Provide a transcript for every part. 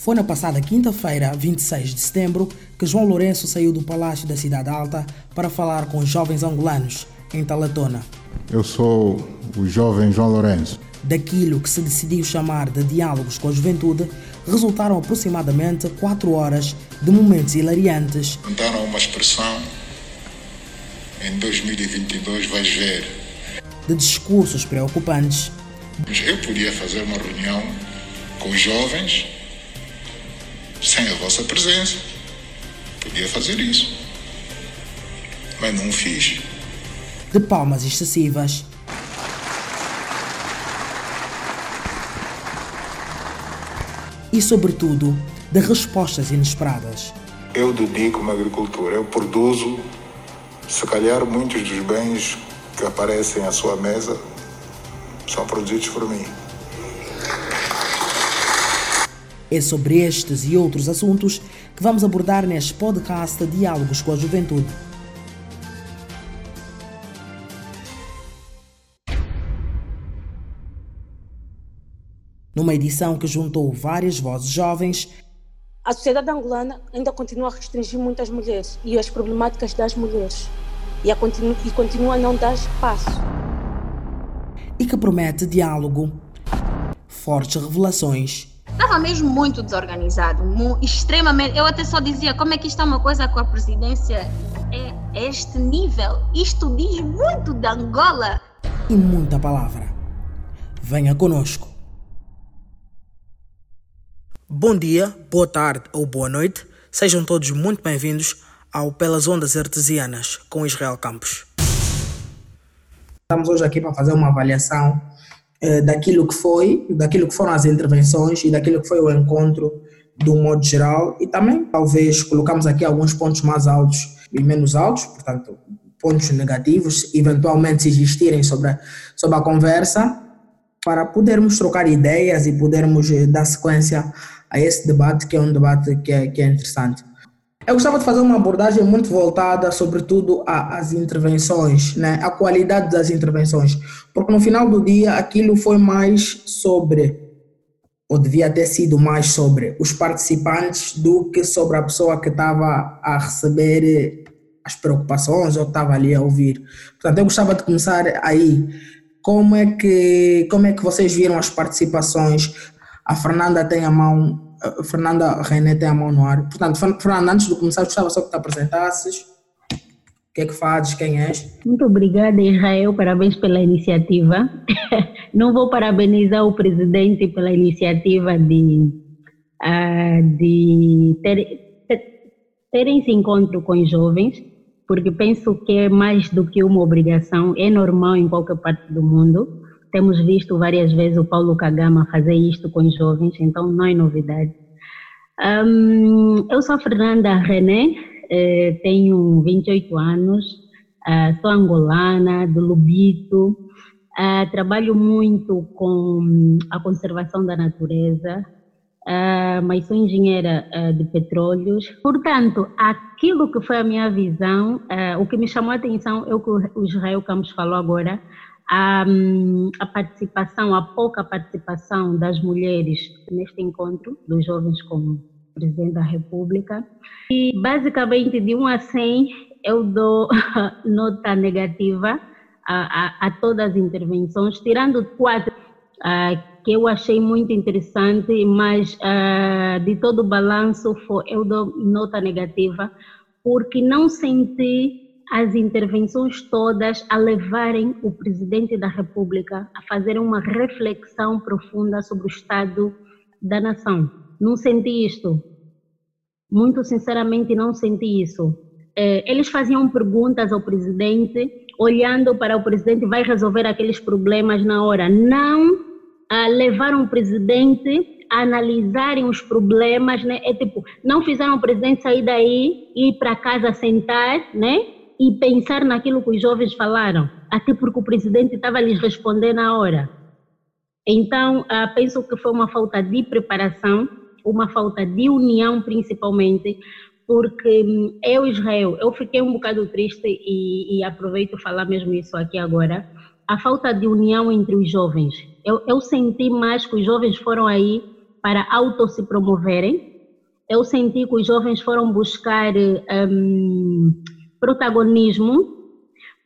Foi na passada quinta-feira, 26 de setembro, que João Lourenço saiu do Palácio da Cidade Alta para falar com jovens angolanos em Talatona. Eu sou o jovem João Lourenço. Daquilo que se decidiu chamar de diálogos com a juventude, resultaram aproximadamente quatro horas de momentos hilariantes. Mandaram uma expressão, em 2022 vais ver. De discursos preocupantes. Eu podia fazer uma reunião com os jovens sem a vossa presença. Podia fazer isso. Mas não fiz. De palmas excessivas. E, sobretudo, de respostas inesperadas. Eu dedico-me à agricultura. Eu produzo, se calhar, muitos dos bens que aparecem à sua mesa são produzidos por mim. É sobre estes e outros assuntos que vamos abordar neste podcast Diálogos com a Juventude. Numa edição que juntou várias vozes jovens, a sociedade angolana ainda continua a restringir muitas mulheres e as problemáticas das mulheres e, a continu e continua a não dar espaço. E que promete diálogo, fortes revelações estava mesmo muito desorganizado, extremamente. Eu até só dizia como é que está uma coisa com a presidência é este nível. Isto diz muito de Angola. E muita palavra. Venha conosco. Bom dia, boa tarde ou boa noite. Sejam todos muito bem-vindos ao Pelas Ondas Artesianas com Israel Campos. Estamos hoje aqui para fazer uma avaliação daquilo que foi, daquilo que foram as intervenções e daquilo que foi o encontro de um modo geral e também talvez colocamos aqui alguns pontos mais altos e menos altos, portanto pontos negativos, eventualmente existirem sobre a, sobre a conversa, para podermos trocar ideias e podermos eh, dar sequência a esse debate que é um debate que é, que é interessante. Eu gostava de fazer uma abordagem muito voltada, sobretudo, às intervenções, né? a qualidade das intervenções, porque no final do dia aquilo foi mais sobre, ou devia ter sido mais sobre, os participantes do que sobre a pessoa que estava a receber as preocupações ou estava ali a ouvir. Portanto, eu gostava de começar aí. Como é que, como é que vocês viram as participações? A Fernanda tem a mão Fernanda René tem a mão no ar. Portanto, Fernanda, antes de começar, gostava só que te apresentasses. O que é que fazes? Quem és? Muito obrigada, Israel. Parabéns pela iniciativa. Não vou parabenizar o presidente pela iniciativa de, uh, de ter, ter, terem esse encontro com os jovens, porque penso que é mais do que uma obrigação, é normal em qualquer parte do mundo. Temos visto várias vezes o Paulo Kagama fazer isto com os jovens, então não é novidade. Um, eu sou a Fernanda René, eh, tenho 28 anos, uh, sou angolana, do Lubito, uh, trabalho muito com a conservação da natureza, mas sou engenheira de petróleos. Portanto, aquilo que foi a minha visão, o que me chamou a atenção é o que o Israel Campos falou agora, a, a, participação, a pouca participação das mulheres neste encontro dos jovens com o Presidente da República. E basicamente, de 1 a 100, eu dou nota negativa a, a, a todas as intervenções, tirando quatro uh, que eu achei muito interessante, mas uh, de todo o balanço eu dou nota negativa, porque não senti as intervenções todas a levarem o presidente da República a fazer uma reflexão profunda sobre o estado da nação. Não senti isto. Muito sinceramente, não senti isso. É, eles faziam perguntas ao presidente, olhando para o presidente, vai resolver aqueles problemas na hora. Não levaram o presidente a analisarem os problemas, né? É tipo, não fizeram o presidente sair daí, ir para casa sentar, né? E pensar naquilo que os jovens falaram, até porque o presidente estava lhes respondendo na hora. Então, uh, penso que foi uma falta de preparação, uma falta de união principalmente, porque um, eu, Israel, eu fiquei um bocado triste e, e aproveito falar mesmo isso aqui agora, a falta de união entre os jovens. Eu, eu senti mais que os jovens foram aí para auto se promoverem. Eu senti que os jovens foram buscar um, protagonismo,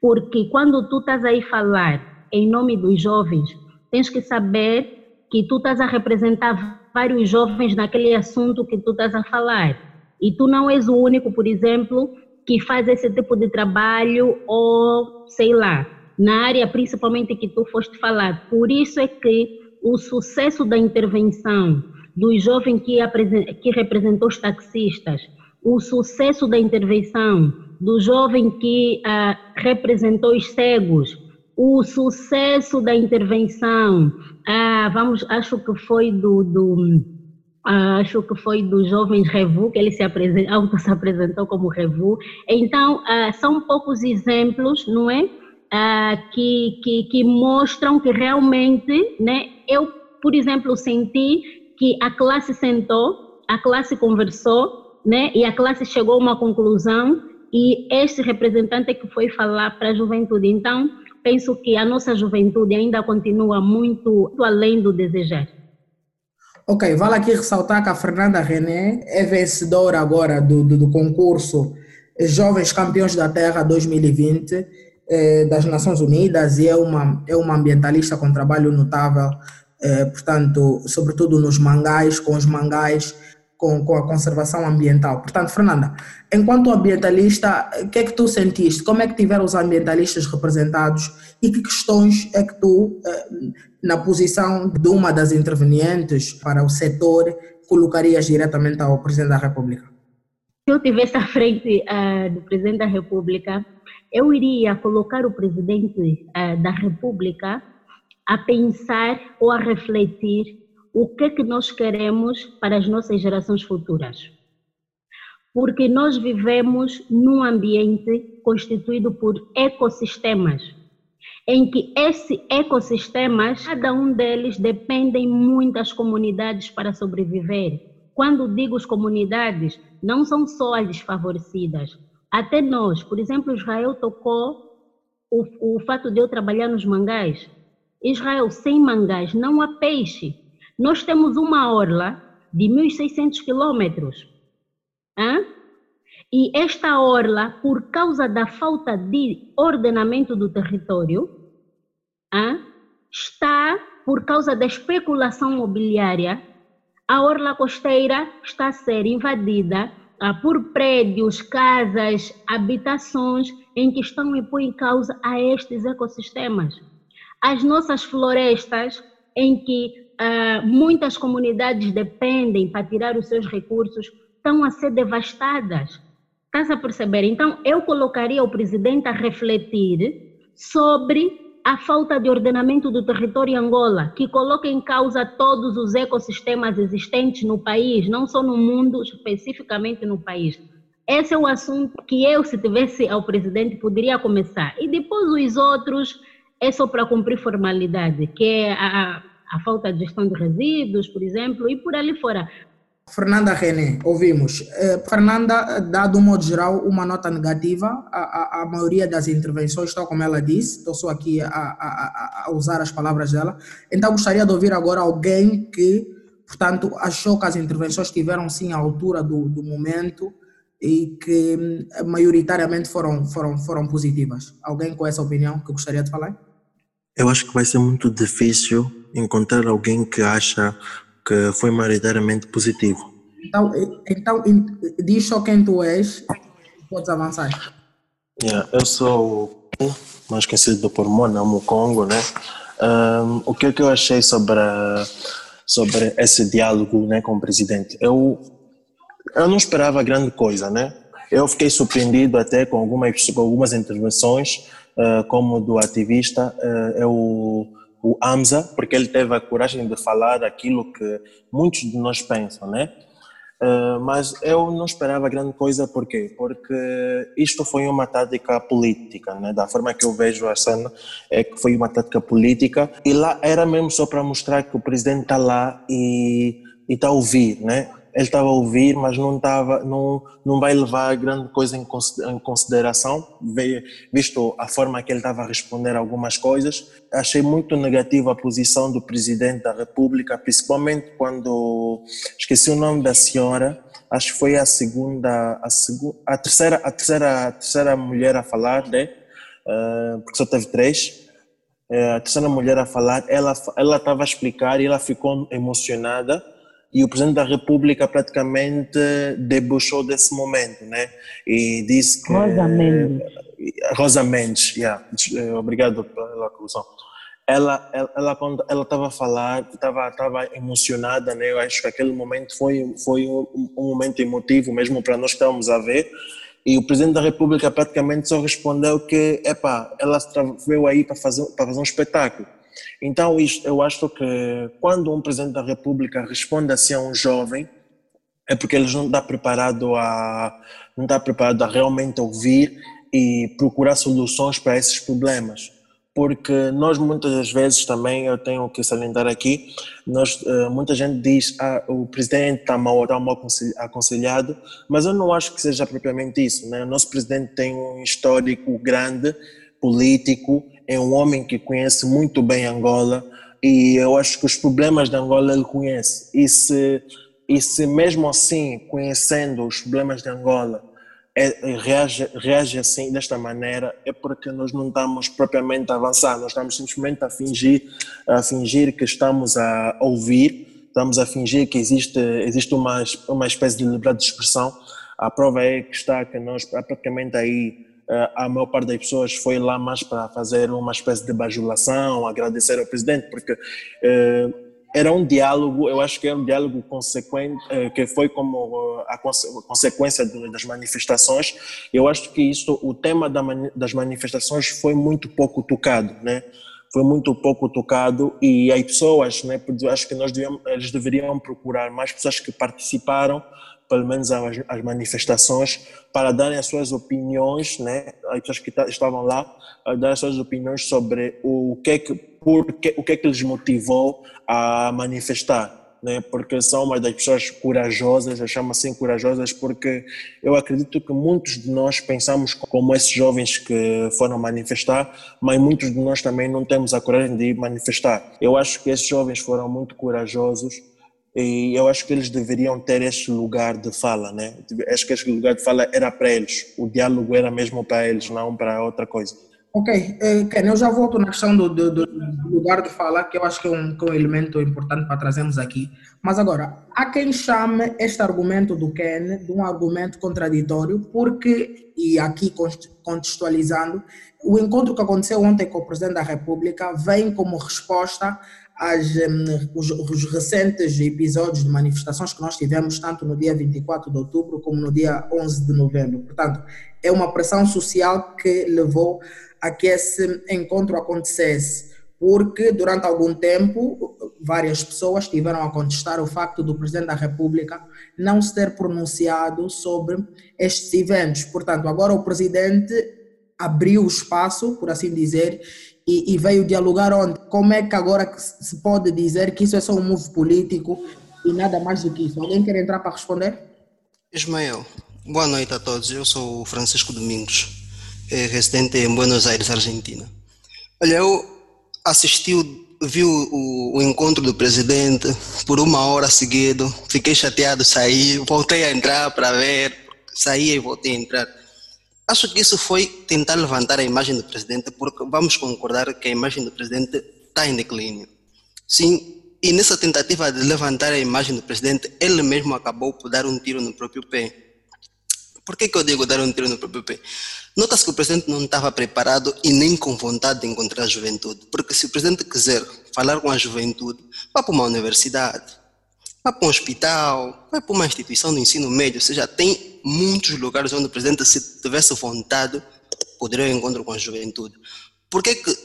porque quando tu estás aí falar em nome dos jovens, tens que saber que tu estás a representar vários jovens naquele assunto que tu estás a falar. E tu não és o único, por exemplo, que faz esse tipo de trabalho ou, sei lá, na área principalmente que tu foste falar. Por isso é que o sucesso da intervenção do jovem que, que representou os taxistas, o sucesso da intervenção do jovem que uh, representou os cegos, o sucesso da intervenção, uh, vamos, acho que foi do, do uh, acho que foi dos jovens Revu, que ele se, auto se apresentou como Revu. Então, são poucos exemplos, não é? que, que, que mostram que realmente, né, eu, por exemplo, senti que a classe sentou, a classe conversou, né, e a classe chegou a uma conclusão e este representante é que foi falar para a juventude. Então, penso que a nossa juventude ainda continua muito, muito além do desejar. Ok, vale aqui ressaltar que a Fernanda René é vencedora agora do, do, do concurso Jovens Campeões da Terra 2020 eh, das Nações Unidas e é uma, é uma ambientalista com trabalho notável, eh, portanto, sobretudo nos mangás, com os mangás com, com a conservação ambiental. Portanto, Fernanda, enquanto ambientalista, o que é que tu sentiste? Como é que tiveram os ambientalistas representados e que questões é que tu, eh, na posição de uma das intervenientes para o setor, colocarias diretamente ao Presidente da República? Se eu tivesse à frente uh, do Presidente da República, eu iria colocar o Presidente uh, da República a pensar ou a refletir o que é que nós queremos para as nossas gerações futuras. Porque nós vivemos num ambiente constituído por ecossistemas, em que esses ecossistemas, cada um deles dependem muitas comunidades para sobreviver. Quando digo as comunidades, não são só as desfavorecidas. Até nós, por exemplo, Israel tocou o, o fato de eu trabalhar nos mangás. Israel, sem mangás, não há peixe. Nós temos uma orla de 1.600 quilômetros. E esta orla, por causa da falta de ordenamento do território, está, por causa da especulação imobiliária, a orla costeira está a ser invadida ah, por prédios, casas, habitações em que estão a pôr em causa a estes ecossistemas. As nossas florestas, em que uh, muitas comunidades dependem para tirar os seus recursos, estão a ser devastadas. Estás a perceber? Então, eu colocaria o presidente a refletir sobre a falta de ordenamento do território Angola, que coloca em causa todos os ecossistemas existentes no país, não só no mundo, especificamente no país. Esse é o assunto que eu, se tivesse ao presidente, poderia começar. E depois os outros é só para cumprir formalidade, que é a, a falta de gestão de resíduos, por exemplo, e por ali fora. Fernanda René, ouvimos. Eh, Fernanda, dado um modo geral, uma nota negativa. A, a, a, maioria das intervenções, tal como ela disse, estou só aqui a, a, usar as palavras dela. Então, gostaria de ouvir agora alguém que, portanto, achou que as intervenções estiveram sim à altura do, do momento e que hum, maioritariamente foram, foram, foram positivas. Alguém com essa opinião que gostaria de falar? Eu acho que vai ser muito difícil encontrar alguém que acha que foi maioritariamente positivo. Então, então diz só quem tu és, podes avançar. Yeah, eu sou mais conhecido por Mona Mukongo, né? Um, o que, é que eu achei sobre, sobre esse diálogo né, com o presidente? Eu, eu não esperava grande coisa, né? Eu fiquei surpreendido até com algumas, com algumas intervenções uh, como do ativista, uh, é o, Hamza, porque ele teve a coragem de falar aquilo que muitos de nós pensam, né? Uh, mas eu não esperava grande coisa, por quê? Porque isto foi uma tática política, né? da forma que eu vejo a cena, é que foi uma tática política, e lá era mesmo só para mostrar que o presidente está lá e está a ouvir, né? Ele estava a ouvir, mas não estava, não, não vai levar grande coisa em consideração, visto a forma que ele estava a responder algumas coisas. Achei muito negativa a posição do presidente da República, principalmente quando esqueci o nome da senhora, acho que foi a segunda, a, segunda, a terceira, a terceira, a terceira mulher a falar, né? Uh, porque só teve três. Uh, a terceira mulher a falar, ela ela estava a explicar e ela ficou emocionada e o presidente da República praticamente debochou desse momento, né? E disse que Rosa Mendes. Rosa Mendes, yeah. Obrigado pela conclusão. Ela ela ela quando ela estava a falar, estava estava emocionada, né? Eu acho que aquele momento foi foi um, um momento emotivo mesmo para nós que estávamos a ver. E o presidente da República praticamente só respondeu que, epá, ela veio aí para fazer para fazer um espetáculo então, isto, eu acho que quando um presidente da República responde assim a um jovem, é porque ele não está preparado a não está preparado a realmente ouvir e procurar soluções para esses problemas. Porque nós muitas das vezes também, eu tenho que salientar aqui, nós, eh, muita gente diz ah, o presidente está mal, está mal aconselhado, mas eu não acho que seja propriamente isso. Né? O nosso presidente tem um histórico grande, político, é um homem que conhece muito bem Angola e eu acho que os problemas de Angola ele conhece. E se, e se mesmo assim, conhecendo os problemas de Angola, é, reage, reage assim, desta maneira, é porque nós não estamos propriamente a avançar, nós estamos simplesmente a fingir, a fingir que estamos a ouvir, estamos a fingir que existe, existe uma, uma espécie de liberdade de expressão. A prova é que está que nós praticamente aí a maior parte das pessoas foi lá mais para fazer uma espécie de bajulação, agradecer ao presidente, porque eh, era um diálogo, eu acho que era um diálogo consequente, eh, que foi como a consequência das manifestações. Eu acho que isso, o tema das manifestações foi muito pouco tocado, né? Foi muito pouco tocado e as pessoas, né? Acho que nós devíamos, eles deveriam procurar mais pessoas que participaram pelo menos as, as, manifestações, para darem as suas opiniões, né? As pessoas que estavam lá, dar as suas opiniões sobre o que é que, por que, o que é que lhes motivou a manifestar. Né, porque são uma das pessoas corajosas, eu chamo assim corajosas porque eu acredito que muitos de nós pensamos como esses jovens que foram manifestar, mas muitos de nós também não temos a coragem de manifestar. Eu acho que esses jovens foram muito corajosos e eu acho que eles deveriam ter este lugar de fala, né? Acho que este lugar de fala era para eles, o diálogo era mesmo para eles, não para outra coisa. Ok, uh, Ken, eu já volto na questão do, do, do, lugar de fala, que eu acho que é, um, que é um elemento importante para trazermos aqui. Mas agora, há quem chame este argumento do Ken de um argumento contraditório, porque, e aqui contextualizando, o encontro que aconteceu ontem com o Presidente da República vem como resposta as, um, os, os, recentes episódios de manifestações que nós tivemos, tanto no dia 24 de outubro como no dia 11 de novembro. Portanto, é uma pressão social que levou a que esse encontro acontecesse, porque durante algum tempo várias pessoas tiveram a contestar o facto do Presidente da República não se ter pronunciado sobre estes eventos. Portanto, agora o Presidente abriu o espaço, por assim dizer, e, e, veio dialogar onde? Como é que agora se pode dizer que isso é só um move político e nada mais do que isso? Alguém quer entrar para responder? Ismael, boa noite a todos. Eu sou Francisco Domingos, é residente em Buenos Aires, Argentina. Olha, eu assisti, vi o, o, encontro do presidente por uma hora seguido, fiquei chateado, saí, voltei a entrar para ver, saí e voltei a entrar Acho que isso foi tentar levantar a imagem do presidente, porque vamos concordar que a imagem do presidente está em declínio. Sim, e nessa tentativa de levantar a imagem do presidente, ele mesmo acabou por dar um tiro no próprio pé. Por que, que eu digo dar um tiro no próprio pé? Nota-se que o presidente não estava preparado e nem com vontade de encontrar a juventude. Porque se o presidente quiser falar com a juventude, vá para uma universidade, vá para um hospital, vá para uma instituição de ensino médio, ou seja, tem muitos lugares onde o presidente, se tivesse vontade, poderia encontrar com a juventude. Por que, que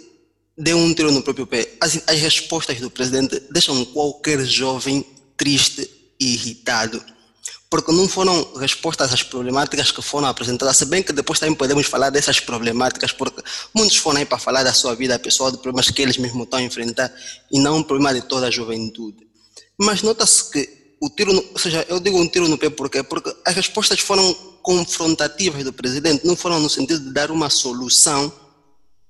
deu um tiro no próprio pé? As, as respostas do presidente deixam qualquer jovem triste e irritado porque não foram respostas às problemáticas que foram apresentadas, se bem que depois também podemos falar dessas problemáticas, porque muitos foram aí para falar da sua vida pessoal, de problemas que eles mesmos estão a enfrentar, e não um problema de toda a juventude. Mas nota-se que o tiro, no, ou seja, eu digo um tiro no pé porque porque as respostas foram confrontativas do presidente, não foram no sentido de dar uma solução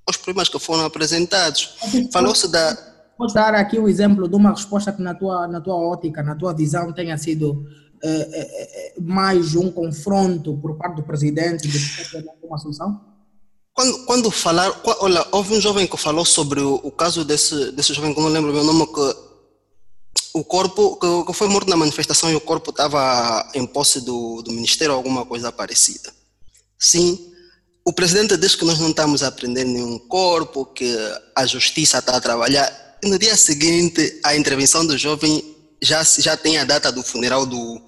aos problemas que foram apresentados. Falou-se da Podes dar aqui o exemplo de uma resposta que na tua na tua ótica, na tua visão tenha sido eh, eh, eh, mais um confronto por parte do presidente de uma solução? Quando, quando falar, olha, houve um jovem que falou sobre o, o caso desse, desse jovem, que não lembro o meu nome, que o corpo, que, foi morto na manifestação e o corpo estava em posse do, do ministério, alguma coisa parecida. Sim, o presidente diz que nós não estamos a prender nenhum corpo, que a justiça está a trabalhar. E no dia seguinte, a intervenção do jovem já, já tem a data do funeral do,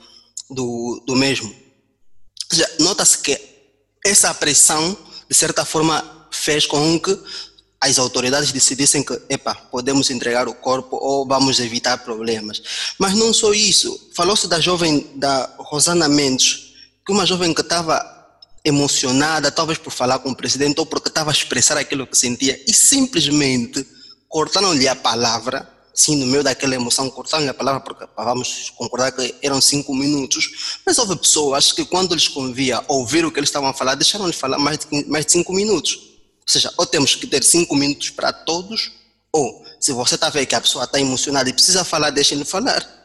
do, do mesmo. Nota-se que essa pressão de certa forma, fez com que as autoridades decidissem que, epa, podemos entregar o corpo ou vamos evitar problemas. Mas não só isso. Falou-se da jovem, da Rosana Mendes, que uma jovem que estava emocionada, talvez por falar com o presidente ou porque estava a expressar aquilo que sentia, e simplesmente cortaram-lhe a palavra sim, no meio daquela emoção, cortaram a palavra, porque vamos concordar que eram cinco minutos, mas houve pessoas que quando lhes convia ouvir o que eles estavam a falar, deixaram de falar mais de, mais de cinco minutos. Ou seja, ou temos que ter cinco minutos para todos, ou se você está vendo que a pessoa está emocionada e precisa falar, deixe ele falar.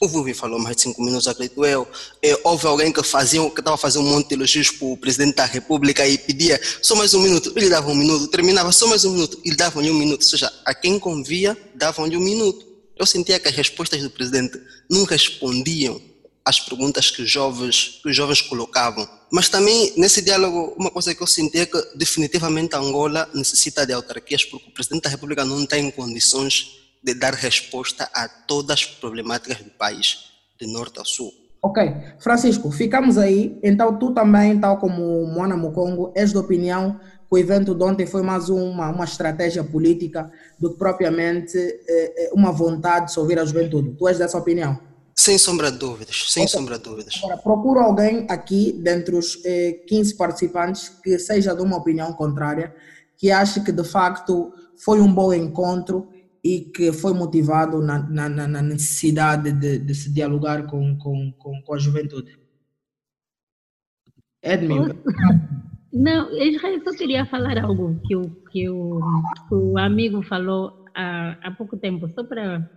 O Vuvi falou mais de cinco minutos, acredito eu. E houve alguém que fazia, que estava fazendo um monte de elogios para o presidente da República e pedia só mais um minuto. Ele dava um minuto, terminava só mais um minuto, ele dava-lhe um minuto. Ou seja, a quem convia, davam-lhe um minuto. Eu sentia que as respostas do presidente não respondiam às perguntas que os jovens, que os jovens colocavam. Mas também, nesse diálogo, uma coisa que eu senti é que definitivamente Angola necessita de autarquias, porque o presidente da República não tem condições de dar resposta a todas as problemáticas do país, de norte a sul. Ok, Francisco, ficamos aí. Então, tu também, tal como Moana Mukongo, és de opinião que o evento de ontem foi mais uma, uma estratégia política do que propriamente eh, eh uma vontade de ouvir a juventude. Tu és dessa opinião? Sem sombra de dúvidas, sem okay. sombra de dúvidas. Agora, procuro alguém aqui, dentre os eh, 15 participantes, que seja de uma opinião contrária, que ache que de facto foi um bom encontro e que foi motivado na, na, na necessidade de, de, se dialogar com, com, com, com a juventude. Edmil. Não, Israel, só queria falar algo que o, que o, que o amigo falou há, há pouco tempo, só para.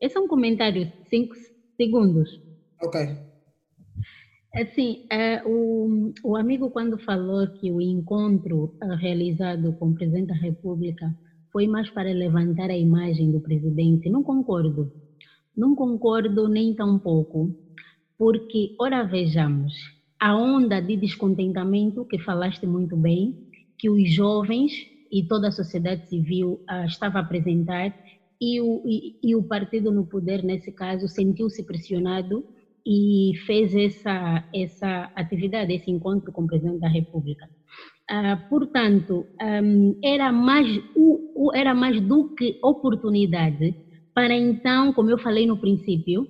Esse é um comentário, cinco segundos. Ok. Assim, é, o, o amigo, quando falou que o encontro realizado com o presidente da República foi mais para levantar a imagem do presidente. Não concordo. Não concordo nem tão pouco, porque, ora vejamos, a onda de descontentamento que falaste muito bem, que os jovens e toda a sociedade civil uh, estava a apresentar, e o, e, e o partido no poder, nesse caso, sentiu-se pressionado e fez essa, essa atividade, esse encontro com o presidente da República. Uh, portanto, um, era, mais, o, o, era mais do que oportunidade para então, como eu falei no princípio,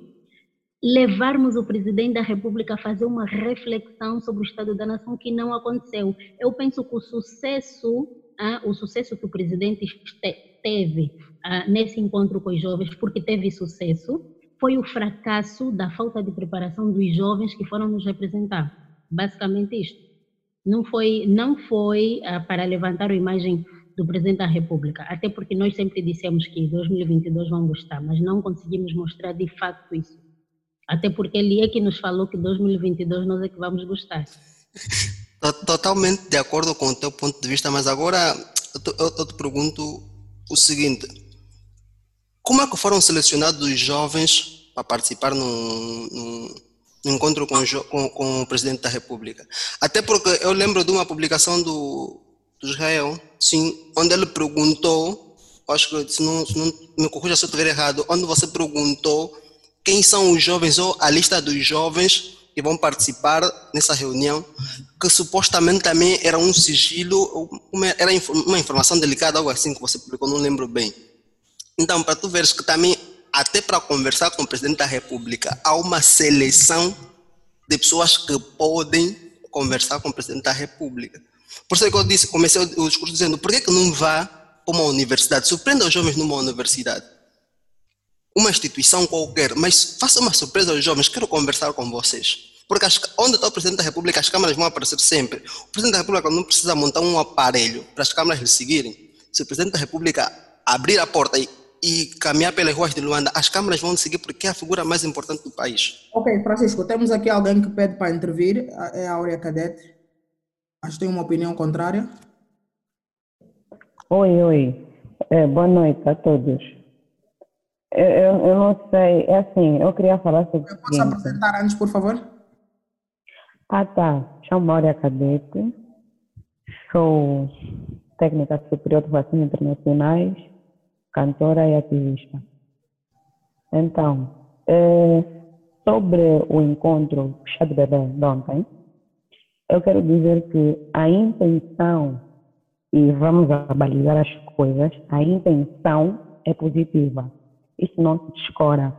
levarmos o presidente da República a fazer uma reflexão sobre o estado da nação que não aconteceu. Eu penso que o sucesso, uh, o sucesso que o presidente teve uh, nesse encontro com os jovens, porque teve sucesso, foi o fracasso da falta de preparação dos jovens que foram nos representar. Basicamente isto não foi, não foi uh, para levantar a imagem do presidente da República, até porque nós sempre dissemos que 2022 vamos estar, mas não conseguimos mostrar de facto isso. Até porque ele é que nos falou que 2022 nós é que vamos gostar. Totalmente de acordo com o teu ponto de vista, mas agora eu te, eu te pergunto o seguinte: como é que foram selecionados os jovens para participar num, num no encontro com, com, com, o presidente da República. Até porque eu lembro de uma publicação do, do Israel, sim, onde ele perguntou, acho que se não, se não me corrija se eu estiver errado, onde você perguntou quem são os jovens ou a lista dos jovens que vão participar nessa reunião, que supostamente também era um sigilo, uma, era uma informação delicada, algo assim que você publicou, não lembro bem. Então, para tu veres que também até para conversar com o presidente da República, há uma seleção de pessoas que podem conversar com o presidente da República. Por isso é que eu disse, comecei o discurso dizendo, por que, que não vá para uma universidade? Surpreenda os jovens numa universidade. uma instituição qualquer, mas faça uma surpresa aos jovens, quero conversar com vocês. Porque as, onde está o Presidente da República, as câmaras vão aparecer sempre. O Presidente da República não precisa montar um aparelho para as câmaras lhe seguirem. Se o Presidente da República abrir a porta e, e caminhar pelas ruas de Luanda, as câmaras vão seguir porque é a figura mais importante do país. Ok, Francisco, temos aqui alguém que pede para intervir, é a Áurea Cadete. Acho que tem uma opinião contrária. Oi, oi. É, boa noite a todos. Eu, eu, eu, não sei, é assim, eu queria falar sobre. Eu posso apresentar antes, por favor? Ah, tá. Chamo Áurea Cadete. Sou técnica superior de relações internacionais, cantora e ativista. Então, é, sobre o encontro chá de bebê de ontem, eu quero dizer que a intenção, e vamos abalizar as coisas, a intenção é positiva. Isso não se descora.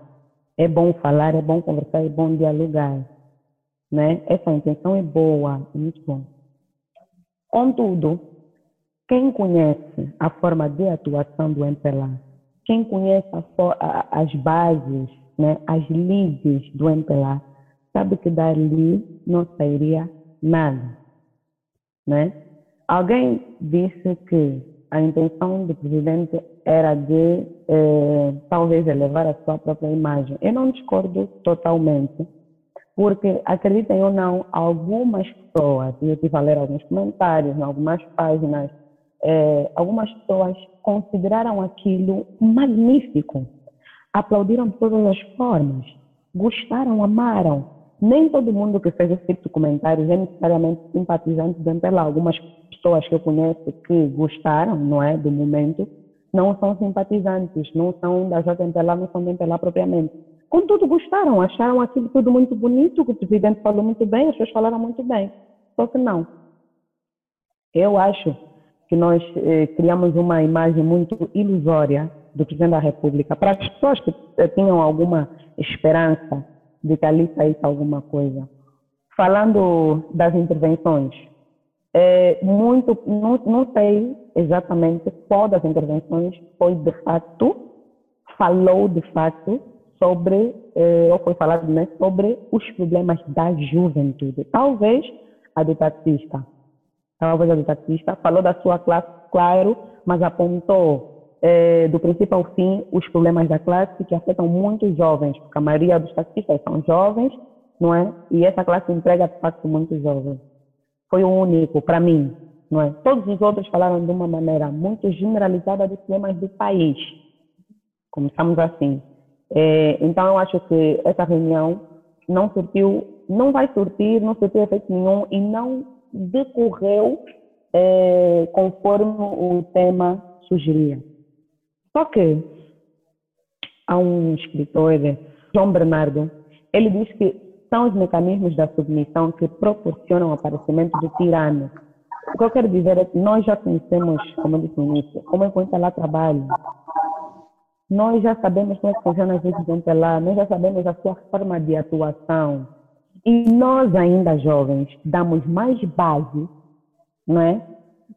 É bom falar, é bom conversar, é bom dialogar. Né? Essa intenção é boa, é muito bom. Contudo, quem conhece a forma de atuação do MPLA, quem conhece a, as bases, né, as leads do MPLA, sabe que dali não sairia nada. Né? Alguém disse que a intenção do presidente era de eh, talvez elevar a sua própria imagem. Eu não discordo totalmente, porque acreditem ou não, algumas pessoas, eu tive a ler alguns comentários em algumas páginas, eh, algumas pessoas consideraram aquilo magnífico, aplaudiram de todas as formas, gostaram, amaram, nem todo mundo que fez esse tipo de comentários é necessariamente simpatizante do MPLA. Algumas pessoas que eu conheço que gostaram, não é, do momento, não são simpatizantes, não são da JMPLA, não são da MPLA propriamente. Contudo, gostaram, acharam aquilo tudo muito bonito, que o presidente falou muito bem, as pessoas falaram muito bem. Só que não. Eu acho que nós eh, criamos uma imagem muito ilusória do presidente da República. Para as pessoas que eh, tinham alguma esperança de que ali saísse alguma coisa. Falando das intervenções, é, muito, não, não sei exatamente qual das intervenções foi de fato, falou de fato sobre, é, ou foi falado né, sobre os problemas da juventude. Talvez a do taxista, talvez a taxista falou da sua classe, claro, mas apontou é, do princípio ao fim, os problemas da classe que afetam muitos jovens, porque a maioria dos taxistas são jovens, não é? E essa classe emprega, de facto, muitos jovens. Foi o único, para mim, não é? Todos os outros falaram de uma maneira muito generalizada dos problemas do país. Começamos assim. É, então, eu acho que essa reunião não surtiu, não vai surtir, não surtiu efeito nenhum e não decorreu é, conforme o tema sugeria. Só que há um escritor, João Bernardo, ele diz que são os mecanismos da submissão que proporcionam o aparecimento do tirano. O que eu quero dizer é que nós já conhecemos, como eu disse no início, como é que lá trabalho. Nós já sabemos como é que funciona as vezes lá, nós já sabemos a sua forma de atuação. E nós ainda jovens damos mais base, não é?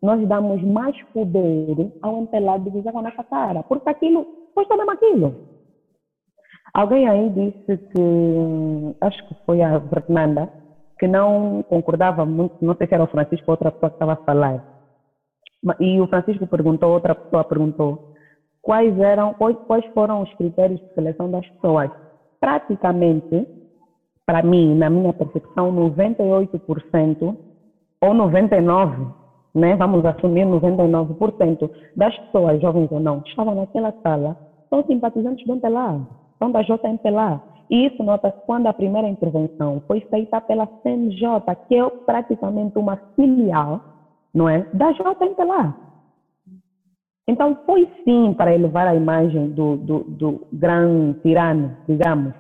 nós damos mais poder ao empelado dizer com a nossa cara, porque aquilo, pois também aquilo. Alguém aí disse que, acho que foi a Fernanda, que não concordava muito, não sei se era o Francisco ou outra pessoa que estava a falar. E o Francisco perguntou, outra pessoa perguntou, quais eram, quais foram os critérios de seleção das pessoas. Praticamente, para mim, na minha percepção, 98% ou 99% né, vamos assumir 99% das pessoas, jovens ou não, que estavam naquela sala, são simpatizantes do MPLA, são da JMPLA. E isso nota-se quando a primeira intervenção foi feita pela CNJ, que é praticamente uma filial, não é, da JMPLA. Então foi sim para elevar a imagem do, do, do grande tirano, digamos,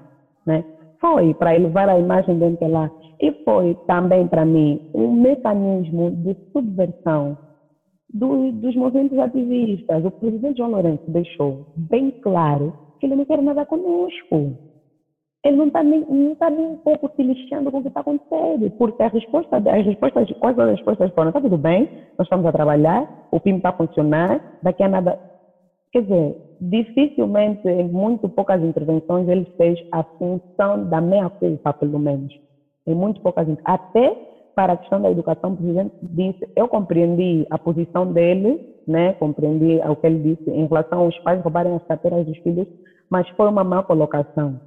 né? Foi para elevar a imagem do MPLA. E foi também para mim um mecanismo de subversão do, dos movimentos ativistas. O presidente João Lourenço deixou bem claro que ele não quer nada conosco. Ele não está nem, não tá nem um pouco se lixando com o que está acontecendo, porque a resposta, as respostas, quais as respostas foram? Está tudo bem, nós estamos a trabalhar, o PIM está a funcionar, daqui a nada quer dizer, dificilmente, em muito poucas intervenções, ele fez a função da meia-culpa, pelo menos. Em muito poucas Até para a questão da educação, o presidente disse, eu compreendi a posição dele, né, compreendi o que ele disse em relação aos pais roubarem as carteiras dos filhos, mas foi uma má colocação.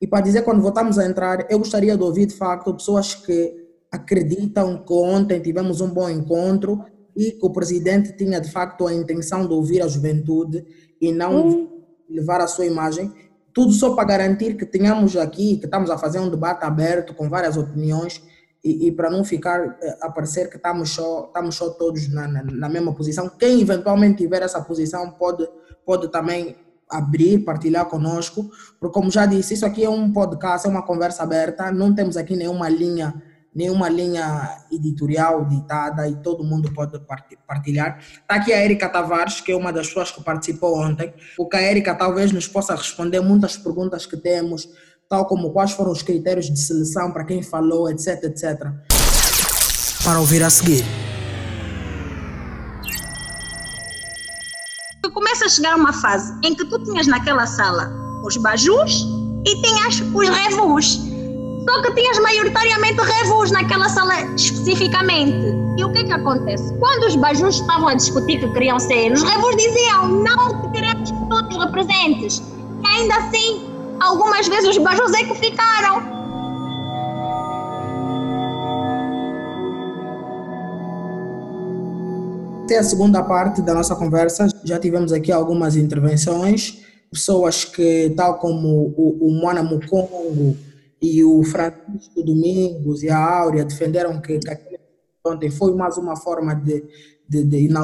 E para dizer, quando voltamos a entrar, eu gostaria de ouvir, de facto, pessoas que acreditam que ontem tivemos um bom encontro e que o presidente tinha, de facto, a intenção de ouvir a juventude e não hum. levar a sua imagem. Tudo só para garantir que tenhamos aqui, que estamos a fazer um debate aberto com várias opiniões e, e para não ficar eh, a parecer que estamos só, estamos só todos na, na, na, mesma posição. Quem eventualmente tiver essa posição pode, pode também abrir, partilhar conosco, porque como já disse, isso aqui é um podcast, é uma conversa aberta, não temos aqui nenhuma linha nenhuma linha editorial ditada e todo mundo pode partilhar. Está aqui a Erika Tavares, que é uma das pessoas que participou ontem, porque a Erika talvez nos possa responder muitas perguntas que temos, tal como quais foram os critérios de seleção para quem falou, etc, etc. Para ouvir a seguir. Tu começa a chegar uma fase em que tu tinhas naquela sala os bajus e tinhas os revus. Só que tinhas maioritariamente revus naquela sala especificamente. E o que é que acontece? Quando os bajus estavam a discutir que queriam ser, os revus diziam não queremos que todos representes. E ainda assim Algumas vezes os bajos é que ficaram. Até a segunda parte da nossa conversa, já tivemos aqui algumas intervenções, pessoas que, tal como o, o Moana Mukongo e o Francisco Domingos e a Áurea, defenderam que, que ontem foi mais uma forma de, de, de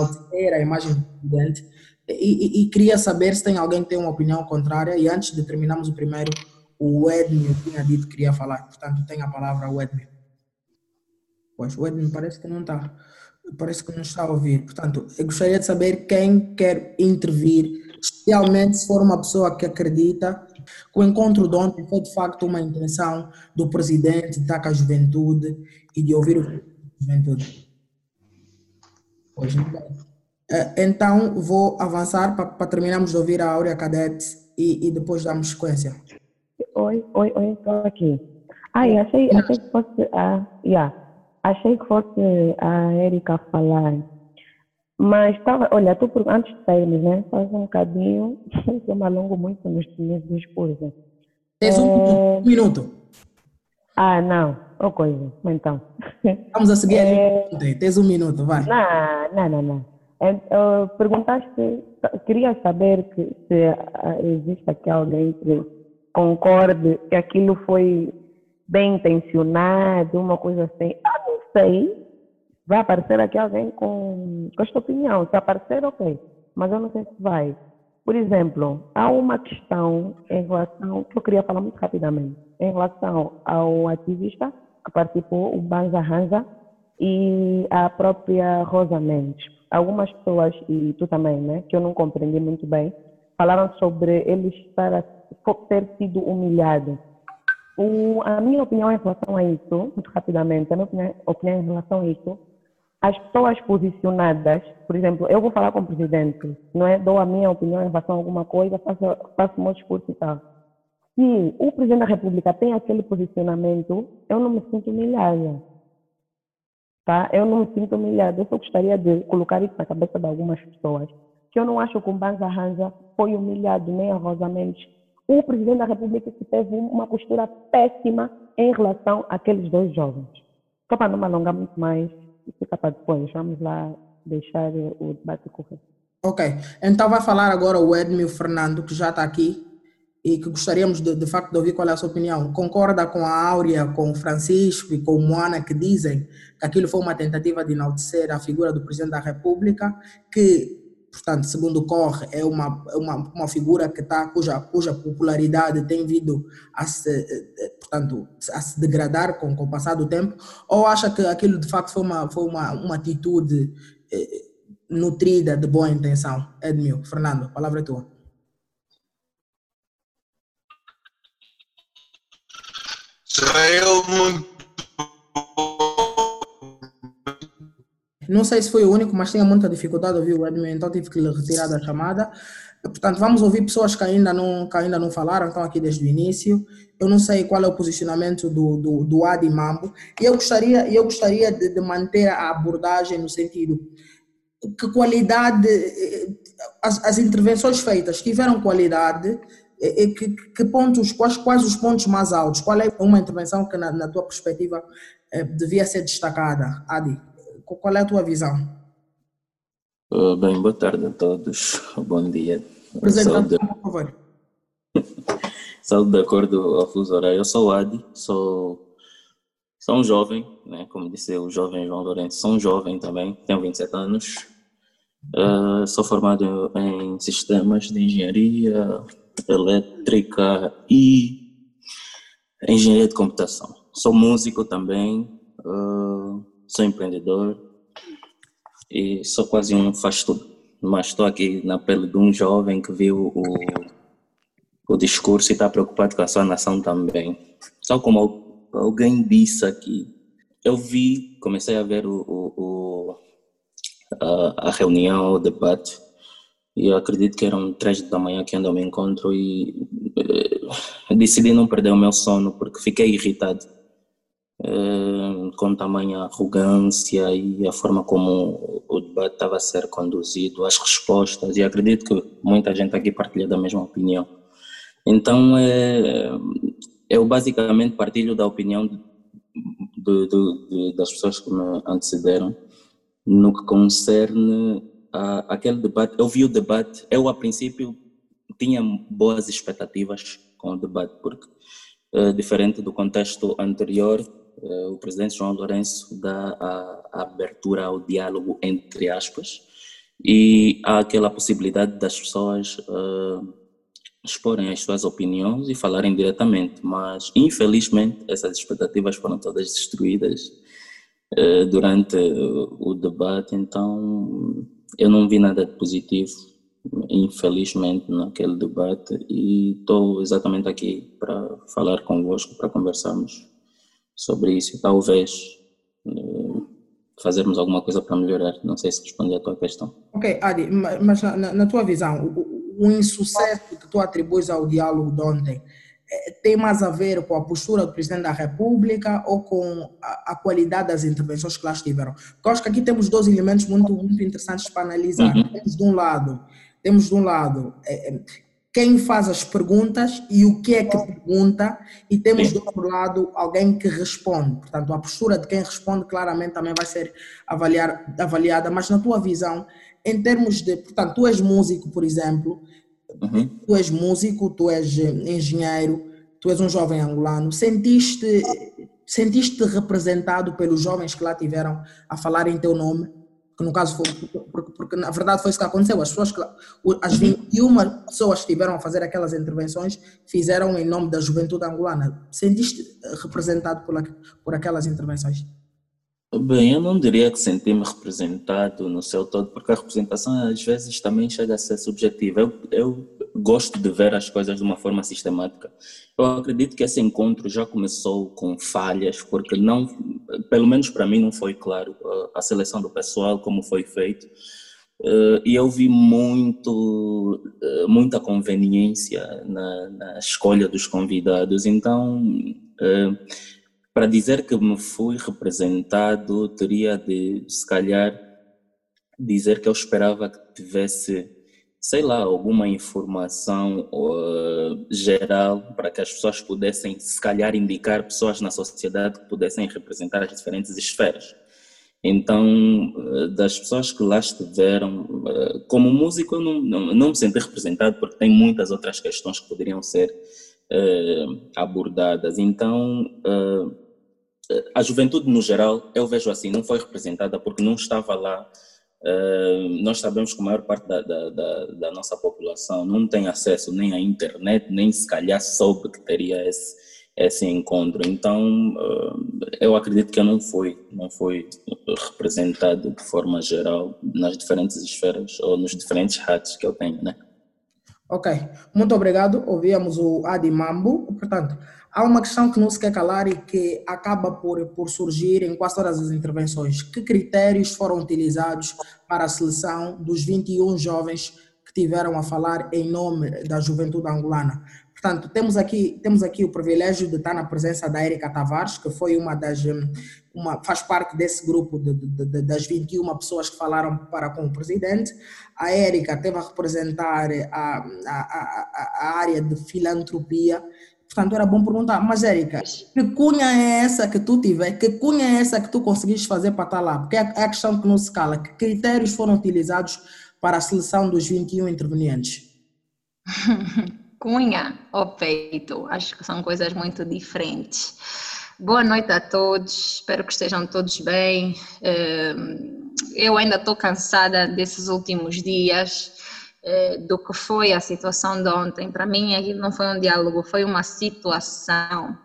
a imagem do presidente. E, e, e, queria saber se tem alguém que tem uma opinião contrária. E antes de terminarmos o primeiro, o Edmil tinha dito que queria falar. Portanto, tem a palavra o Edmil. Pois, o Edmil parece que não está. Parece que não está a ouvir. Portanto, eu gostaria de saber quem quer intervir, especialmente se for uma pessoa que acredita que o encontro de ontem foi de facto uma intenção do presidente de estar com a juventude e de ouvir o juventude. Pois não eh, então, vou avançar para terminarmos de ouvir a Áurea Cadete e, e depois damos sequência. Oi, oi, oi, estou aqui. Ai, achei, achei que fosse a. Yeah, achei que fosse a Erika falar. Mas estava, olha, tu antes de sairmos, né? Faz um bocadinho, eu me alongo muito nos meus discursos. Tens um, é... um, minuto. Ah, não, ou coisa, então. Vamos a seguir é... Tens um minuto, vai. Não, não, não, não. Uh, perguntaste, queria saber que, se uh, existe aqui alguém que concorde que aquilo foi bem intencionado, uma coisa assim. Ah, não sei. Vai aparecer aqui alguém com, com esta opinião. Se aparecer, ok. Mas eu não sei se vai. Por exemplo, há uma questão em relação, que eu queria falar muito rapidamente, em relação ao ativista que participou, o Banza Hanza, e a própria Rosa Mendes algumas pessoas, e tu também, né, que eu não compreendi muito bem, falaram sobre ele estar ter sido humilhado. O, a minha opinião em relação a isso, muito rapidamente, a minha opinião, opinião em relação a isso, as pessoas posicionadas, por exemplo, eu vou falar com o presidente, não é? Dou a minha opinião em relação a alguma coisa, faço, faço meu discurso e tal. Se o presidente da República tem aquele posicionamento, eu não me sinto humilhada. Tá? Eu não me sinto humilhada. Eu só gostaria de colocar isso na cabeça de algumas pessoas. Que eu não acho que o Banza Ranja foi humilhado, nem a. O presidente da República que teve uma postura péssima em relação àqueles dois jovens. Só para não me alongar muito mais, fica para depois. Vamos lá deixar o debate correr. Ok. Então vai falar agora o Edmil Fernando, que já está aqui e que gostaríamos de, de facto de ouvir qual é a sua opinião. Concorda com a Áurea, com o Francisco e com o Moana que dizem que aquilo foi uma tentativa de enaltecer a figura do Presidente da República, que, portanto, segundo corre, é uma, é uma, uma figura que está, cuja, cuja popularidade tem vindo a se, eh, portanto, a se degradar com, com o passar do tempo, ou acha que aquilo de facto foi uma, foi uma, uma atitude eh, nutrida de boa intenção? Edmil, Fernando, a palavra é tua. Ele muito. Não sei se foi o único, mas tinha muita dificuldade de ouvir o Edwin, então tive que lhe retirar da chamada. Portanto, vamos ouvir pessoas que ainda não, que ainda não falaram, estão aqui desde o início. Eu não sei qual é o posicionamento do, do, do Adi Mambo. E eu gostaria, eu gostaria de, de manter a abordagem no sentido que qualidade, as, as intervenções feitas tiveram qualidade, que, que, pontos, quais, quais os pontos mais altos? Qual é uma intervenção que, na, na tua perspectiva, eh, devia ser destacada? Adi, qual é a tua visão? Uh, bem, boa tarde a todos. Bom dia. Apresenta-te, por favor. Saúde de acordo ao fuso horário. Eu sou o Adi, sou, sou um jovem, né? como disse o jovem João Lourenço, sou um jovem também, tenho 27 anos. Uh, sou formado em sistemas de engenharia elétrica e engenharia de computação. Sou músico também, uh, sou empreendedor e sou quase um faz tudo. Mas estou aqui na pele de um jovem que viu o, o discurso e está preocupado com a sua nação também. Só como alguém disse aqui, eu vi, comecei a ver o, o, a, a, reunião, o debate, e eu acredito que eram três da manhã que ainda me encontro e eh, decidi não perder o meu sono porque fiquei irritado com tamanha arrogância e a forma como o debate estava a ser conduzido, as respostas, e acredito que muita gente aqui partilha da mesma opinião. Então, é, eu basicamente partilho da opinião de, de, de, das pessoas que me antecederam no que concerne a, aquele debate. Eu vi o debate, eu a princípio tinha boas expectativas com o debate, porque, é, diferente do contexto anterior, o presidente João Lourenço dá a, abertura ao diálogo entre aspas e há aquela possibilidade das pessoas uh, exporem as suas opiniões e falarem diretamente, mas infelizmente essas expectativas foram todas destruídas uh, durante o debate, então eu não vi nada de positivo, infelizmente, naquele debate e estou exatamente aqui para falar convosco, para conversarmos sobre isso e talvez uh, fazermos alguma coisa para melhorar. Não sei se respondi à tua questão. Ok, Adi, mas na, na tua visão, o, o insucesso que tu atribuis ao diálogo de ontem eh, tem mais a ver com a postura do Presidente da República ou com a, a, qualidade das intervenções que lá estiveram? Porque acho que aqui temos dois elementos muito, muito interessantes para analisar. Uhum. Temos de um lado, temos de um lado é, quem faz as perguntas e o que é que pergunta, e temos do outro lado alguém que responde. Portanto, a postura de quem responde claramente também vai ser avaliar, avaliada, mas na tua visão, em termos de. Portanto, tu és músico, por exemplo, uhum. tu és músico, tu és engenheiro, tu és um jovem angolano, sentiste. Sentiste representado pelos jovens que lá tiveram a falar em teu nome? No caso foi, porque, porque, na verdade foi isso que aconteceu, as pessoas, que, as 21 pessoas que estiveram a fazer aquelas intervenções fizeram em nome da juventude angolana. Sentiste representado por, por aquelas intervenções? Bem, eu não diria que senti-me representado no seu todo, porque a representação às vezes também chega a ser subjetiva. Eu, eu gosto de ver as coisas de uma forma sistemática. Eu acredito que esse encontro já começou com falhas, porque não, pelo menos para mim não foi claro a seleção do pessoal, como foi feito. Eh, e eu vi muito, eh, muita conveniência na, na escolha dos convidados. Então, eh, para dizer que me fui representado, teria de, se calhar, dizer que eu esperava que tivesse, sei lá, alguma informação uh, geral para que as pessoas pudessem, se calhar, indicar pessoas na sociedade que pudessem representar as diferentes esferas. Então, uh, das pessoas que lá estiveram, uh, como músico, eu não, não, não me senti representado porque tem muitas outras questões que poderiam ser abordadas. Então, a juventude no geral, eu vejo assim, não foi representada porque não estava lá. Uh, nós sabemos que a maior parte da, da, da, da, nossa população não tem acesso nem à internet, nem se calhar soube que teria esse, esse encontro. Então, uh, eu acredito que não fui, não fui representado de forma geral nas diferentes esferas ou nos diferentes hats que eu tenho, né? Ok, muito obrigado. Ouvíamos o Adi Mambo. Portanto, há uma questão que não se quer calar e que acaba por, por surgir em quase todas as intervenções. Que critérios foram utilizados para a seleção dos 21 jovens que tiveram a falar em nome da juventude angolana? Portanto, temos aqui, temos aqui o privilégio de estar na presença da Erika Tavares, que foi uma das, uma, faz parte desse grupo de, de, de, das 21 pessoas que falaram para com o presidente. A Erika teve a representar a, a, a, a área de filantropia. Portanto, era bom perguntar, mas Érica, que cunha é essa que tu tiveste, que cunha é essa que tu conseguiste fazer para estar lá? Porque é, é a questão que não se cala. Que critérios foram utilizados para a seleção dos 21 intervenientes? cunha ou peito, acho que são coisas muito diferentes. Boa noite a todos, espero que estejam todos bem. Ehm, eu ainda estou cansada desses últimos dias, eh, do que foi a situação de ontem. Para mim, aquilo não foi um diálogo, foi uma situação.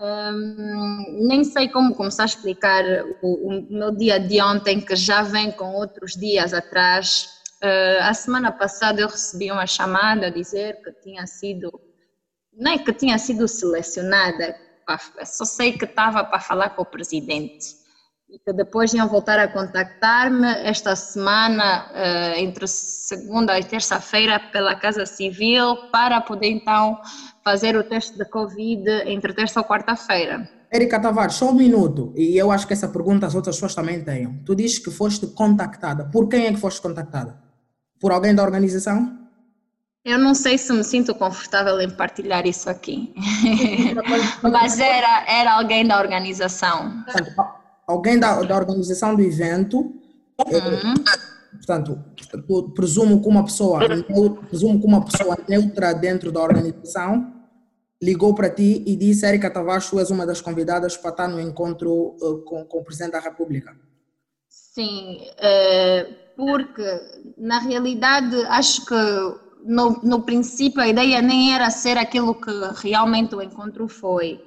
Ehm, nem sei como começar a explicar o, meu dia de ontem, que já vem com outros dias atrás. Uh, a semana passada eu recebi uma chamada a dizer que tinha sido, nem é que tinha sido selecionada, só sei que estava para falar com o presidente e que depois iam voltar a contactar-me esta semana, uh, entre segunda e terça-feira, pela Casa Civil, para poder então fazer o teste de Covid entre terça ou quarta-feira. Erika Tavares, só um minuto, e eu acho que essa pergunta as outras pessoas também têm. Tu dizes que foste contactada. Por quem é que foste contactada? Por alguém da organização? Eu não sei se me sinto confortável em partilhar isso aqui, mas era, era alguém da organização. Alguém da, da organização do evento, uhum. portanto, presumo que uma pessoa, presumo que uma pessoa neutra dentro da organização ligou para ti e disse, Erika Tavares, tu és uma das convidadas para estar no encontro uh, com, com o Presidente da República. Sim, uh porque na realidade acho que no, no princípio a ideia nem era ser aquilo que realmente o encontro foi.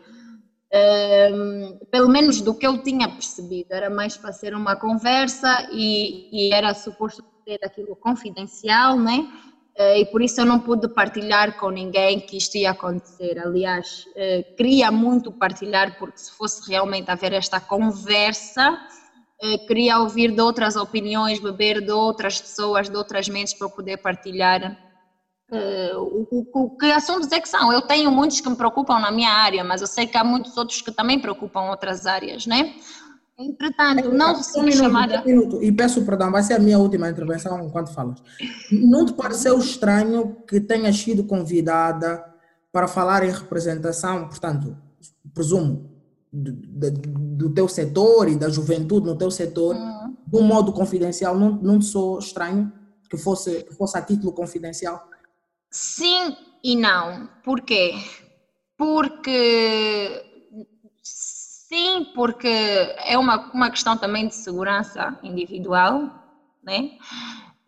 Um, pelo menos do que eu tinha percebido, era mais para ser uma conversa e, e era suposto ser aquilo confidencial, né? Uh, e por isso eu não pude partilhar com ninguém que isto ia acontecer. Aliás, uh, queria muito partilhar, porque se fosse realmente haver esta conversa, eh, queria ouvir de outras opiniões, beber de outras pessoas, de outras mentes para poder partilhar uh, o, o, que assuntos é que são. Eu tenho muitos que me preocupam na minha área, mas eu sei que há muitos outros que também preocupam outras áreas, né? Entretanto, não recebi um minuto, chamada. Um minuto, e peço perdão, vai ser a minha última intervenção enquanto falas. Não te pareceu estranho que tenhas sido convidada para falar em representação, portanto, presumo, do, do, teu setor e da juventude no teu setor uhum. de um modo confidencial, não, não te sou estranho que fosse, que fosse a título confidencial? Sim e não. Por quê? Porque sim, porque é uma, uma questão também de segurança individual, né?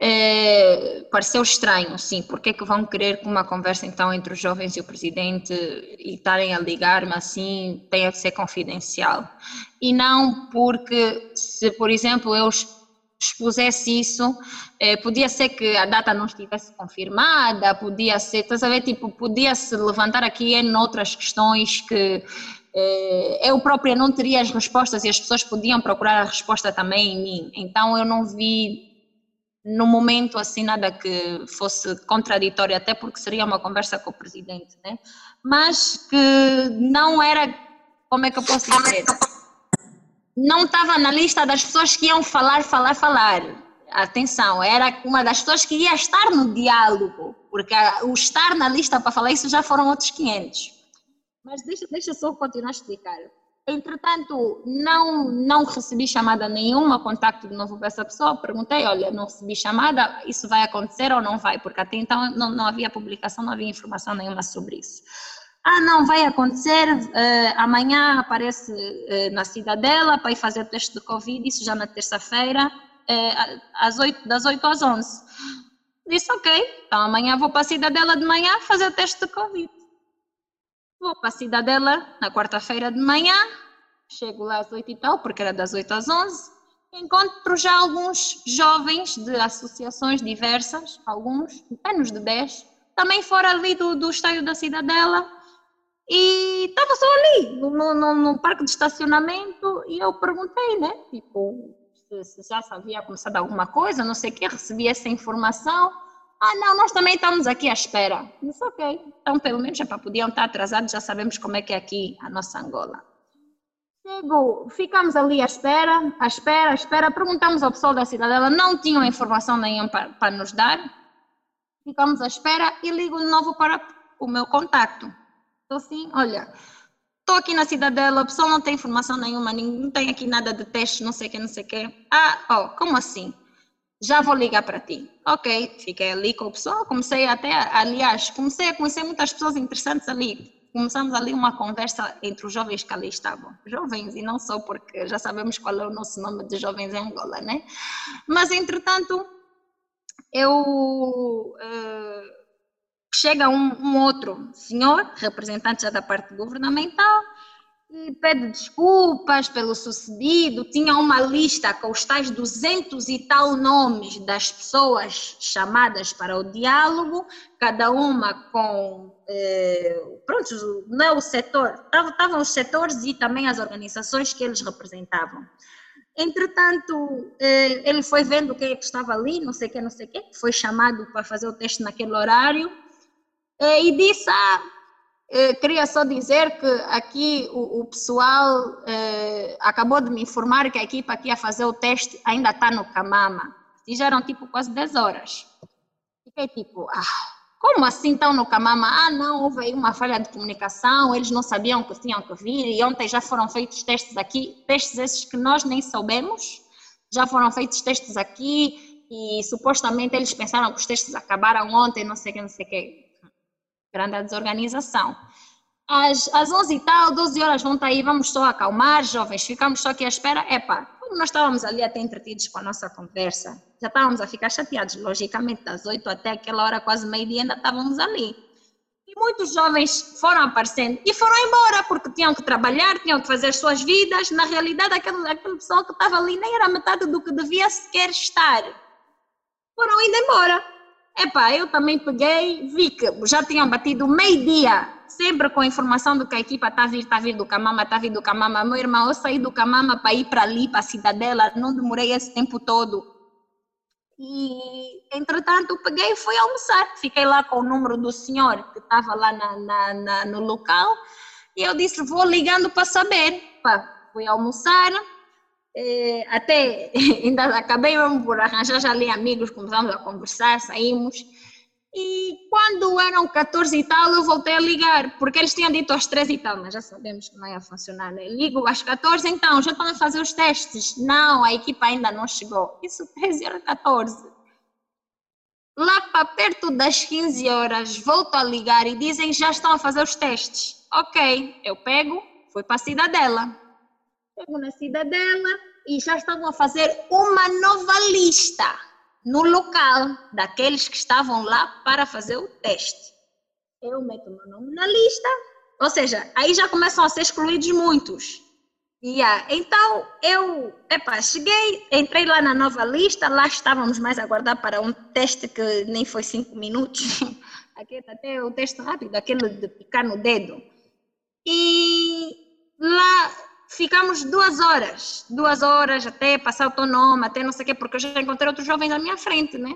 É, pareceu estranho, sim, porque é que vão querer que uma conversa então entre os jovens e o presidente e estarem a ligar-me assim tenha que ser confidencial. E não porque, se por exemplo eu expusesse isso, é, podia ser que a data não estivesse confirmada, podia ser, estás a ver, tipo, podia-se levantar aqui em outras questões que é, eu própria não teria as respostas e as pessoas podiam procurar a resposta também em mim. Então eu não vi no momento assim nada que fosse contraditório, até porque seria uma conversa com o presidente, né? Mas que não era, como é que eu posso dizer? Não estava na lista das pessoas que iam falar, falar, falar. Atenção, era uma das pessoas que ia estar no diálogo, porque o estar na lista para falar isso já foram outros 500. Mas deixa, deixa só continuar a explicar. Entretanto, não, não recebi chamada nenhuma, contacto de novo para essa pessoa. Perguntei: olha, não recebi chamada, isso vai acontecer ou não vai? Porque até então não, não havia publicação, não havia informação nenhuma sobre isso. Ah, não, vai acontecer, uh, amanhã aparece uh, na Cidadela para ir fazer o teste de Covid, isso já na terça-feira, uh, às 8, das 8 às 11. Disse, ok, então amanhã vou para a Cidadela de manhã fazer o teste de Covid. Vou para a Cidadela na quarta-feira de manhã, chego lá às oito e tal, porque era das oito às onze, encontro já alguns jovens de associações diversas, alguns, menos de dez, também fora ali do, do estádio da Cidadela, e estava só ali, no, no, no, parque de estacionamento, e eu perguntei, né? Tipo, se, se já havia começado alguma coisa, não sei o que, recebi essa informação. Ah, não, nós também estamos aqui à espera. Disse, ok. Então, pelo menos, já podiam estar atrasados, já sabemos como é que é aqui a nossa Angola. Chego, ficamos ali à espera, à espera, à espera. Perguntamos ao pessoal da cidadela, não tinham informação nenhuma para, para nos dar. Ficamos à espera e ligo de novo para o meu contacto. Então, assim, olha, estou aqui na cidadela, o pessoal não tem informação nenhuma, não tem aqui nada de teste, não sei o que, não sei o que. Ah, oh, como assim? Já vou ligar para ti. Ok, fiquei ali com o pessoal, comecei até, aliás, comecei a conhecer muitas pessoas interessantes ali começamos ali uma conversa entre os jovens que ali estavam. Jovens, e não só porque já sabemos qual é o nosso nome de jovens em Angola, né? Mas, entretanto, eu. Uh, chega um, um outro senhor, representante já da parte governamental, e pede desculpas pelo sucedido. Tinha uma lista com os tais 200 e tal nomes das pessoas chamadas para o diálogo, cada uma com. Eh, pronto, não é o setor, estavam os setores e também as organizações que eles representavam. Entretanto, eh, ele foi vendo quem é que estava ali, não sei o que, não sei o que, foi chamado para fazer o teste naquele horário e disse: Ah, eh, queria só dizer que aqui o, o pessoal eh, acabou de me informar que a equipa que ia fazer o teste ainda está no Camama. E já eram tipo quase 10 horas. Fiquei tipo, ah, como assim estão no Camama? Ah, não, houve aí uma falha de comunicação, eles não sabiam que tinham que vir e ontem já foram feitos testes aqui, testes esses que nós nem soubemos, já foram feitos testes aqui e supostamente eles pensaram que os testes acabaram ontem, não sei o que, não sei o que grande desorganização. Às, às 11 e tal, 12 horas vão estar aí, vamos só acalmar, jovens, ficamos só aqui à espera. Epá, como nós estávamos ali até entretidos com a nossa conversa, já estávamos a ficar chateados, logicamente, das 8 até aquela hora, quase meio-dia, ainda estávamos ali. E muitos jovens foram aparecendo e foram embora, porque tinham que trabalhar, tinham que fazer suas vidas. Na realidade, aquele, aquele pessoal que estava ali nem era metade do que devia sequer estar. Foram indo embora. Epá, eu também peguei, vi que já tinham batido meio-dia, sempre com a informação do que a equipa está a vir, está a vir do Camama, está a vir do Camama. Meu irmão, eu saí do Camama para ir para ali, para a Cidadela, não demorei esse tempo todo. E, entretanto, peguei e fui almoçar. Fiquei lá com o número do senhor que estava lá na, na, na, no local. E eu disse, vou ligando para saber. Pá, fui almoçar, é, até ainda acabei mesmo por arranjar já ali amigos, começamos a conversar, saímos. E quando eram 14 e tal, eu voltei a ligar, porque eles tinham dito às 13 e tal, mas já sabemos que não ia funcionar. Né? Ligo às 14, então, já estão a fazer os testes. Não, a equipa ainda não chegou. Isso 13 horas 14. Lá para perto das 15 horas, volto a ligar e dizem já estão a fazer os testes. Ok, eu pego, fui para a cidadela Chego na cidadela e já estavam a fazer uma nova lista no local daqueles que estavam lá para fazer o teste. Eu meto meu nome na lista, ou seja, aí já começam a ser excluídos muitos. Yeah. Então, eu, epa, cheguei, entrei lá na nova lista, lá estávamos mais a aguardar para um teste que nem foi cinco minutos, aquele até o teste rápido, aquele de picar no dedo. E lá ficamos duas horas, duas horas até passar o teu nome, até não sei o quê, porque eu já encontrei outros jovens à minha frente, né?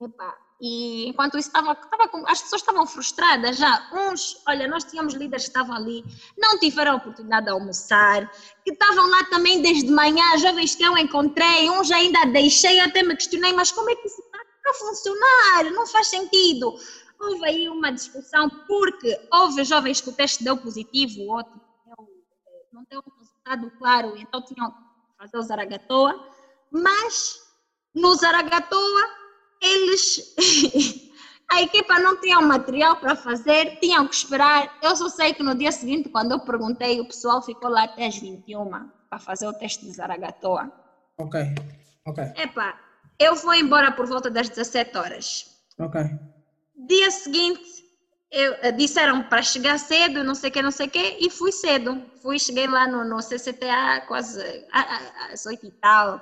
Epa. E enquanto isso estava com, as pessoas estavam frustradas já. Uns, olha, nós tínhamos líderes que estavam ali, não tiveram a oportunidade de almoçar, que estavam lá também desde manhã, jovens que eu encontrei, uns ainda deixei, até me questionei, mas como é que isso está a funcionar? Não faz sentido. Houve aí uma discussão, porque houve jovens que o teste deu positivo, outro não deu um resultado claro, então tinham que fazer o Zaragatoa, mas no Zaragatoa eles a equipa não tinha o material para fazer, tinham que esperar. Eu só sei que no dia seguinte, quando eu perguntei, o pessoal ficou lá até as 21 para fazer o teste de Zaragatoa. Ok, ok. Epa, eu vou embora por volta das 17 horas. Ok. Dia seguinte, eu, eh, disseram para chegar cedo, não sei o que, não sei o que, e fui cedo. Fui, cheguei lá no, no CCTA quase às oito e tal.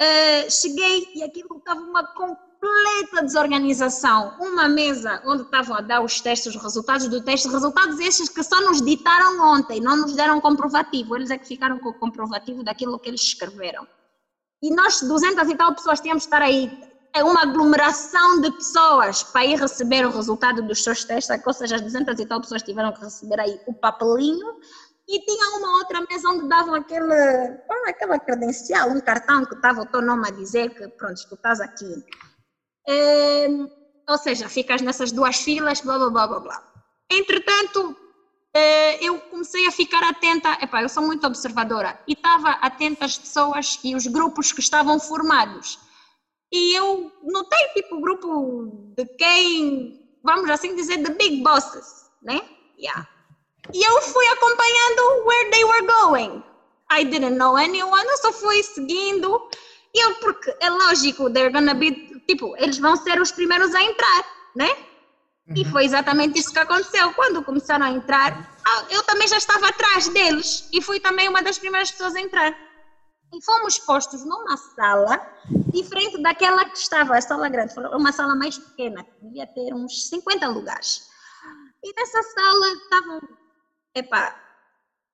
Uh, cheguei e aquilo estava uma completa desorganização. Uma mesa onde estavam a dar os testes, os resultados do teste, resultados esses que só nos ditaram ontem, não nos deram comprovativo. Eles é que ficaram com o comprovativo daquilo que eles escreveram. E nós, 200 e tal pessoas, tínhamos de estar aí. É uma aglomeração de pessoas para ir receber o resultado dos seus testes, ou seja, as 200 e tal pessoas tiveram que receber aí o papelinho e tinha uma outra mesa onde davam aquele, aquela credencial, um cartão que estava o teu nome a dizer que, pronto, tu estás aqui. É, ou seja, ficas nessas duas filas, blá, blá, blá, blá, blá. Entretanto, é, eu comecei a ficar atenta, epá, eu sou muito observadora, e estava atenta às pessoas e os grupos que estavam formados. E eu notei, tipo, o grupo de quem, vamos assim dizer, the big bosses, né? Yeah e eu fui acompanhando where they were going. I didn't know anyone, eu só fui seguindo. E eu, porque é lógico, they're gonna be, tipo, eles vão ser os primeiros a entrar, né? Uhum. E foi exatamente isso que aconteceu. Quando começaram a entrar, ah, eu também já estava atrás deles e fui também uma das primeiras pessoas a entrar. E fomos postos numa sala diferente daquela que estava, a sala grande, uma sala mais pequena, devia ter uns 50 lugares. E nessa sala estavam epá,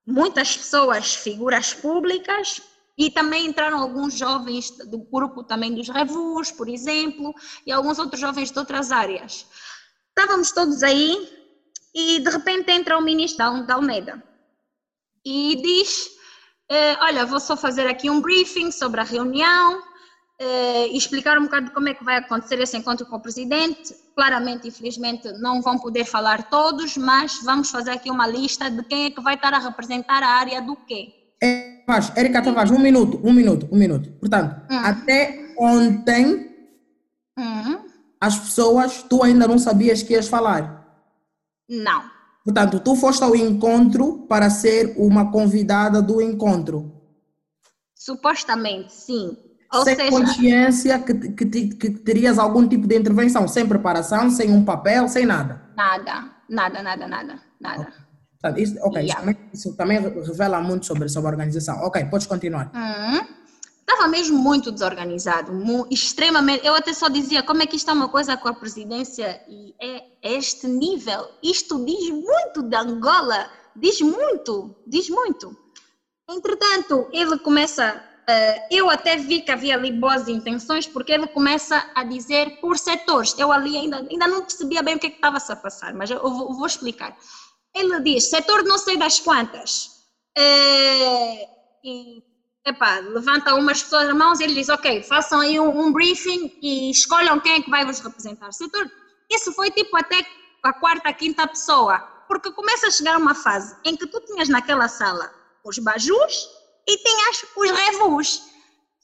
muitas pessoas, figuras públicas, e também entraram alguns jovens do grupo também dos revus, por exemplo, e alguns outros jovens de outras áreas. Estávamos todos aí e de repente entra o ministro da Almeida e diz, eh, olha, vou só fazer aqui um briefing sobre a reunião, eh, explicar um bocado como é que vai acontecer esse encontro com o presidente. Claramente, infelizmente, não vão poder falar todos, mas vamos fazer aqui uma lista de quem é que vai estar a representar a área do quê. É, Tavares, Erika Tavares, um minuto, um minuto, um minuto. Portanto, hum. até ontem, hum. as pessoas, tu ainda não sabias que ias falar? Não. Portanto, tu foste ao encontro para ser uma convidada do encontro? Supostamente, sim. Ou sem seja, consciência que, que, que, terias algum tipo de intervenção, sem preparação, sem um papel, sem nada? Nada, nada, nada, nada, nada. Okay. Isso, ok, yeah. isso, também, isso, também, revela muito sobre, sobre a organização. Ok, podes continuar. Estava mesmo muito desorganizado, extremamente. Eu até só dizia como é que isto é uma coisa com a presidência e é, este nível. Isto diz muito de Angola, diz muito, diz muito. Entretanto, ele começa Uh, eu até vi que havia ali boas intenções, porque ele começa a dizer por setores. Eu ali ainda, ainda não percebia bem o que, é estava -se a passar, mas eu vou, vou, explicar. Ele diz setor não sei das quantas. Uh, e epá, levanta umas pessoas as mãos e ele diz: Ok, façam aí um, um, briefing e escolham quem é que vai vos representar. Isso foi tipo até a quarta, quinta pessoa, porque começa a chegar uma fase em que tu tinhas naquela sala os bajus e tinhas os revus.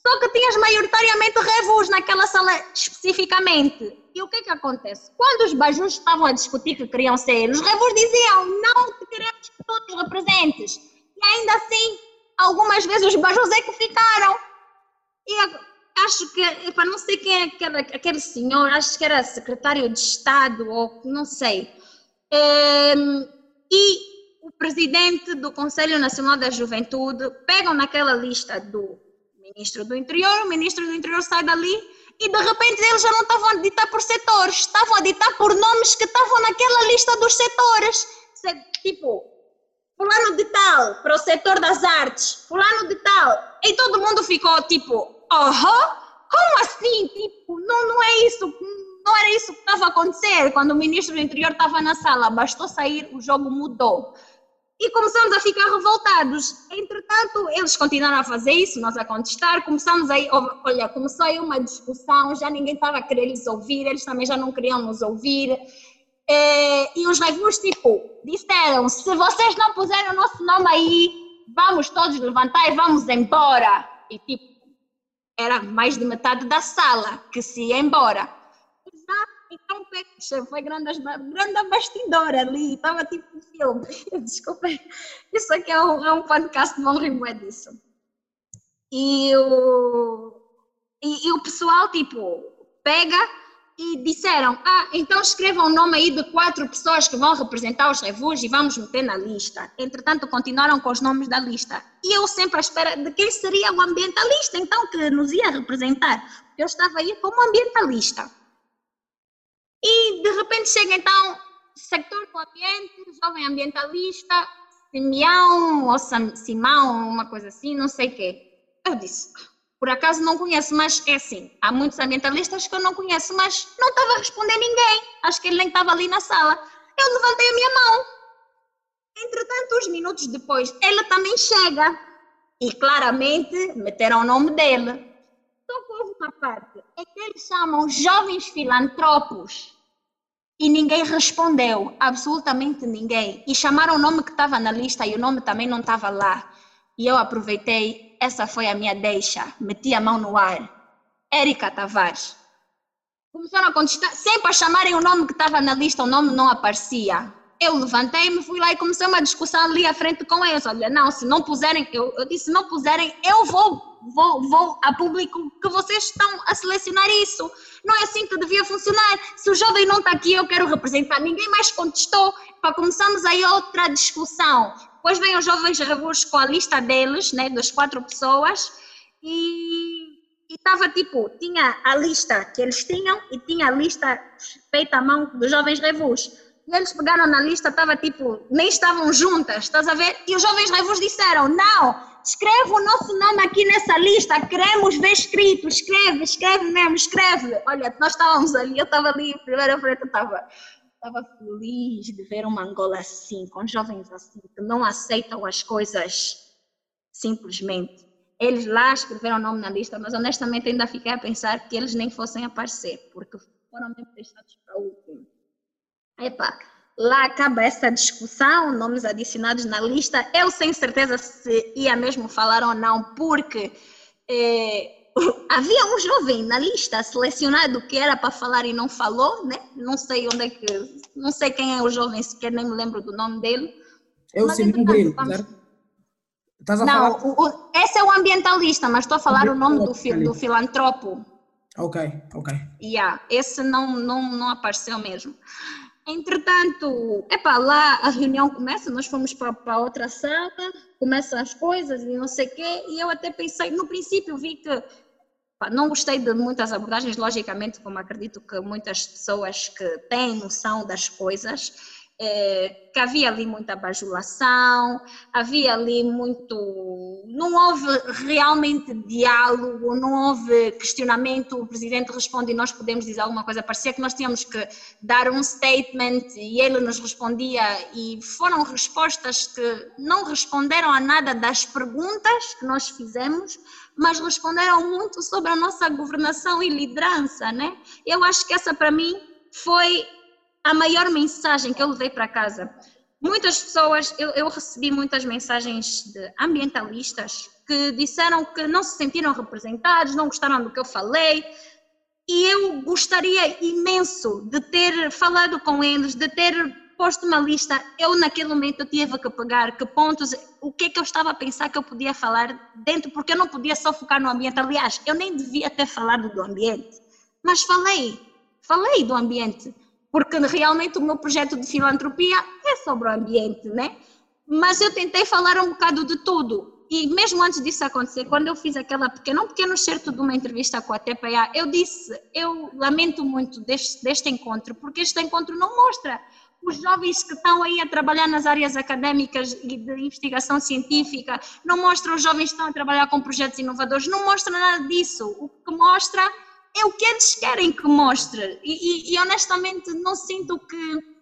Só que tinhas maioritariamente revus naquela sala especificamente. E o que é que acontece? Quando os bajus estavam a discutir que queriam ser, os revus diziam não te queremos que todos representes. E ainda assim, algumas vezes os bajus é que ficaram. E acho que, para não sei quem é aquele, senhor, acho que era secretário de Estado ou não sei. Um, e o presidente do Conselho Nacional da Juventude pegam naquela lista do ministro do Interior, o ministro do Interior sai dali e de repente eles já não estavam a ditar por setores, estavam a ditar por nomes que estavam naquela lista dos setores. Tipo, fulano de tal, para o setor das artes, fulano de tal. E todo mundo ficou tipo, aham, como assim? Tipo, não, não é isso, não era isso que estava a acontecer quando o ministro do Interior estava na sala, bastou sair, o jogo mudou e começamos a ficar revoltados. Entretanto, eles continuaram a fazer isso, nós a contestar, começamos aí, olha, começou aí uma discussão, já ninguém estava a querer lhes ouvir, eles também já não queriam nos ouvir. É, e os revus, tipo, disseram, se vocês não puserem o nosso nome aí, vamos todos levantar e vamos embora. E, tipo, era mais de metade da sala que se ia embora. Então foi grande, grande bastidor ali, estava tipo um filme. Desculpa, isso aqui é um, é um podcast, não rimo é disso. E o, e, e, o pessoal, tipo, pega e disseram: Ah, então escrevam o nome aí de quatro pessoas que vão representar os revus e vamos meter na lista. Entretanto, continuaram com os nomes da lista. E eu sempre à espera de quem seria o ambientalista, então, que nos ia representar. Eu estava aí como ambientalista. E de repente chega então sector do ambiente, jovem ambientalista, Simeão ou Simão, uma coisa assim, não sei o quê. Eu disse, por acaso não conheço, mas é assim, há muitos ambientalistas que eu não conheço, mas não estava a responder ninguém. Acho que ele nem estava ali na sala. Eu levantei a minha mão. Entretanto, uns minutos depois, ele também chega. E claramente meteram o nome dele. Só que houve uma parte, é que eles chamam jovens filantropos. E ninguém respondeu, absolutamente ninguém. E chamaram o nome que estava na lista e o nome também não estava lá. E eu aproveitei, essa foi a minha deixa, meti a mão no ar. Érica Tavares. Começaram a contestar, sempre a chamarem o nome que estava na lista, o nome não aparecia. Eu levantei-me, fui lá e comecei uma discussão ali à frente com eles. Olha, não, se não puserem, eu, eu disse, se não puserem, eu vou, vou, vou a público que vocês estão a selecionar isso. Não é assim que devia funcionar. Se o jovem não está aqui, eu quero representar. Ninguém mais contestou. Para começamos aí outra discussão. Depois vem os jovens revuos com a lista deles, né, das quatro pessoas, e estava tipo, tinha a lista que eles tinham e tinha a lista feita à mão dos jovens revus. E eles pegaram na lista, estava tipo, nem estavam juntas, estás a ver? E os jovens revus disseram: não, escreve o nosso nome aqui nessa lista, queremos ver escrito, escreve, escreve mesmo, escreve. Olha, nós estávamos ali, eu estava ali, primeira frente, estava estava feliz de ver uma Angola assim, com jovens assim, que não aceitam as coisas simplesmente. Eles lá escreveram o nome na lista, mas honestamente ainda fiquei a pensar que eles nem fossem aparecer, porque foram mesmo deixados para o último. Epa, lá acaba essa discussão, nomes adicionados na lista. Eu sem certeza se ia mesmo falar ou não, porque eh, havia um jovem na lista selecionado que era para falar e não falou, né? Não sei onde é que, não sei quem é o jovem sequer, nem me lembro do nome dele. É o Simão Grilo, certo? Estás a não, falar... o, esse é o ambientalista, mas estou a falar o nome do, fil, do filantropo. Ok, ok. Yeah, esse não, não, não apareceu mesmo. Entretanto, epá, lá a reunião começa, nós fomos para outra sala, começam as coisas e não sei o quê, e eu até pensei, no princípio vi que não gostei de muitas abordagens, logicamente, como acredito que muitas pessoas que têm noção das coisas, é, que havia ali muita bajulação, havia ali muito. Não houve realmente diálogo, não houve questionamento. O presidente responde e nós podemos dizer alguma coisa. Parecia que nós tínhamos que dar um statement e ele nos respondia, e foram respostas que não responderam a nada das perguntas que nós fizemos, mas responderam muito sobre a nossa governação e liderança, né? Eu acho que essa para mim foi a maior mensagem que eu levei para casa. Muitas pessoas, eu, eu recebi muitas mensagens de ambientalistas que disseram que não se sentiram representados, não gostaram do que eu falei, e eu gostaria imenso de ter falado com eles, de ter posto uma lista. Eu, naquele momento, eu tive que pegar que pontos, o que é que eu estava a pensar que eu podia falar dentro, porque eu não podia só focar no ambiente. Aliás, eu nem devia ter falado do ambiente, mas falei, falei do ambiente porque realmente o meu projeto de filantropia é sobre o ambiente, né? Mas eu tentei falar um bocado de tudo. E mesmo antes disso acontecer, quando eu fiz aquela pequena, um pequeno certo de uma entrevista com a TPA, eu disse, eu lamento muito deste, deste encontro, porque este encontro não mostra os jovens que estão aí a trabalhar nas áreas académicas e de investigação científica, não mostra os jovens que estão a trabalhar com projetos inovadores, não mostra nada disso. O que mostra é o que eles querem que mostre. E, e, e, honestamente não sinto que.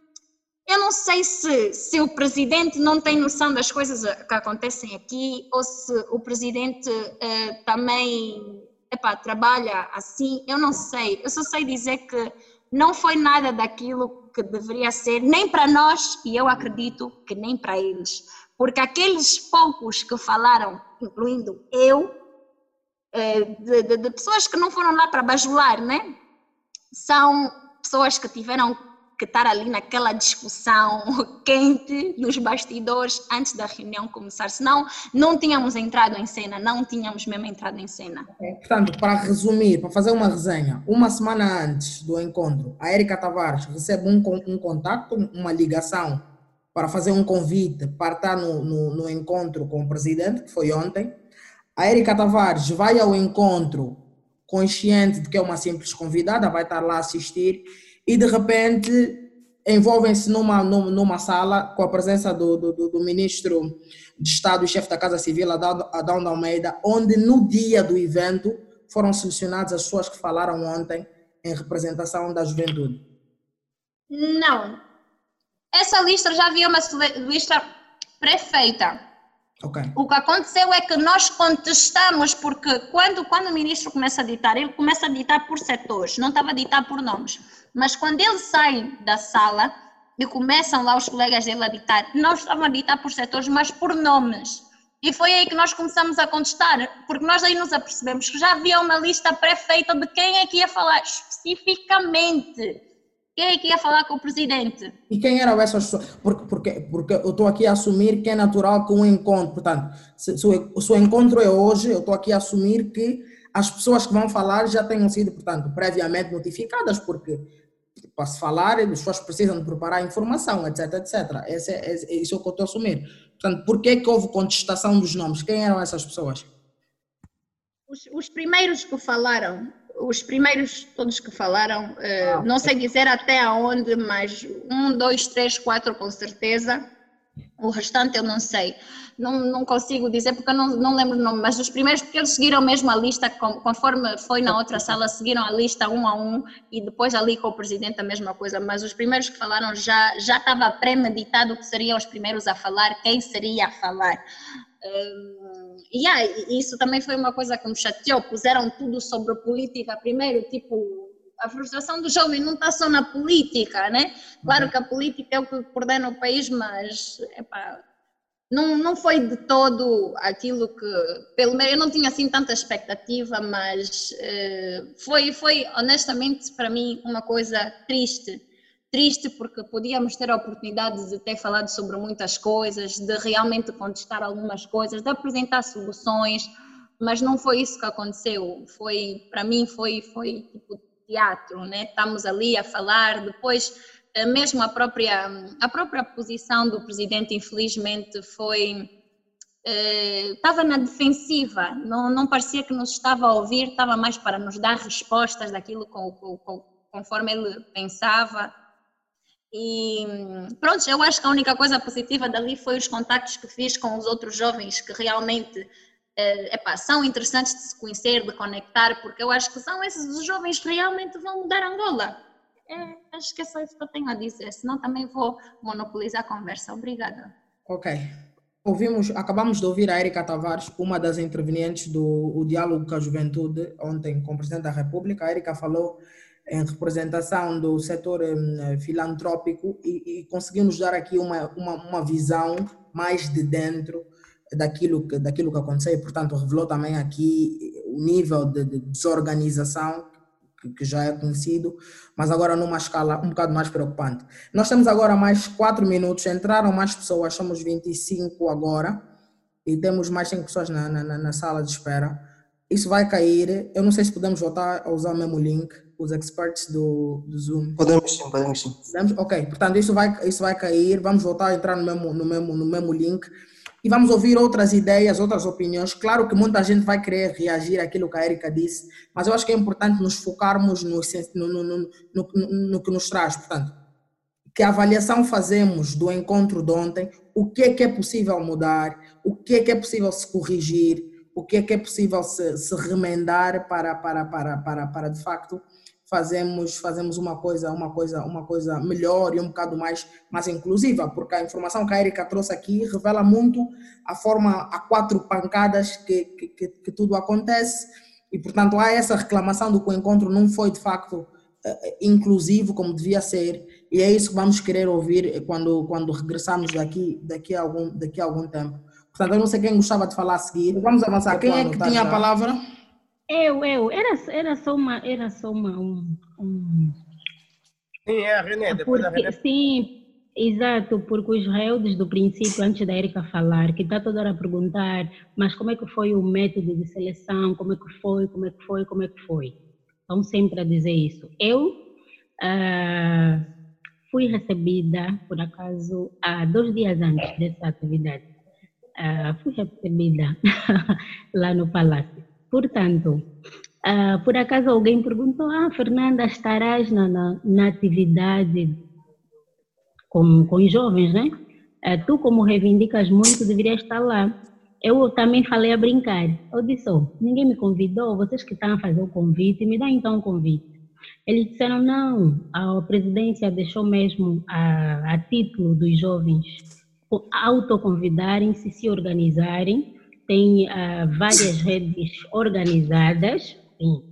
Eu não sei se, se o presidente não tem noção das coisas que acontecem aqui ou se o presidente uh, também epá, trabalha assim. Eu não sei. Eu só sei dizer que não foi nada daquilo que deveria ser, nem para nós, e eu acredito que nem para eles. Porque aqueles poucos que falaram, incluindo eu, é, de, de, de, pessoas que não foram lá para bajular, né? São pessoas que tiveram que estar ali naquela discussão quente nos bastidores antes da reunião começar, senão não tínhamos entrado em cena, não tínhamos mesmo entrado em cena. É, portanto, para resumir, para fazer uma resenha, uma semana antes do encontro, a Erika Tavares recebe um, um contato, uma ligação para fazer um convite para estar no, no, no encontro com o presidente, que foi ontem, a Erika Tavares vai ao encontro consciente de que é uma simples convidada, vai estar lá assistir e de repente envolvem-se numa, numa sala com a presença do, do, do ministro de Estado e chefe da Casa Civil, Adão da Almeida, onde no dia do evento foram selecionadas as pessoas que falaram ontem em representação da juventude. Não. Essa lista já havia uma lista pré-feita. Okay. O que aconteceu é que nós contestamos, porque quando, quando o ministro começa a ditar, ele começa a ditar por setores, não estava a ditar por nomes. Mas quando ele sai da sala e começam lá os colegas dele a ditar, nós estávamos a ditar por setores, mas por nomes. E foi aí que nós começamos a contestar, porque nós aí nos apercebemos que já havia uma lista pré-feita de quem é que ia falar especificamente. Quem é que ia falar com o presidente? E quem eram essas pessoas? Porque, porque, porque eu estou aqui a assumir que é natural que um encontro, portanto, se, se, o, se o encontro é hoje, eu estou aqui a assumir que as pessoas que vão falar já tenham sido, portanto, previamente notificadas, porque se falar, as pessoas precisam de preparar informação, etc, etc. Esse é, esse, isso é o que eu estou a assumir. Portanto, por que, que houve contestação dos nomes? Quem eram essas pessoas? Os, os primeiros que falaram os primeiros todos que falaram, uh, não sei dizer até aonde, mas um, dois, três, quatro com certeza. O restante eu não sei. Não, não consigo dizer porque eu não, não lembro o nome, mas os primeiros, porque eles seguiram mesmo a lista, conforme foi na outra sala, seguiram a lista um a um e depois ali com o presidente a mesma coisa. Mas os primeiros que falaram já, já estava premeditado que seriam os primeiros a falar, quem seria a falar. Um, yeah, isso também foi uma coisa que me chateou. Puseram tudo sobre política primeiro, tipo, a frustração do jovem não está só na política, né? Claro uhum. que a política é o que coordena o país, mas epá, não, não foi de todo aquilo que, pelo menos, eu não tinha assim tanta expectativa, mas uh, foi, foi honestamente para mim uma coisa triste triste porque podíamos ter a oportunidade de ter falado sobre muitas coisas, de realmente contestar algumas coisas, de apresentar soluções, mas não foi isso que aconteceu. Foi, para mim, foi, foi tipo teatro, né? Estamos ali a falar, depois eh, mesmo a própria a própria posição do presidente, infelizmente, foi eh, estava na defensiva, não, não parecia que nos estava a ouvir, estava mais para nos dar respostas daquilo com, com, com, conforme ele pensava. E pronto, eu acho que a única coisa positiva dali foi os contactos que fiz com os outros jovens que realmente é, epá, são interessantes de se conhecer, de conectar, porque eu acho que são esses os jovens que realmente vão mudar Angola. É, acho que é só isso que eu tenho a dizer, senão também vou monopolizar a conversa. Obrigada. Ok. Ouvimos, acabamos de ouvir a Erika Tavares, uma das intervenientes do Diálogo com a Juventude, ontem com o Presidente da República. A Erika falou em representação do setor um, filantrópico e, e, conseguimos dar aqui uma, uma, uma, visão mais de dentro daquilo que, daquilo que aconteceu e, portanto, revelou também aqui o nível de, de desorganização que, que, já é conhecido, mas agora numa escala um bocado mais preocupante. Nós temos agora mais quatro minutos, entraram mais pessoas, somos 25 agora e temos mais cinco pessoas na, na, na sala de espera. Isso vai cair, eu não sei se podemos voltar a usar o mesmo link, os experts do, do Zoom? Podemos sim, podemos sim. Podemos? Ok, portanto isso vai, isso vai cair, vamos voltar a entrar no mesmo, no, mesmo, no mesmo link e vamos ouvir outras ideias, outras opiniões. Claro que muita gente vai querer reagir àquilo que a Erika disse, mas eu acho que é importante nos focarmos no, no, no, no, que nos traz. Portanto, que avaliação fazemos do encontro de ontem, o que é que é possível mudar, o que é que é possível se corrigir, o que é que é possível se, se remendar para, para, para, para, para de facto fazemos fazemos uma coisa uma coisa uma coisa melhor e um bocado mais mais inclusiva porque a informação que a Erika trouxe aqui revela muito a forma a quatro pancadas que, que, que tudo acontece. E portanto há essa reclamação do que o encontro não foi de facto eh, inclusivo como devia ser. E é isso que vamos querer ouvir quando quando regressarmos daqui daqui a algum daqui a algum tempo. Portanto eu não sei quem gostava de falar a seguir. Vamos avançar. Quem é que tinha a palavra eu, eu, era, era só uma, era só uma, um, um... Sim, é a René, depois porque, a René. Sim, exato, porque os réus desde o princípio, antes da Erika falar, que está toda hora a perguntar, mas como é que foi o método de seleção, como é que foi, como é que foi, como é que foi. Estão sempre a dizer isso. Eu uh, fui recebida, por acaso, há dois dias antes dessa atividade, uh, fui recebida lá no Palácio Portanto, Uh, por acaso alguém perguntou, ah, Fernanda, estarás na, na, na atividade com, com os jovens, né? Uh, tu, como reivindicas muito, deverias estar lá. Eu também falei a brincar. Eu disse, oh, ninguém me convidou, vocês que estão a fazer o convite, me dá então um convite. Eles disseram, não, a presidência deixou mesmo a, a título dos jovens autoconvidarem-se, se organizarem. Tem uh, várias redes organizadas,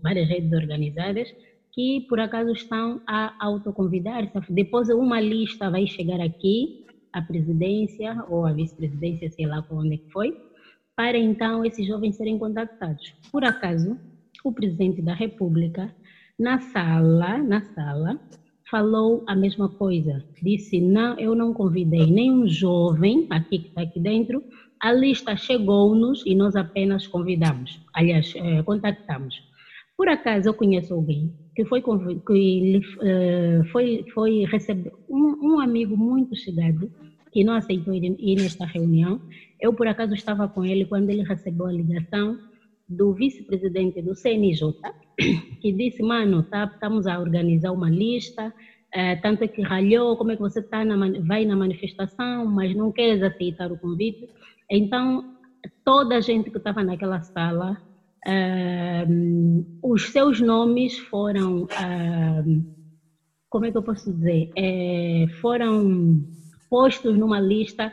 várias redes organizadas que por acaso estão a autoconvidar-se. Depois uma lista vai chegar aqui, a presidência ou a vice-presidência, sei lá onde foi, para então esses jovens serem contactados. Por acaso, o presidente da República, na sala, na sala, falou a mesma coisa. Disse: não, eu não convidei nenhum jovem aqui que está aqui dentro. A lista chegou-nos e nós apenas convidamos. Aliás, eh, contactamos. Por acaso eu conheço alguém que foi que uh, foi foi um, um, amigo muito chegado que não aceitou ir, ir nesta reunião. Eu por acaso estava com ele quando ele recebeu a ligação do vice-presidente do CNJ que disse mano tá, estamos a organizar uma lista uh, tanto é que ralhou como é que você tá na, vai na manifestação mas não queres aceitar o convite então toda a gente que estava naquela sala Uh, os seus nomes foram, uh, como é que eu posso dizer, é, foram postos numa lista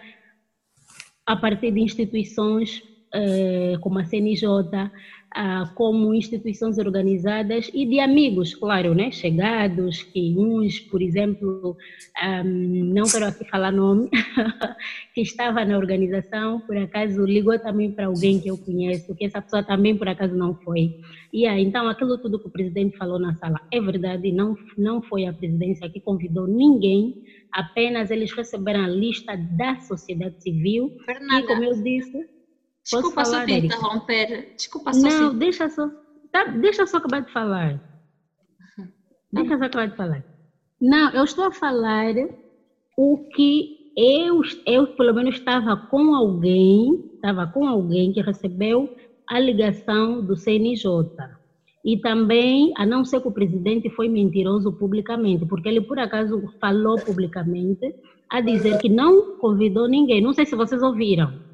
a partir de instituições uh, como a CNJ, ah, como instituições organizadas e de amigos, claro, né, chegados, que uns, por exemplo, um, não quero aqui falar nome, que estava na organização, por acaso ligou também para alguém que eu conheço, que essa pessoa também por acaso não foi. E aí, então, aquilo tudo que o presidente falou na sala é verdade, não, não foi a presidência que convidou ninguém, apenas eles receberam a lista da sociedade civil. Fernanda. E como eu disse, Desculpa falar, só te interromper. Desculpa só. Não, se... deixa só. Tá, deixa só acabar de falar. Deixa só acabar de falar. Não, eu estou a falar o que eu, eu pelo menos estava com alguém, estava com alguém que recebeu a ligação do CNJ. E também, a não ser que o presidente foi mentiroso publicamente, porque ele por acaso falou publicamente a dizer que não convidou ninguém. Não sei se vocês ouviram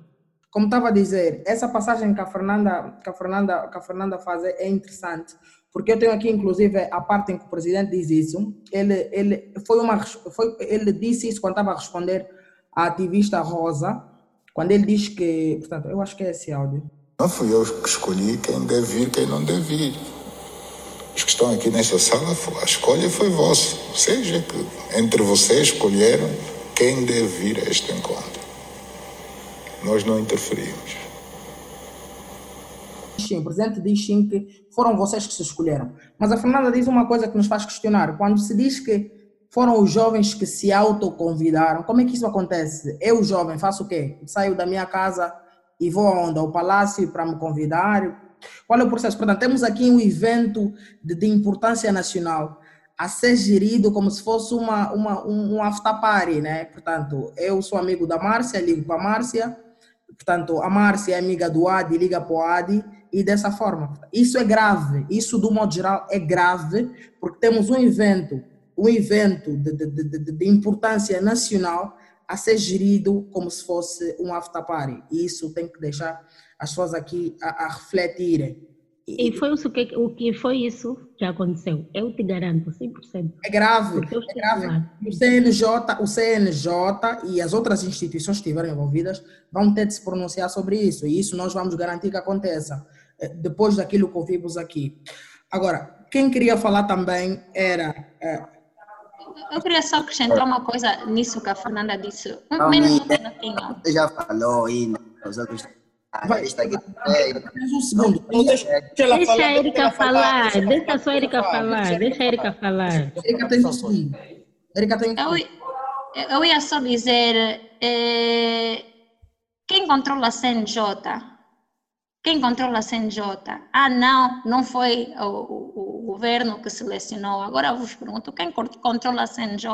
como estava a dizer, essa passagem que a Fernanda, que a Fernanda, que a Fernanda faz é interessante, porque eu tenho aqui inclusive a parte em que o presidente diz isso. Ele, ele, foi uma, foi, ele disse isso quando estava a responder à ativista Rosa, quando ele diz que, portanto, eu acho que é esse áudio. Não fui eu que escolhi quem deve vir, quem não deve vir. Os que estão aqui nesta sala, a escolha foi vossa. Seja que entre vocês escolheram quem deve vir a este encontro. Nós não interferimos. Sim, o presidente diz sim que foram vocês que se escolheram. Mas a Fernanda diz uma coisa que nos faz questionar. Quando se diz que foram os jovens que se autoconvidaram, como é que isso acontece? Eu, jovem, faço o quê? Saio da minha casa e vou aonde? Ao palácio para me convidar? Qual é o processo? Portanto, temos aqui um evento de, de importância nacional a ser gerido como se fosse uma, uma, um, um after party, né? Portanto, eu sou amigo da Márcia, ligo para a Márcia, Portanto, a Márcia é amiga do Adi, liga para o Adi e dessa forma. Isso é grave, isso do modo geral é grave, porque temos um evento, um evento de, de, de, de importância nacional a ser gerido como se fosse um after party. E isso tem que deixar as pessoas aqui a, a refletirem. E foi o que, o que foi isso que aconteceu. Eu te garanto, 100%. É grave. É grave. O CNJ, o CNJ e as outras instituições que estiverem envolvidas vão ter de se pronunciar sobre isso. E isso nós vamos garantir que aconteça eh, depois daquilo que ouvimos aqui. Agora, quem queria falar também era. É... Eu queria só acrescentar uma coisa nisso que a Fernanda disse. Um minuto, Você já falou aí, né? os outros Vai. Um segundo. Deixa, deixa a Erika falar. Deixa só a Erika falar. Deixa a Erika falar. Erika tem um Erika tem eu, eu ia só dizer, é, quem controla a CNJ? Quem controla a CNJ? Ah, não, não foi o, o, o governo que selecionou. Agora eu vos pergunto, quem controla a CNJ?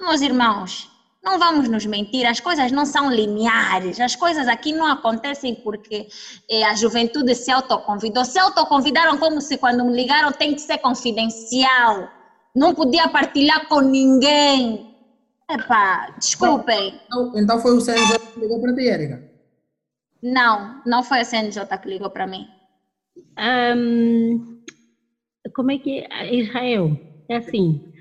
Meus irmãos, não vamos nos mentir, as coisas não são lineares, as coisas aqui não acontecem porque eh, a juventude se autoconvidou. Se autoconvidaram como se quando me ligaram tem que ser confidencial, não podia partilhar com ninguém. Epá, desculpem. Então, então foi o CNJ que ligou para ti, Erika? Não, não foi a CNJ que ligou para mim. Ahm, como é que é? Israel? É assim,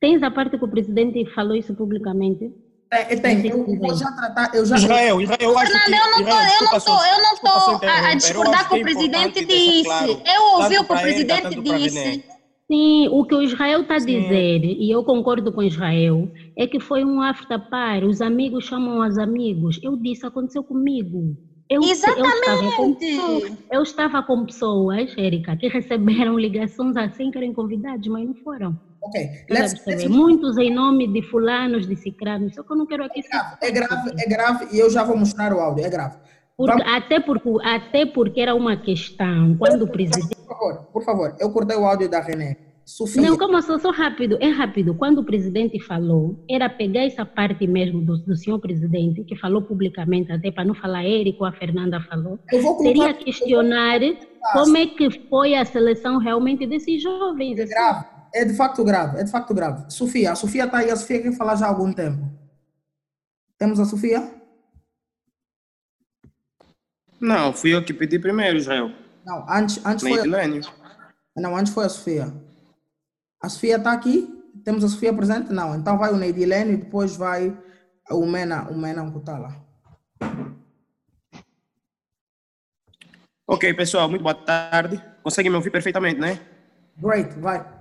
tens a parte que o presidente falou isso publicamente? É, tem, eu vou já tratar, eu já... Israel, Israel, eu acho Fernando, que... eu não Israel, estou, eu não só- eu não estou a, discordar com o é presidente disse. claro, eu ouvi o que o Erika, presidente disse. Sim, o que o Israel está a dizer, e eu concordo com Israel, é que foi um after party, os amigos chamam os amigos. Eu disse, aconteceu comigo. Eu, Eu estava, com, pessoas- eu estava com pessoas, Érica, que receberam ligações assim que eram convidados, mas não foram. Ok, let's- let's- Muitos em nome de fulanos, de cicranos, só que eu não quero aqui... É grave, é grave, e eu já vou mostrar o áudio, é grave. Porque, até, porque, até porque era uma questão, quando o presidente... Por favor, por favor, eu cortei o áudio da René. Sofia, Não, como só, só rápido, é rápido. Quando o presidente falou, era pegar essa parte mesmo do, do senhor presidente, que falou publicamente, até para não falar Érico, a Fernanda falou, Eu seria questionar como é que foi a seleção realmente desses jovens. É grave, é de facto grave, é de facto grave. Sofia, a Sofia está aí, a Sofia quer falar já há algum tempo. Temos a Sofia? Não, fui eu que pedi primeiro, Israel. Não, antes, antes foi. Neidilene. Não, antes foi a Sofia. A Sofia está aqui? Temos a Sofia presente? Não, então vai o Neidilene e depois vai o Mena, o Mena Nkutala. Ok, pessoal, muito boa tarde. Consegue me ouvir perfeitamente, né? Great, vai.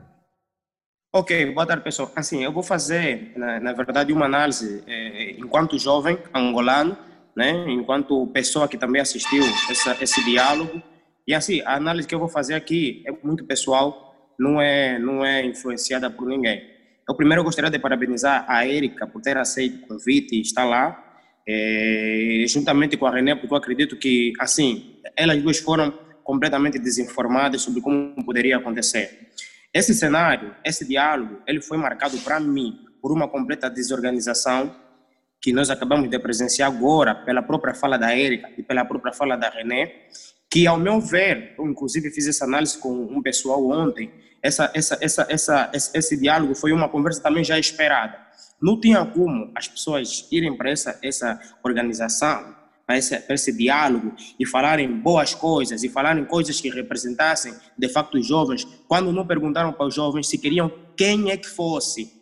Ok, boa tarde, pessoal. Assim, eu vou fazer, na, na verdade, uma análise eh, enquanto jovem angolano, né? Enquanto pessoa que também assistiu essa, esse diálogo. E assim, a análise que eu vou fazer aqui é muito pessoal, não é, não é influenciada por ninguém. Eu primeiro gostaria de parabenizar a Érica por ter aceito o convite e estar lá, eh, juntamente com a René, porque eu acredito que, assim, elas duas foram completamente desinformadas sobre como poderia acontecer. Esse cenário, esse diálogo, ele foi marcado para mim por uma completa desorganização que nós acabamos de presenciar agora pela própria fala da Érica e pela própria fala da René, que ao meu ver, eu inclusive fiz essa análise com um pessoal ontem, essa, essa, essa, essa, esse, esse diálogo foi uma conversa também já esperada. Não tinha como as pessoas irem para essa, essa organização, para esse, para esse diálogo e falarem boas coisas e falarem coisas que representassem de facto os jovens, quando não perguntaram para os jovens se queriam quem é que fosse.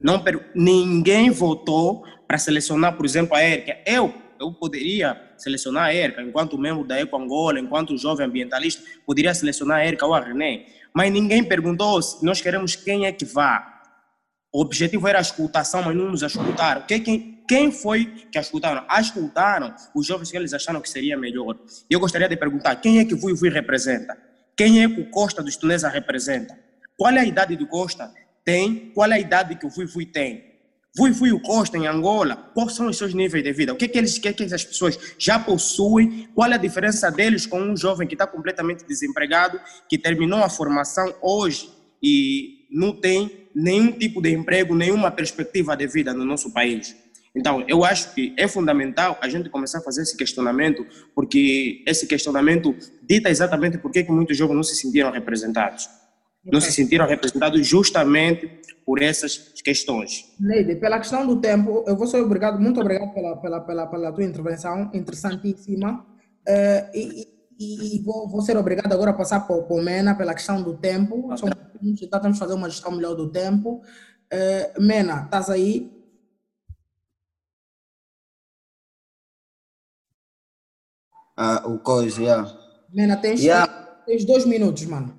Não, ninguém votou para selecionar, por exemplo, a Érica. Eu, eu poderia selecionar a Érica enquanto membro da Eco Angola, enquanto jovem ambientalista, poderia selecionar a Érica ou a René. Mas ninguém perguntou se nós queremos quem é que vá. O objetivo era a escutação, mas não nos escutaram. Que- Quem, quem foi que escutaram? Escutaram os jovens que eles acharam que seria melhor. E eu gostaria de perguntar, quem é que o Vui Vui representa? Quem é que o Costa dos Tunesa representa? Qual é a idade do Costa? Tem. Qual é a idade que o Vui Vui tem? Vui Vui o Costa em Angola, quais são os seus níveis de vida? O que é que eles, o que é que essas pessoas já possuem? Qual é a diferença deles com um jovem que está completamente desempregado, que terminou a formação hoje e não tem nenhum tipo de emprego, nenhuma perspectiva de vida no nosso país? Então, eu acho que é fundamental a gente começar a fazer esse questionamento, porque esse questionamento dita exatamente por que muitos jovens não se sentiram representados. Não se sentiram representados justamente por essas questões. Neide, pela questão do tempo, eu vou ser obrigado, muito obrigado pela, pela, pela, pela tua intervenção, interessantíssima. Eh, e, e, e vou, vou ser obrigado agora a passar para o Mena pela questão do tempo. Então temos que fazer uma gestão melhor do tempo. Eh, Mena, estás aí? Ah, o coisa, yeah. Mena, tens, Yeah. tens dois minutos, mano.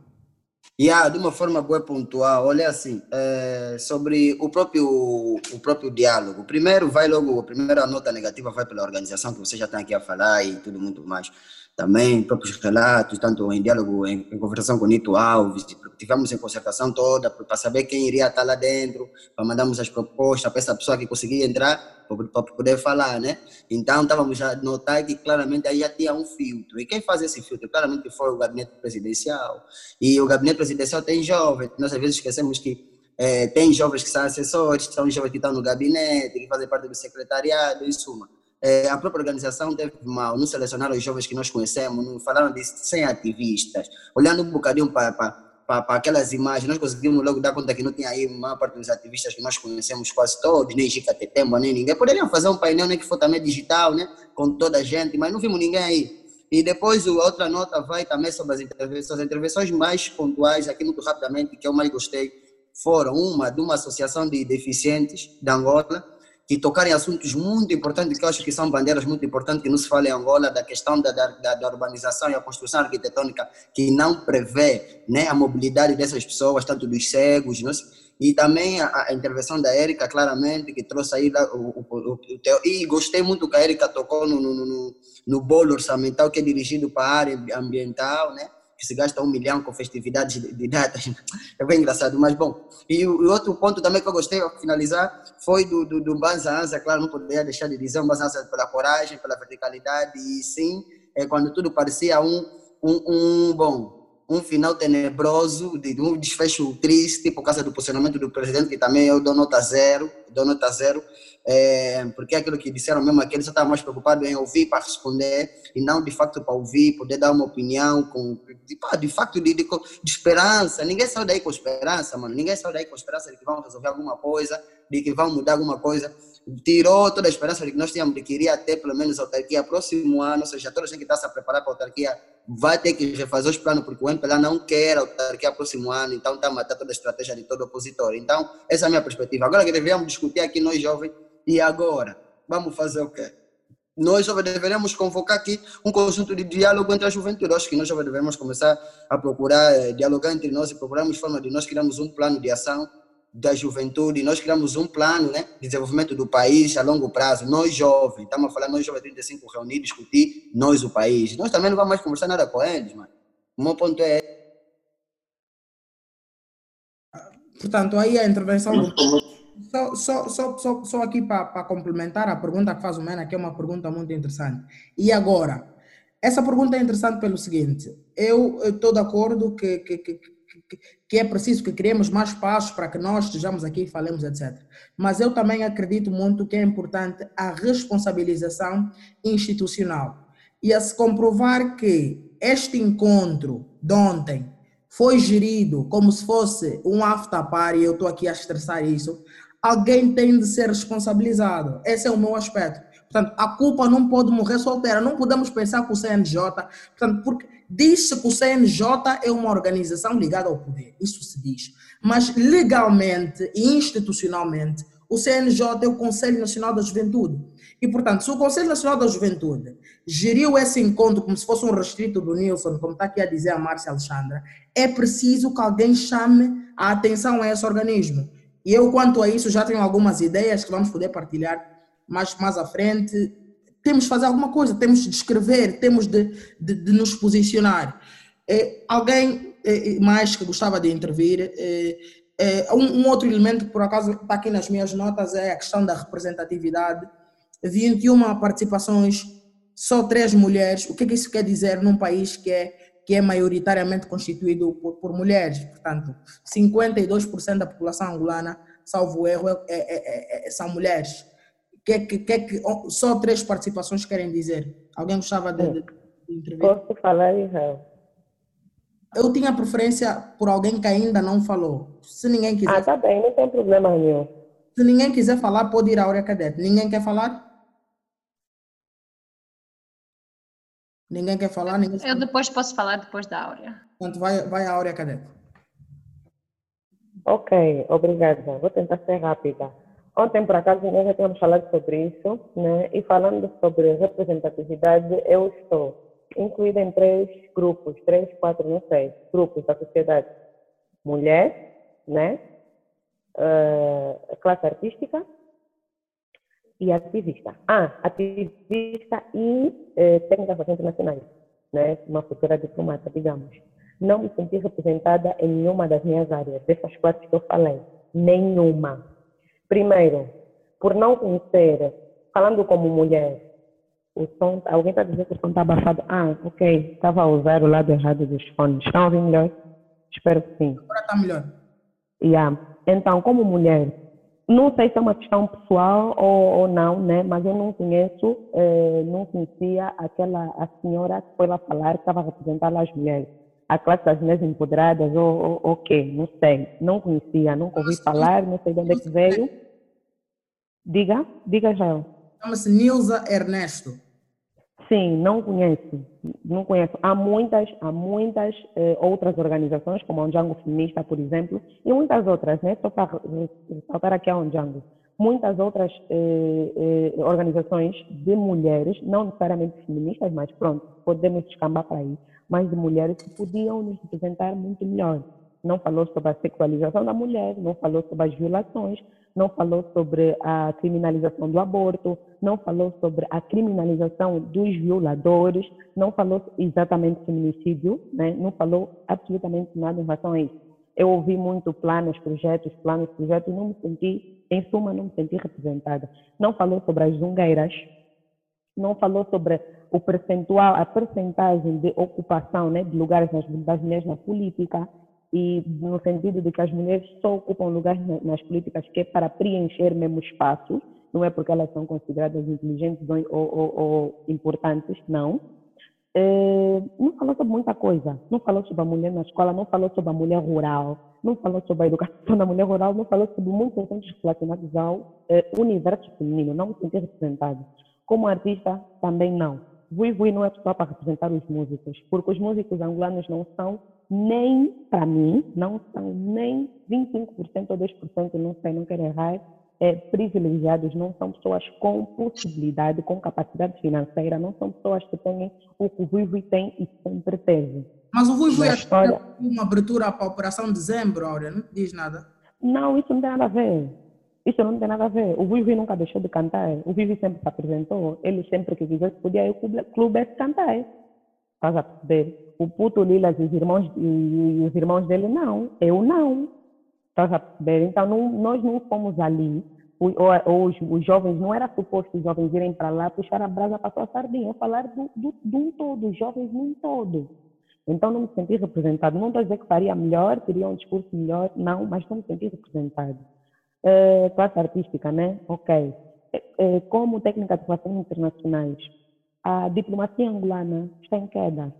Yeah, de uma forma boa pontual, olha assim, eh, sobre o próprio, o próprio diálogo. Primeiro vai logo, a primeira nota negativa vai pela organização que você já está aqui a falar e tudo muito mais. Também próprios relatos, tanto em diálogo, em, em conversação com o Nito Alves, tivemos em concertação toda para saber quem iria estar lá dentro, para mandarmos as propostas para essa pessoa que conseguia entrar, para poder falar, né? Então estávamos a notar que claramente aí já tinha um filtro. E quem faz esse filtro claramente foi o gabinete presidencial. E o gabinete presidencial tem jovens. Nós às vezes esquecemos que É, tem jovens que são assessores, são jovens que estão no gabinete, que fazem parte do secretariado, em suma. É, a própria organização teve mal, não selecionaram os jovens que nós conhecemos, não falaram de 100 ativistas. Olhando um bocadinho para para aquelas imagens, nós conseguimos logo dar conta que não tinha aí a maior parte dos ativistas que nós conhecemos quase todos, nem Chica Tetemba, nem ninguém. Poderiam fazer um painel nem que for também digital, né, com toda a gente, mas não vimos ninguém aí. E depois a outra nota vai também sobre as intervenções. As intervenções mais pontuais, aqui muito rapidamente, que eu mais gostei, foram uma de uma associação de deficientes de Angola, que tocarem assuntos muito importantes, que eu acho que são bandeiras muito importantes que não se fala em Angola, da questão da, da, da urbanização e a construção arquitetônica, que não prevê né, a mobilidade dessas pessoas, tanto dos cegos, não e também a, a, intervenção da Érica, claramente, que trouxe aí o, o, o, o teu, e gostei muito que a Érica tocou no, no, no, no bolo orçamental que é dirigido para a área ambiental, né? Que se gasta um milhão com festividades de, de datas. É bem engraçado, mas bom. E o, o, outro ponto também que eu gostei, para finalizar, foi do, do, do Banza Anza, claro, não poderia deixar de dizer, um Banza Anza pela coragem, pela verticalidade, e sim, é, quando tudo parecia um, um, um bom, um final tenebroso, de um desfecho triste por causa do posicionamento do presidente, que também eu dou nota zero, dou nota zero, é, porque é aquilo que disseram mesmo aqui, ele só estava mais preocupado em ouvir para responder e não de facto para ouvir, poder dar uma opinião com, de, de facto de, de, de, esperança. Ninguém saiu daí com esperança, mano. Ninguém saiu daí com esperança de que vão resolver alguma coisa, de que vão mudar alguma coisa. Tirou toda a esperança de que nós tínhamos de que iria ter pelo menos autarquia próximo ano, ou seja, toda a gente que está se preparar para a autarquia vai ter que refazer os planos, porque o MPLA não quer autarquia próximo ano, então está a matar toda a estratégia de todo opositor. Então, essa é a minha perspectiva. Agora que deveríamos discutir aqui, nós jovens, e agora? Vamos fazer o quê? Nós deveríamos convocar aqui um conjunto de diálogo entre a juventude. acho que nós deveríamos começar a procurar eh, dialogar entre nós e procurarmos forma de nós criarmos um plano de ação da juventude, nós criamos um plano né, de desenvolvimento do país a longo prazo. Nós jovens, estamos a falar, nós jovens 35 reunir, discutir, nós o país. Nós também não vamos mais conversar nada com eles, mano. O meu ponto é. Portanto, aí a intervenção do só, só, só, só, só aqui para complementar a pergunta que faz o Mena, que é uma pergunta muito interessante. E agora? Essa pergunta é interessante pelo seguinte: eu estou de acordo que, que, que, que, é preciso que criemos mais espaços para que nós estejamos aqui e falemos, etc. Mas eu também acredito muito que é importante a responsabilização institucional. E a se comprovar que este encontro de ontem foi gerido como se fosse um after party, eu estou aqui a estressar isso, alguém tem de ser responsabilizado. Esse é o meu aspecto. Portanto, a culpa não pode morrer solteira. Não podemos pensar que o CNJ, portanto, porque diz-se que o CNJ é uma organização ligada ao poder. Isso se diz. Mas legalmente e institucionalmente, o CNJ é o Conselho Nacional da Juventude. E, portanto, se o Conselho Nacional da Juventude geriu esse encontro como se fosse um restrito do Nilson, como está aqui a dizer a Márcia Alexandra, é preciso que alguém chame a atenção a esse organismo. E eu, quanto a isso, já tenho algumas ideias que vamos poder partilhar mais, mais à frente. Temos de fazer alguma coisa, temos de escrever, temos de, de, de nos posicionar. É, alguém é, mais que gostava de intervir? É, é, um, um, outro elemento que por acaso está aqui nas minhas notas é a questão da representatividade. 21 participações, só três mulheres. O que, que isso quer dizer num país que é que é maioritariamente constituído por, por mulheres. Portanto, 52% da população angolana, salvo erro, é, é, é, é são mulheres. Que, que, que, que, só três participações querem dizer. Alguém gostava de, de, de intervir? Posso falar, Israel? Eu tinha preferência por alguém que ainda não falou. Se ninguém quiser. Ah, tá bem, não tem problema nenhum. Se ninguém quiser falar, pode ir à Áurea Cadete. Ninguém quer falar? Ninguém quer falar? Ninguém Eu depois posso falar depois da Áurea. Portanto, vai, vai a Áurea Cadete. Ok, obrigada. Vou tentar ser rápida. Ontem, por acaso, nós já tínhamos falado sobre isso, né? E falando sobre representatividade, eu estou incluída em três grupos, três, quatro, não sei, grupos da sociedade. Mulher, né? Uh, classe artística, e ativista. Ah, ativista e eh, técnica de internacionais, né? uma futura diplomata, digamos. Não me senti representada em nenhuma das minhas áreas, dessas quatro que eu falei. Nenhuma. Primeiro, por não conhecer, falando como mulher, o som, alguém está dizendo que o som está abafado. Ah, ok, estava a usar o lado errado dos fones. Estão melhor? Espero que sim. Agora está melhor. Yeah. Então, como mulher, não sei se é uma questão pessoal ou, ou não, né? Mas eu não conheço, eh, não conhecia aquela a senhora que foi lá falar que estava a representar as mulheres. A classe das mulheres empoderadas ou o quê? Não sei. Não conhecia, nunca ouvi falar, não sei de onde é que veio. Diga, diga, Jael. Chama-se Nilza Ernesto. Sim, não conheço, não conheço. Há muitas, há muitas eh, outras organizações, como a Onjango Feminista, por exemplo, e muitas outras, né? Só para ressaltar aqui a Onjango. Muitas outras eh, eh, organizações de mulheres, não necessariamente feministas, mas pronto, podemos descambar para aí, mas de mulheres que podiam nos representar muito melhor. Não falou sobre a sexualização da mulher, não falou sobre as violações, não falou sobre a criminalização do aborto, não falou sobre a criminalização dos violadores, não falou exatamente feminicídio, né? não falou absolutamente nada em relação a isso. Eu ouvi muito planos, projetos, planos, projetos, não me senti, em suma, não me senti representada. Não falou sobre as zungueiras, não falou sobre o percentual, a percentagem de ocupação né, de lugares das mulheres na política, e no sentido de que as mulheres só ocupam lugares nas políticas que é para preencher mesmo espaços, não é porque elas são consideradas inteligentes ou, ou, ou importantes, não. É, não falou sobre muita coisa, não falou sobre a mulher na escola, não falou sobre a mulher rural, não falou sobre a educação da mulher rural, não falou sobre muitos assuntos relacionados ao é, universo feminino, não me senti representado. Como artista, também não. Vui não é só para representar os músicos, porque os músicos angolanos não são nem, para mim, não são nem 25% ou 10%, não sei, não quero errar, é, privilegiados, não são pessoas com possibilidade, com capacidade financeira, não são pessoas que têm o que o Vui tem e sempre teve. Mas o Vui Vui história... uma abertura para a Operação Dezembro, Áurea, não diz nada? Não, isso não tem nada a ver. Isso não tem nada a ver. O Vivi nunca deixou de cantar. O Vivi sempre se apresentou. Ele sempre que quisesse podia ir ao clube cantar. Estás a perceber? O puto Lilas e os irmãos, e, os irmãos dele, não. Eu não. Estás a perceber? Então, não, nós não fomos ali. Ou, ou os, os, jovens, não era suposto os jovens irem para lá puxar a brasa para sua sardinha. Falar do, do, de um todo, os jovens num todo. Então, não me senti representado. Não estou a dizer que faria melhor, teria um discurso melhor, não, mas não me senti representado. É, classe artística, né? Ok. É, como técnica de relações internacionais, a diplomacia angolana está em queda.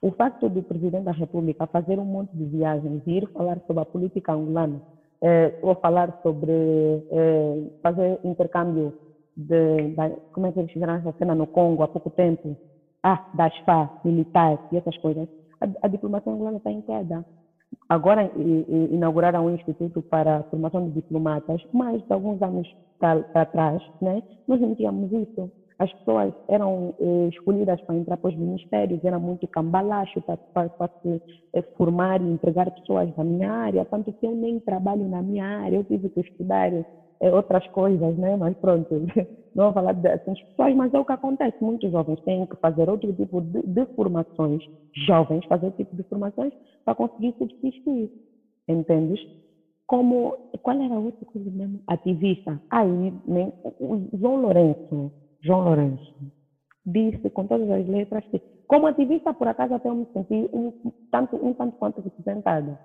O facto do presidente da República fazer um monte de viagens e ir falar sobre a política angolana, ou falar sobre fazer intercâmbio de, como é que eles fizeram essa cena no Congo há pouco tempo, ah, das FA, militar e essas coisas, a, a diplomacia angolana está em queda. Agora inauguraram um instituto para a formação de diplomatas, mas de alguns anos para trás, né, nós não tínhamos isso. As pessoas eram eh, escolhidas para entrar para os ministérios, era muito cambalacho para, para, para se eh, formar e empregar pessoas da minha área, tanto que eu nem trabalho na minha área, eu tive que estudar é, outras coisas, né? Mas pronto, não vou falar dessas pessoas, mas é o que acontece. Muitos jovens têm que fazer outro tipo de, de formações, jovens fazer outro tipo de formações para conseguir subsistir, entendes? Como, qual era a outra coisa mesmo? Ativista. Aí, né, o João Lourenço, João Lourenço, disse com todas as letras que, como ativista, por acaso, até eu me senti um tanto, um tanto quanto representada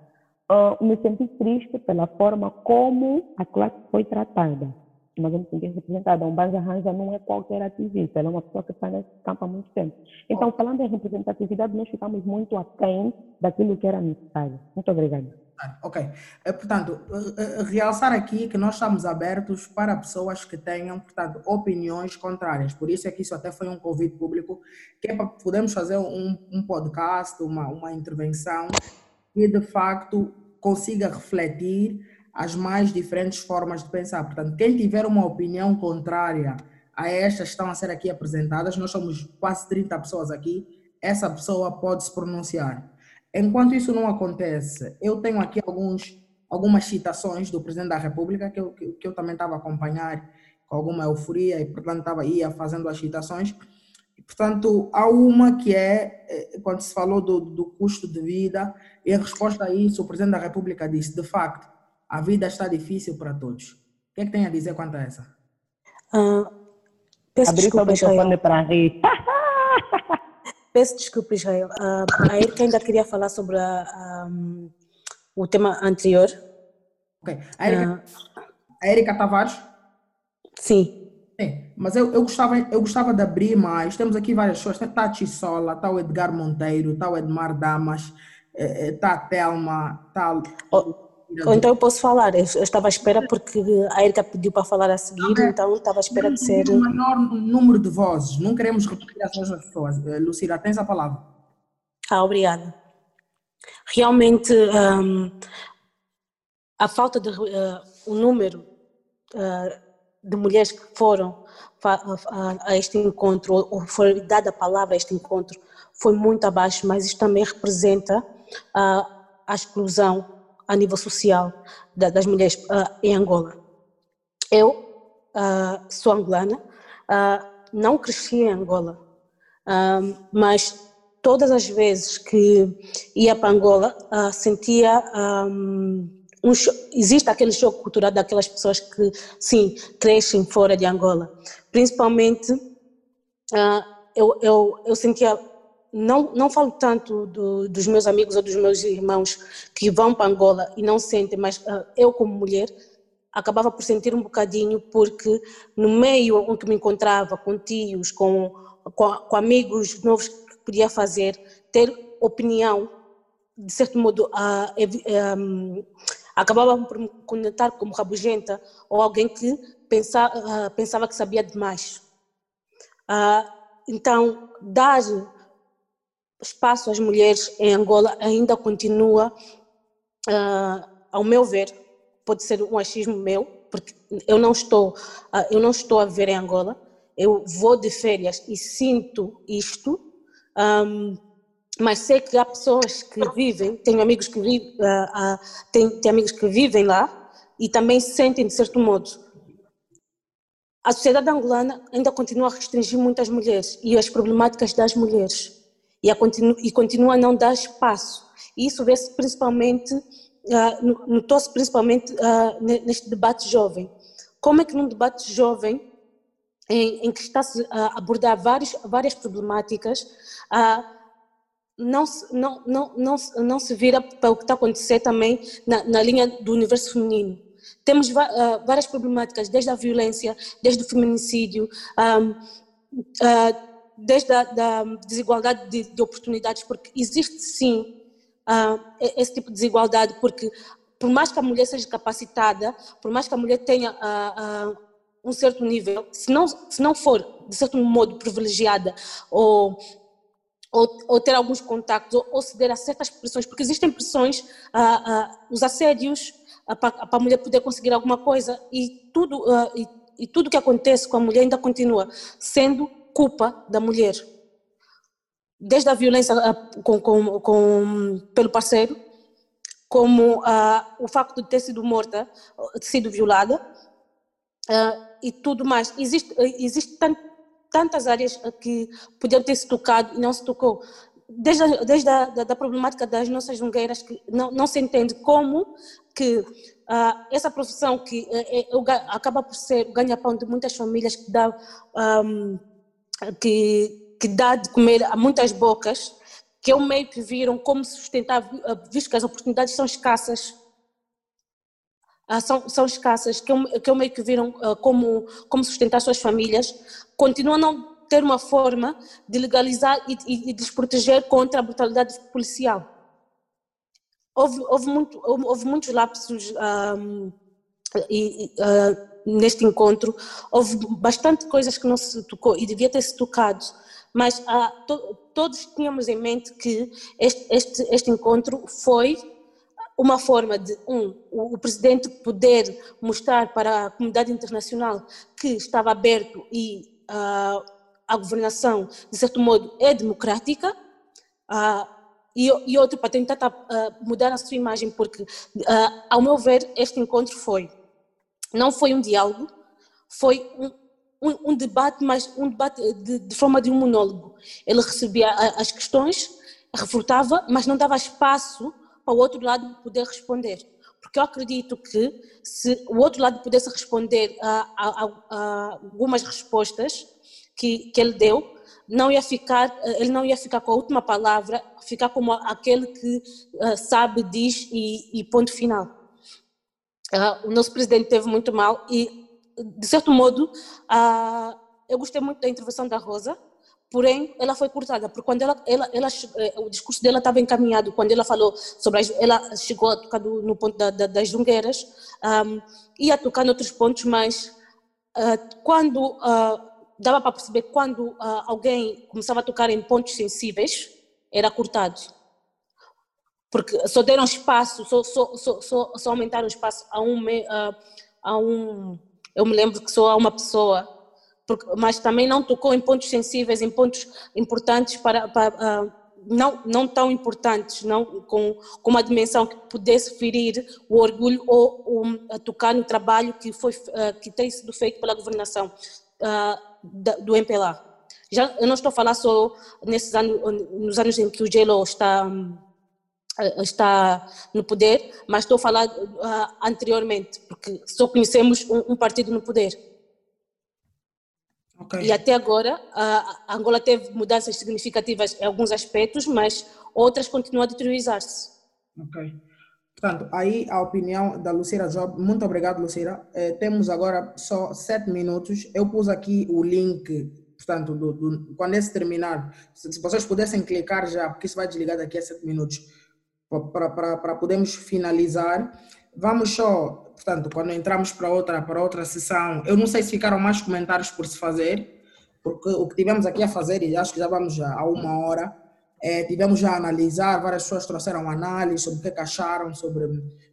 uh, me senti triste pela forma como a classe foi tratada. Mas eu me senti representada. Um Banza Ranja não é qualquer ativista, ela é uma pessoa que está nesse campo há muito tempo. Então, falando em representatividade, nós ficamos muito aquém daquilo que era necessário. Muito obrigada. Ok. Eh, portanto, eh, eh, realçar aqui que nós estamos abertos para pessoas que tenham, portanto, opiniões contrárias. Por isso é que isso até foi um convite público, que é para podermos fazer um, um podcast, uma, uma intervenção e de facto consiga refletir as mais diferentes formas de pensar. Portanto, quem tiver uma opinião contrária a estas que estão a ser aqui apresentadas, nós somos quase 30 pessoas aqui, essa pessoa pode se pronunciar. Enquanto isso não acontece, eu tenho aqui alguns, algumas citações do Presidente da República que eu, que, que eu também estava a acompanhar com alguma euforia e, portanto, estava ia fazendo as citações. Portanto, há uma que é, eh, quando se falou do, do custo de vida, e em resposta a isso, o Presidente da República disse: de facto, a vida está difícil para todos. O que é que tem a dizer quanto a essa? Uh, peço Abrir desculpa, Israel. para rir. peço desculpa, Israel. Uh, a Erika ainda queria falar sobre a, um, o tema anterior. Ok. A Erika, a Erika Tavares? Sim. Sim. Mas eu, eu, gostava, eu gostava de abrir mais. Temos aqui várias pessoas. Está a Tissola, está o Edgar Monteiro, está o Edmar Damas, está a Thelma, está. Ou então eu posso falar, eu estava à espera porque a Erika pediu para falar a seguir, Ok. então estava à espera de ser. O maior número de vozes, não queremos repetir as mesmas pessoas. Eh, Lucila, tens a palavra. Ah, obrigada. Realmente, hum, a falta de uh, o número uh, de mulheres que foram a, a este encontro, ou- foi dada a palavra a este encontro, foi muito abaixo, mas isso também representa ah, a exclusão a nível social da- das mulheres ah, em Angola. Eu ah, sou angolana, ah, não cresci em Angola, mas todas as vezes que ia para Angola sentia um cho- existe aquele choque cultural daquelas pessoas que sim crescem fora de Angola, principalmente eu, eu, eu sentia não, não falo tanto do, dos meus amigos ou dos meus irmãos que vão para Angola e não sentem, mas ah, eu como mulher acabava por sentir um bocadinho porque no meio em que me encontrava com tios, com, com, com amigos novos que podia fazer, ter opinião, de certo modo, ah, evi- ah, acabava por me conectar como rabugenta ou alguém que pensa, ah, pensava que sabia demais. Então, dar espaço às mulheres em Angola ainda continua, ah, ao meu ver, pode ser um achismo meu, porque eu não estou, ah, eu não estou a viver em Angola, eu vou de férias e sinto isto, ahm, mas sei que há pessoas que vivem, tenho amigos que vivem, tenho, tenho amigos que vivem lá e também sentem de certo modo. A sociedade angolana ainda continua a restringir muitas mulheres e as problemáticas das mulheres e, continu, e continua a não dar espaço. E isso vê-se principalmente, uh, notou-se principalmente uh, neste debate jovem. Como é que num debate jovem, em, em que está-se a abordar vários, várias problemáticas, uh, não se, não, não, não, não se vira para o que está a acontecer também na, na linha do universo feminino. Temos várias problemáticas, desde a violência, desde o feminicídio, um, uh, desde a da desigualdade de, de, oportunidades, porque existe sim uh, esse tipo de desigualdade, porque por mais que a mulher seja capacitada, por mais que a mulher tenha um certo nível, se não, se não for, de certo modo, privilegiada ou ou, ou, ter alguns contactos, ou, ou, ceder a certas pressões, porque existem pressões, os assédios, para a mulher poder conseguir alguma coisa, e tudo, e, e, tudo que acontece com a mulher ainda continua sendo culpa da mulher. Desde a violência com, com, com, pelo parceiro, como o facto de ter sido morta, de sido violada, e tudo mais. Existe, existe tantas áreas que podiam ter se tocado e não se tocou. Desde, a, desde a da, da problemática das nossas jungueiras, que não, não se entende como que essa profissão que é, acaba por ser o ganha-pão de muitas famílias, que dá, um, que, que dá de comer a muitas bocas, que é um meio que viram como sustentar, visto que as oportunidades são escassas, uh, são, são escassas, que é, um, meio que viram uh, como, como sustentar suas famílias, continuam a não ter uma forma de legalizar e, e, e de proteger contra a brutalidade policial. Houve, houve, muito, houve muitos lapsos um, e, uh, neste encontro, houve bastante coisas que não se tocou e devia ter se tocado, mas to, todos tínhamos em mente que este, este, este encontro foi uma forma de, um, o, o presidente poder mostrar para a comunidade internacional que estava aberto e Uh, a governação, de certo modo, é democrática, uh, e, e, outro para tentar uh, mudar a sua imagem, porque, ao meu ver, este encontro foi, não foi um diálogo, foi um, um, um debate, mas um debate de, de, forma de um monólogo. Ele recebia as questões, refutava, mas não dava espaço para o outro lado poder responder porque eu acredito que se o outro lado pudesse responder a, a, a algumas respostas que, que ele deu, não ia ficar, ele não ia ficar com a última palavra, ficar como aquele que uh, sabe, diz e, e ponto final. Uh, o nosso presidente teve muito mal e, de certo modo, uh, eu gostei muito da intervenção da Rosa, porém ela foi cortada, porque quando ela, ela, ela eh, o discurso dela estava encaminhado, quando ela falou sobre, as, ela chegou a tocar do, no ponto da, da, das jungueiras, um, ia tocar noutros pontos, mas uh, quando, uh, dava para perceber, quando uh, alguém começava a tocar em pontos sensíveis, era cortado porque só deram espaço, só, só, só, só, aumentaram espaço a um, a, a um, eu me lembro que só a uma pessoa, mas também não tocou em pontos sensíveis, em pontos importantes para, para uh, não, não tão importantes, não com, com uma dimensão que pudesse ferir o orgulho ou um, tocar no trabalho que foi uh, que tem sido feito pela governação uh, da, do MPLA. Já, eu não estou a falar só nesses anos, nos anos em que o Gelo está um, está no poder, mas estou a falar uh, anteriormente, porque só conhecemos um, um partido no poder. Okay. E até agora, a Angola teve mudanças significativas em alguns aspectos, mas outras continuam a deteriorizar-se. Ok. Portanto, aí a opinião da Lucira Job. Muito obrigado, Lucira. Eh, temos agora só sete minutos. Eu pus aqui o link, portanto, do, do, quando esse terminar, se, se vocês pudessem clicar já, porque isso vai desligar daqui a sete minutos para podermos finalizar. Vamos só, portanto, quando entramos para outra, para outra sessão, eu não sei se ficaram mais comentários por se fazer, porque o que tivemos aqui a fazer, e acho que já vamos já a uma hora, é, tivemos já a analisar, várias pessoas trouxeram análise sobre o que, é que acharam sobre,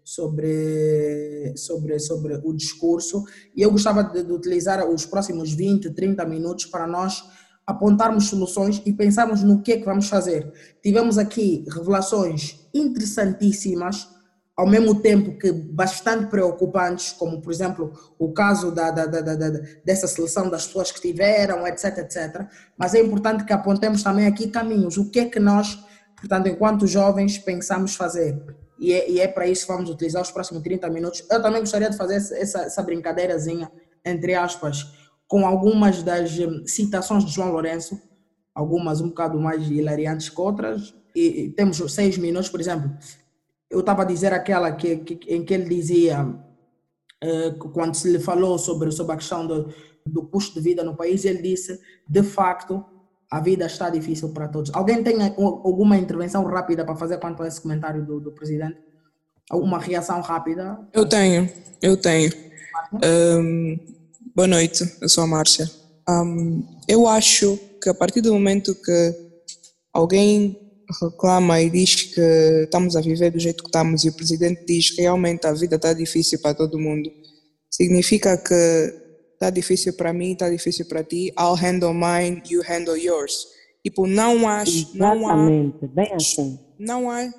sobre, sobre, sobre o discurso, e eu gostava de, de utilizar os próximos 20, 30 minutos para nós apontarmos soluções e pensarmos no que é que vamos fazer. Tivemos aqui revelações interessantíssimas, ao mesmo tempo que bastante preocupantes, como por exemplo o caso da, da, da, da, dessa seleção das pessoas que tiveram, etc, etc. Mas é importante que apontemos também aqui caminhos, o que é que nós, portanto, enquanto jovens, pensamos fazer. E é, e é para isso que vamos utilizar os próximos 30 minutos. Eu também gostaria de fazer essa, essa brincadeirazinha, entre aspas, com algumas das hum, citações de João Lourenço, algumas um bocado mais hilariantes que outras, e temos seis minutos, por exemplo, eu estava a dizer aquela que, que, em que ele dizia, eh, quando se lhe falou sobre, sobre a questão do, do custo de vida no país, ele disse, de facto, a vida está difícil para todos. Alguém tem alguma intervenção rápida para fazer quanto a esse comentário do, do presidente? Alguma reação rápida? Eu tenho, eu tenho. Um, boa noite, eu sou a Márcia. Um, eu acho que a partir do momento que alguém reclama e diz que estamos a viver do jeito que estamos e o presidente diz que realmente a vida está difícil para todo mundo, significa que está difícil para mim, está difícil para ti, I'll handle mine, you handle yours. Tipo, não há, não há, bem assim. Não há,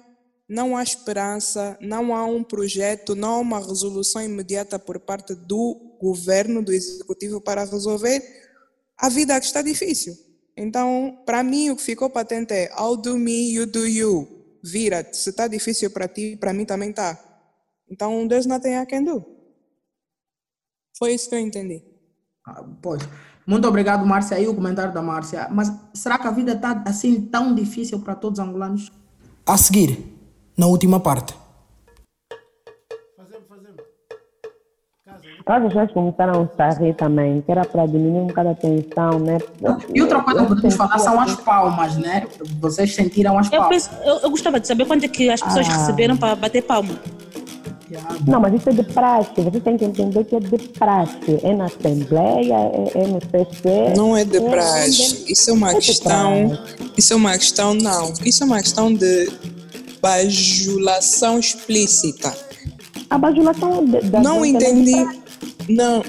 não há esperança, não há um projeto, não há uma resolução imediata por parte do governo, do executivo para resolver a vida que está difícil. Então, para mim, o que ficou patente é I'll do me, you do you. Vira-te. Se está difícil para ti, para mim também está. Então, there's nothing I can do. Foi isso que eu entendi. Ah, pois. Muito obrigado, Márcia. Aí o comentário da Márcia. Mas será que a vida está assim tão difícil para todos os angolanos? A seguir, na última parte. As pessoas começaram a rir também, que era para diminuir um bocado a tensão, né? E outra coisa que podemos falar são as palmas, né? Vocês sentiram as palmas. Eu, penso, eu, eu gostava de saber quanto é que as pessoas ah. receberam para bater palma. Não, mas isso é de prática. Você tem que entender que é de prática. É na Assembleia, é, é no PC. Não é de é, prática. Isso é uma é questão. Isso é uma questão, não. Isso é uma questão de bajulação explícita. A bajulação da. Não entendi. Não.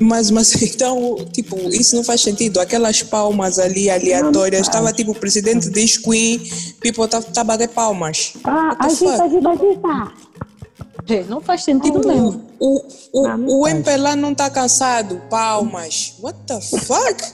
Mas, mas então, tipo, isso não faz sentido. Aquelas palmas ali aleatórias, estava tipo, o presidente diz Queen, people tá, tá bater palmas. Ah, agita, agita, agita. Não faz sentido mesmo. O, o, não, não o MPLA não está cansado. Palmas. What the fuck?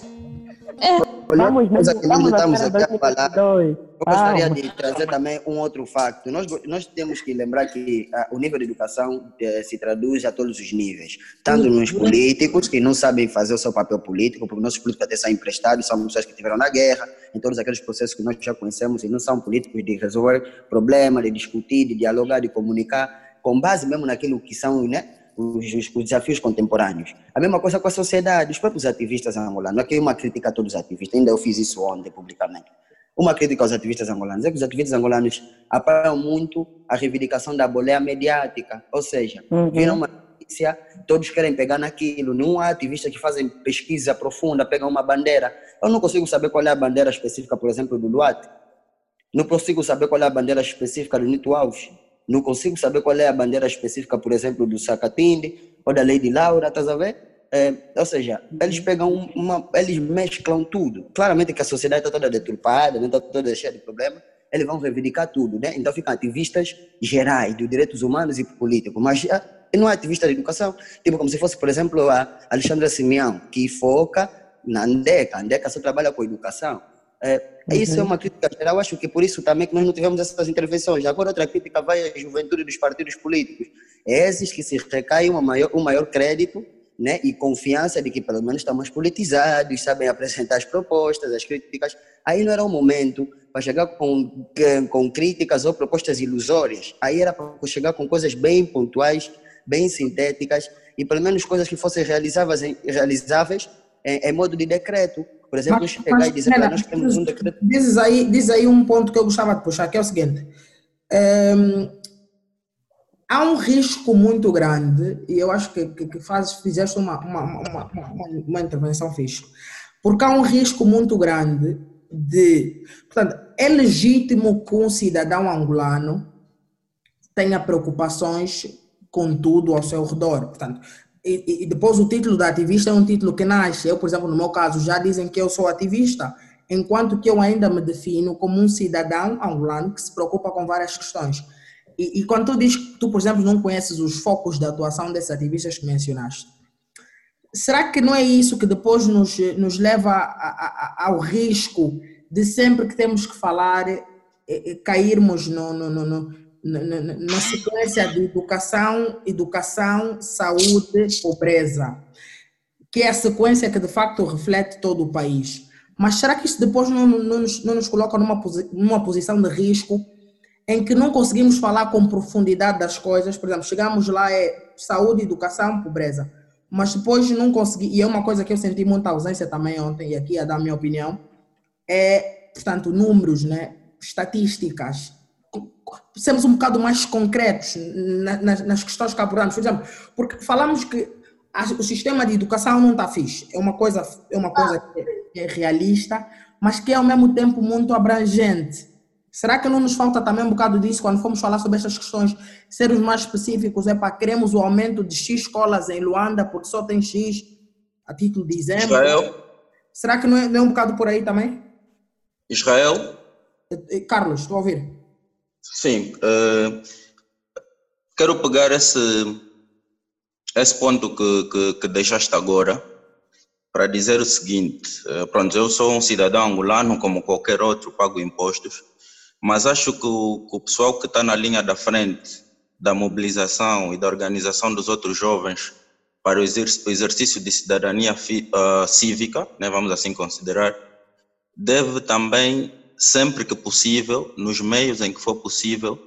É. Olhando coisa que nós estamos aqui a falar, eu gostaria de trazer também um outro facto. Nós, nós temos que lembrar que ah, o nível de educação eh, se traduz a todos os níveis, tanto nos políticos que não sabem fazer o seu papel político, porque nossos políticos até são emprestados, são pessoas que estiveram na guerra, em todos aqueles processos que nós já conhecemos e não são políticos de resolver problemas, de discutir, de dialogar, de comunicar com base mesmo naquilo que são né, os, os, os, desafios contemporâneos. A mesma coisa com a sociedade, os próprios ativistas angolanos. Aqui é uma crítica a todos os ativistas, ainda eu fiz isso ontem publicamente. Uma crítica aos ativistas angolanos é que os ativistas angolanos apoiam muito a reivindicação da boleia mediática, ou seja, uhum. viram uma notícia, todos querem pegar naquilo, não há ativistas que fazem pesquisa profunda, pegam uma bandeira. Eu não consigo saber qual é a bandeira específica, por exemplo, do Luate, não consigo saber qual é a bandeira específica do Nito Alves, não consigo saber qual é a bandeira específica, por exemplo, do Sacatinde ou da Lady Laura, estás a ver? É, ou seja, eles pegam uma, eles mesclam tudo. Claramente que a sociedade está toda deturpada, está né, toda cheia de problemas, eles vão reivindicar tudo, né? Então ficam ativistas gerais dos direitos humanos e políticos, mas ah, não é ativista de educação, tipo como se fosse, por exemplo, a Alexandra Simeão, que foca na Andeca, a Andeca só trabalha com educação. É, uhum. Isso é uma crítica geral, acho que por isso também que nós não tivemos essas intervenções. Agora outra crítica vai à juventude dos partidos políticos. É esses que se recaem um maior, um maior crédito né, e confiança de que pelo menos estão mais politizados, sabem apresentar as propostas, as críticas. Aí não era o momento para chegar com, com críticas ou propostas ilusórias. Aí era para chegar com coisas bem pontuais, bem sintéticas e pelo menos coisas que fossem realizáveis, realizáveis em, em modo de decreto. Por exemplo, mas, chegar mas, e dizer nós temos um decreto. Dizes aí, diz aí um ponto que eu gostava de puxar, que é o seguinte. Um, há um risco muito grande, e eu acho que, que, que fazes, fizeste uma, uma, uma, uma, uma intervenção fixe, porque há um risco muito grande de. Portanto, é legítimo que um cidadão angolano tenha preocupações com tudo ao seu redor. Portanto, e, e, depois o título de ativista é um título que nasce. Eu, por exemplo, no meu caso, já dizem que eu sou ativista, enquanto que eu ainda me defino como um cidadão angolano que se preocupa com várias questões. E, e, quando tu dizes que tu, por exemplo, não conheces os focos de atuação desses ativistas que mencionaste, será que não é isso que depois nos, nos leva a, a, ao risco de sempre que temos que falar, eh, eh, cairmos no, no, no na, sequência de educação, educação, saúde, pobreza, que é a sequência que de facto reflete todo o país. Mas será que isso depois não, não, nos, não nos coloca numa, numa posição de risco em que não conseguimos falar com profundidade das coisas, por exemplo, chegamos lá é saúde, educação, pobreza, mas depois não consegui, e é uma coisa que eu senti muita ausência também ontem, e aqui a dar a minha opinião, é, portanto, números, né, estatísticas, sermos um bocado mais concretos nas, nas questões que abordamos, por exemplo, porque falamos que o sistema de educação não está fixe, é uma coisa, é uma coisa que é realista, mas que é ao mesmo tempo muito abrangente. Será que não nos falta também um bocado disso quando formos falar sobre estas questões, sermos mais específicos? É para queremos o aumento de X escolas em Luanda porque só tem X a título de exemplo. Israel. Será que não é, não é um bocado por aí também? Israel. Eh, eh, Carlos, estou a ouvir. Sim. Uh, quero pegar esse, esse ponto que, que, que deixaste agora para dizer o seguinte: uh, pronto, eu sou um cidadão angolano como qualquer outro, pago impostos mas acho que o, que o pessoal que está na linha da frente da mobilização e da organização dos outros jovens para o exercício de cidadania uh, cívica, né, vamos assim considerar, deve também, sempre que possível, nos meios em que for possível,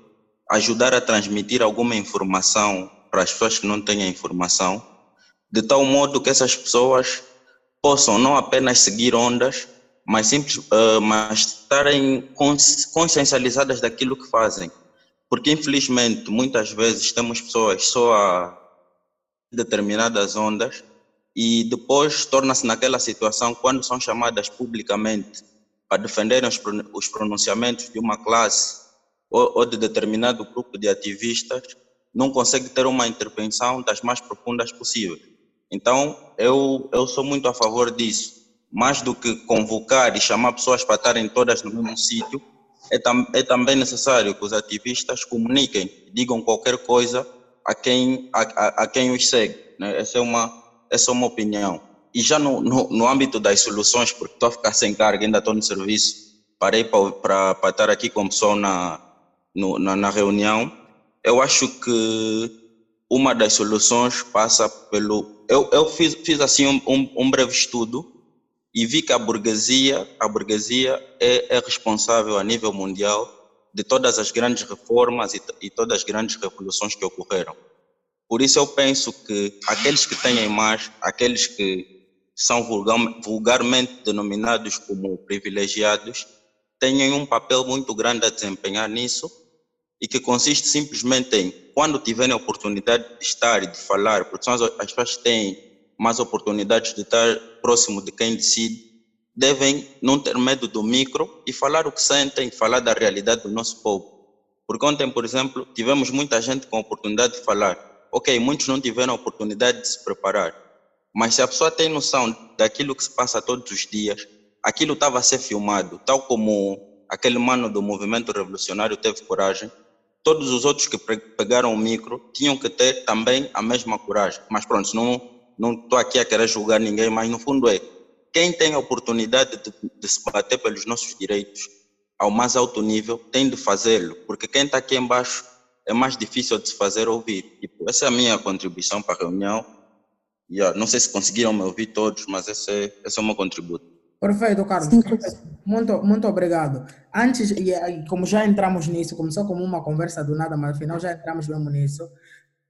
ajudar a transmitir alguma informação para as pessoas que não têm a informação, de tal modo que essas pessoas possam não apenas seguir ondas, mas, simples, uh, mas estarem consciencializadas daquilo que fazem. Porque, infelizmente, muitas vezes temos pessoas só a determinadas ondas e depois torna-se naquela situação quando são chamadas publicamente para defenderem os pronunciamentos de uma classe ou, ou de determinado grupo de ativistas, não consegue ter uma intervenção das mais profundas possíveis. Então, eu, eu sou muito a favor disso mais do que convocar e chamar pessoas para estarem todas no mesmo sítio, é, tam, é também necessário que os ativistas comuniquem, digam qualquer coisa a quem, a, a, a quem os segue. Né? Essa, é uma, essa é uma opinião. E já no, no, no âmbito das soluções, porque estou a ficar sem carga, ainda estou no serviço, parei para estar aqui com o pessoal na, no, na, na reunião, eu acho que uma das soluções passa pelo. Eu, eu fiz, fiz assim um, um, um breve estudo e vi que a burguesia, a burguesia é, é responsável a nível mundial de todas as grandes reformas e, e todas as grandes revoluções que ocorreram. Por isso eu penso que aqueles que têm mais, aqueles que são vulgarmente denominados como privilegiados, têm um papel muito grande a desempenhar nisso e que consiste simplesmente em, quando tiverem a oportunidade de estar e de falar, porque são as, as pessoas que têm mais oportunidades de estar próximo de quem decide, devem não ter medo do micro e falar o que sentem, falar da realidade do nosso povo. Porque ontem, por exemplo, tivemos muita gente com a oportunidade de falar. Ok, muitos não tiveram a oportunidade de se preparar, mas se a pessoa tem noção daquilo que se passa todos os dias, aquilo estava a ser filmado, tal como aquele mano do movimento revolucionário teve coragem, todos os outros que pegaram o micro tinham que ter também a mesma coragem. Mas pronto, não não estou aqui a querer julgar ninguém, mas no fundo é quem tem a oportunidade de, de se bater pelos nossos direitos ao mais alto nível tem de fazê-lo, porque quem está aqui embaixo é mais difícil de se fazer ouvir. Tipo, essa é a minha contribuição para a reunião. Yeah, não sei se conseguiram me ouvir todos, mas esse é, esse é o meu contributo. Perfeito, Carlos. Muito, muito obrigado. Antes, e como já entramos nisso, começou como uma conversa do nada, mas afinal já entramos mesmo nisso.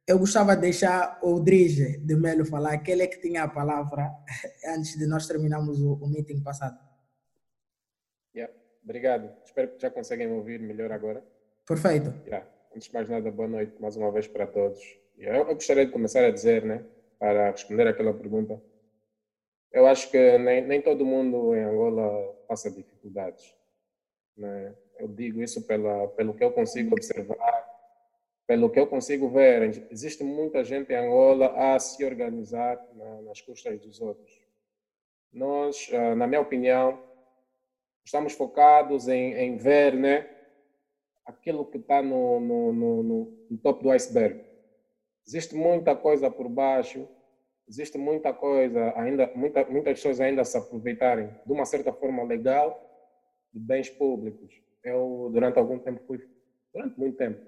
Eu gostava de deixar o Drige de Melo falar, aquele que tinha a palavra antes de nós terminarmos o, o meeting passado. Yeah, obrigado. Espero que já conseguem me ouvir melhor agora. Perfeito. Yeah. Antes de mais nada, boa noite mais uma vez para todos. Eu, eu gostaria de começar a dizer, né, para responder aquela pergunta, eu acho que nem, nem todo mundo em Angola passa dificuldades. Né? Eu digo isso pela, pelo que eu consigo observar pelo que eu consigo ver, existe muita gente em Angola a se organizar nas custas dos outros. Nós, ah, na minha opinião, estamos focados em, em ver né, aquilo que está no, no, no, no, topo do iceberg. Existe muita coisa por baixo, existe muita coisa, ainda muita, muitas pessoas ainda se aproveitarem de uma certa forma legal de bens públicos. Eu, durante algum tempo, fui, durante muito tempo,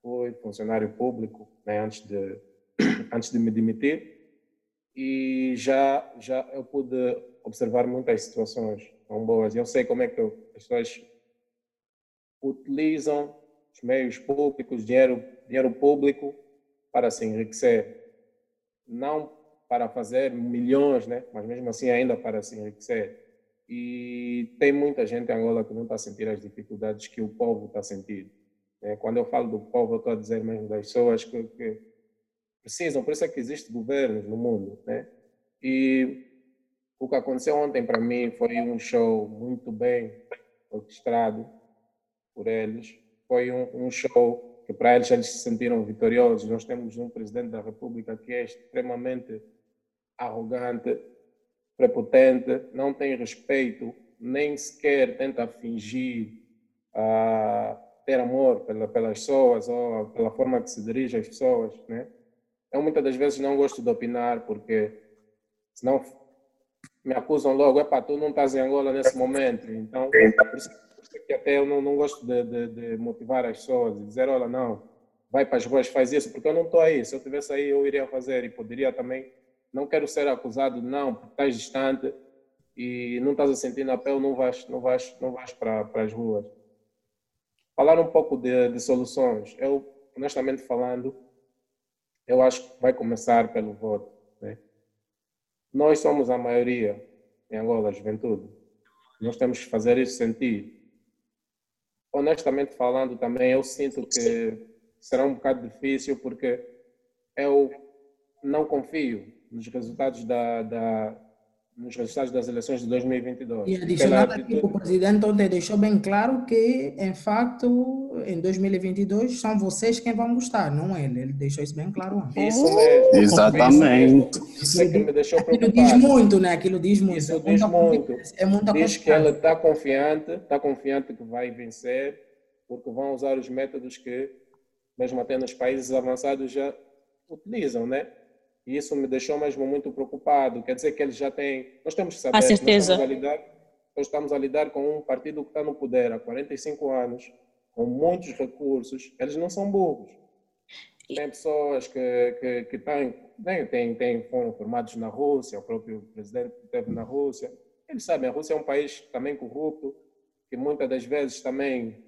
fui funcionário público né, antes, de, antes de me demitir e já, já eu pude observar muitas situações tão boas. Eu sei como é que as pessoas utilizam os meios públicos, dinheiro, dinheiro público para se enriquecer. Não para fazer milhões, né? mas mesmo assim ainda para se enriquecer. E tem muita gente em Angola que não está a sentir as dificuldades que o povo está a sentir. É, quando eu falo do povo, estou a dizer mesmo das pessoas que, que precisam, por isso é que existem governos no mundo. Né? E o que aconteceu ontem para mim foi um show muito bem orquestrado por eles. Foi um, um show que para eles eles se sentiram vitoriosos. Nós temos um presidente da República que é extremamente arrogante, prepotente, não tem respeito, nem sequer tenta fingir. Uh, ter amor pela, pelas pessoas ou pela forma que se dirige às pessoas, né? Eu muitas das vezes não gosto de opinar porque senão me acusam logo, é para tu não estás em Angola nesse momento, então por isso que até eu não, não gosto de, de, de, motivar as pessoas e dizer, olha, não, vai para as ruas, faz isso, porque eu não estou aí, se eu estivesse aí eu iria fazer e poderia também, não quero ser acusado, não, porque estás distante e não estás a sentir na pele, não vais, não vais, não vais para, para as ruas. Falar um pouco de, de soluções. Eu, honestamente falando, eu acho que vai começar pelo voto. Né? Nós somos a maioria em Angola, a juventude. Nós temos que fazer isso sentir. Honestamente falando, também eu sinto que será um bocado difícil porque eu não confio nos resultados da, da nos resultados das eleições de 2022. E adicionado aqui, o presidente ontem deixou bem claro que, em facto, em 2022 são vocês quem vão gostar, não ele. Ele deixou isso bem claro ontem. Isso mesmo. Exatamente. Isso, é que me deixou preocupado. Aquilo diz muito, né? Aquilo diz muito. Isso diz muito. É muita diz que ele está confiante, está confiante que vai vencer, porque vão usar os métodos que, mesmo até nos países avançados, já utilizam, né? E isso me deixou mesmo muito preocupado. Quer dizer que eles já têm. Nós temos que saber. Com certeza. Nós estamos a lidar, nós estamos a lidar com um partido que está no poder há 45 anos, com muitos recursos. Eles não são burros. Tem pessoas que, que, que têm, têm, têm, têm, foram formados na Rússia, o próprio presidente esteve na Rússia. Eles sabem, a Rússia é um país também corrupto, que muitas das vezes também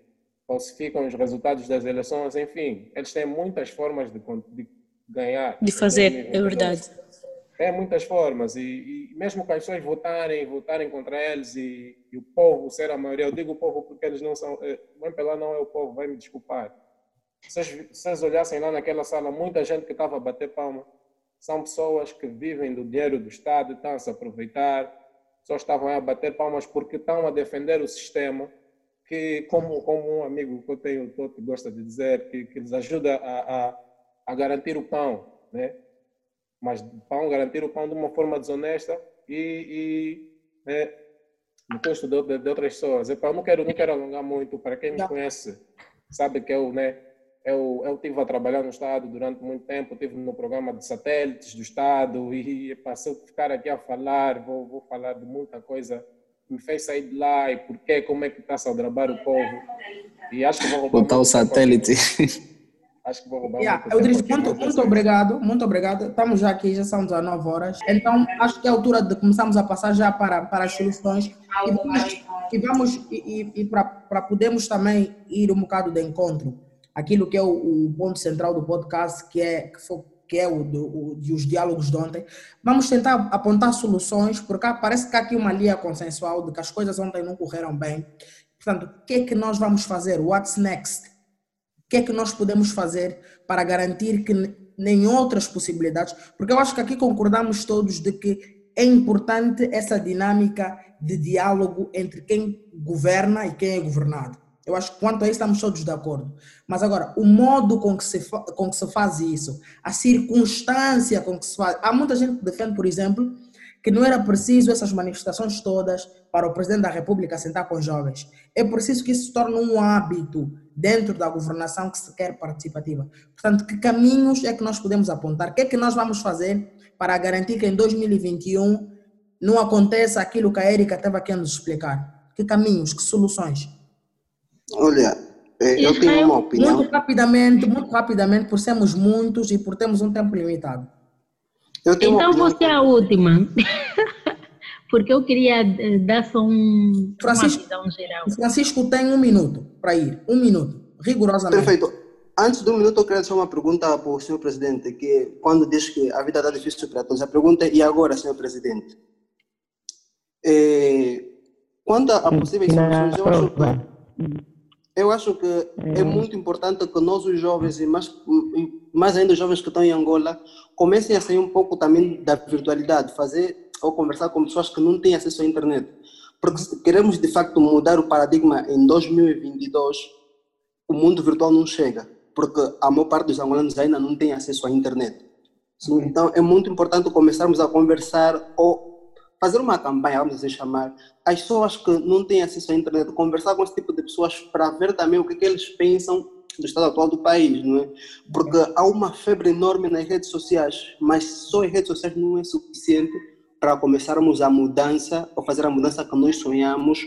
falsificam os resultados das eleições, enfim, eles têm muitas formas de, de ganhar. De fazer, é verdade. É muitas formas, e, e, mesmo que as pessoas votarem, votarem contra eles e, e, o povo ser a maioria, eu digo o povo porque eles não são, o MPLA não é o povo, vai me desculpar. Se vocês, se vocês olhassem lá naquela sala, muita gente que estava a bater palma, são pessoas que vivem do dinheiro do Estado, estão a se aproveitar, só estavam a bater palmas porque estão a defender o sistema, que, como, como um amigo que eu tenho, que gosta de dizer, que, que lhes ajuda a, a, a garantir o pão, né? mas pão, garantir o pão de uma forma desonesta e, e né, no custo de, de, de, outras pessoas. Eu não quero, não quero alongar muito, para quem me conhece, sabe que eu, né, eu, eu estive a trabalhar no Estado durante muito tempo, estive no programa de satélites do Estado e passei a ficar aqui a falar, vou, vou falar de muita coisa me fez sair de lá e porquê, como é que está a saldrabar o povo. E acho que vou roubar. Botar o satélite. Acho que vou roubar yeah, muito Eudris, muito, muito obrigado, muito obrigado. Estamos já aqui, já são 19 horas. Então, acho que é a altura de começarmos a passar já para, para as soluções. E vamos, e, vamos, e, e para podermos também ir um bocado de encontro aquilo que é o, o ponto central do podcast, que é, que foi, que é o, do, o, os diálogos de ontem. Vamos tentar apontar soluções, porque parece que há aqui uma linha consensual de que as coisas ontem não correram bem. Portanto, o que é que nós vamos fazer? What's next? Que é que nós podemos fazer para garantir que nem outras possibilidades? Porque eu acho que aqui concordamos todos de que é importante essa dinâmica de diálogo entre quem governa e quem é governado. Eu acho que quanto a isso estamos todos de acordo. Mas agora, o modo com que, se com que se faz isso, a circunstância com que se faz. Há muita gente que defende, por exemplo, que não era preciso essas manifestações todas para o presidente da República sentar com os jovens. É preciso que isso se torne um hábito dentro da governação que se quer participativa. Portanto, que caminhos é que nós podemos apontar? O que é que nós vamos fazer para garantir que em 2021 não aconteça aquilo que a Erika estava aqui a nos explicar? Que caminhos, que soluções? Olha, é, eu tenho uma opinião. Muito rapidamente, muito rapidamente, por sermos muitos e por termos um tempo limitado. Então você é a última. Porque eu queria eh, dar só um, Francisco, uma visão geral. Francisco tem um minuto para ir. Um minuto, rigorosamente. Perfeito. Antes do minuto, eu queria deixar uma pergunta para o senhor presidente, que quando diz que a vida está difícil para todos, a pergunta é, e agora, senhor presidente? É, quanto a possíveis soluções, eu acho que eu acho que é. é muito importante que nós, os jovens, e mais, mais ainda os jovens que estão em Angola, comecem a sair um pouco também da virtualidade, fazer ou conversar com pessoas que não têm acesso à internet. Porque se queremos, de facto, mudar o paradigma em 2022, o mundo virtual não chega, porque a maior parte dos angolanos ainda não tem acesso à internet. Então, é muito importante começarmos a conversar ou fazer uma campanha, vamos assim chamar, as pessoas que não têm acesso à internet, conversar com esse tipo de pessoas para ver também o que, é que eles pensam do estado atual do país, não é? Porque há uma febre enorme nas redes sociais, mas só as redes sociais não é suficiente para começarmos a mudança, ou fazer a mudança que nós sonhamos,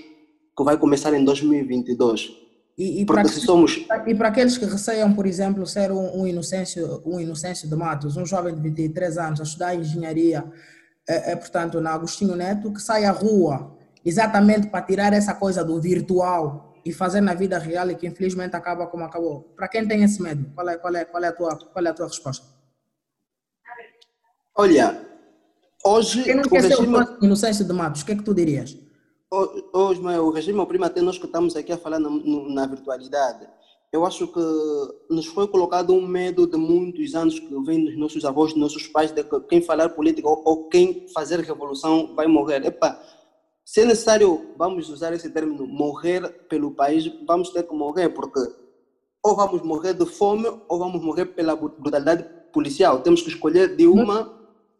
que vai começar em 2022. E, e, para, somos... e para aqueles que receiam, por exemplo, ser um, um, inocêncio, um inocêncio de Matos, um jovem de 23 anos a estudar engenharia, é, é, portanto, na Agostinho Neto, que sai à rua exatamente para tirar essa coisa do virtual e fazer na vida real e que infelizmente acaba como acabou. Para quem tem esse medo, qual é, qual é, qual é, a, tua, qual é a tua resposta? Olha, hoje. Quem não quer ser regime... o inocêncio de Matos, o que é que tu dirias? Hoje, o regime oprime até nós que estamos aqui a falar na, na virtualidade eu acho que nos foi colocado um medo de muitos anos que vem dos nossos avós, dos nossos pais, de que quem falar política ou, ou quem fazer revolução vai morrer. Epa, se é necessário, vamos usar esse termo, morrer pelo país, vamos ter que morrer, porque ou vamos morrer de fome ou vamos morrer pela brutalidade policial. Temos que escolher de uma,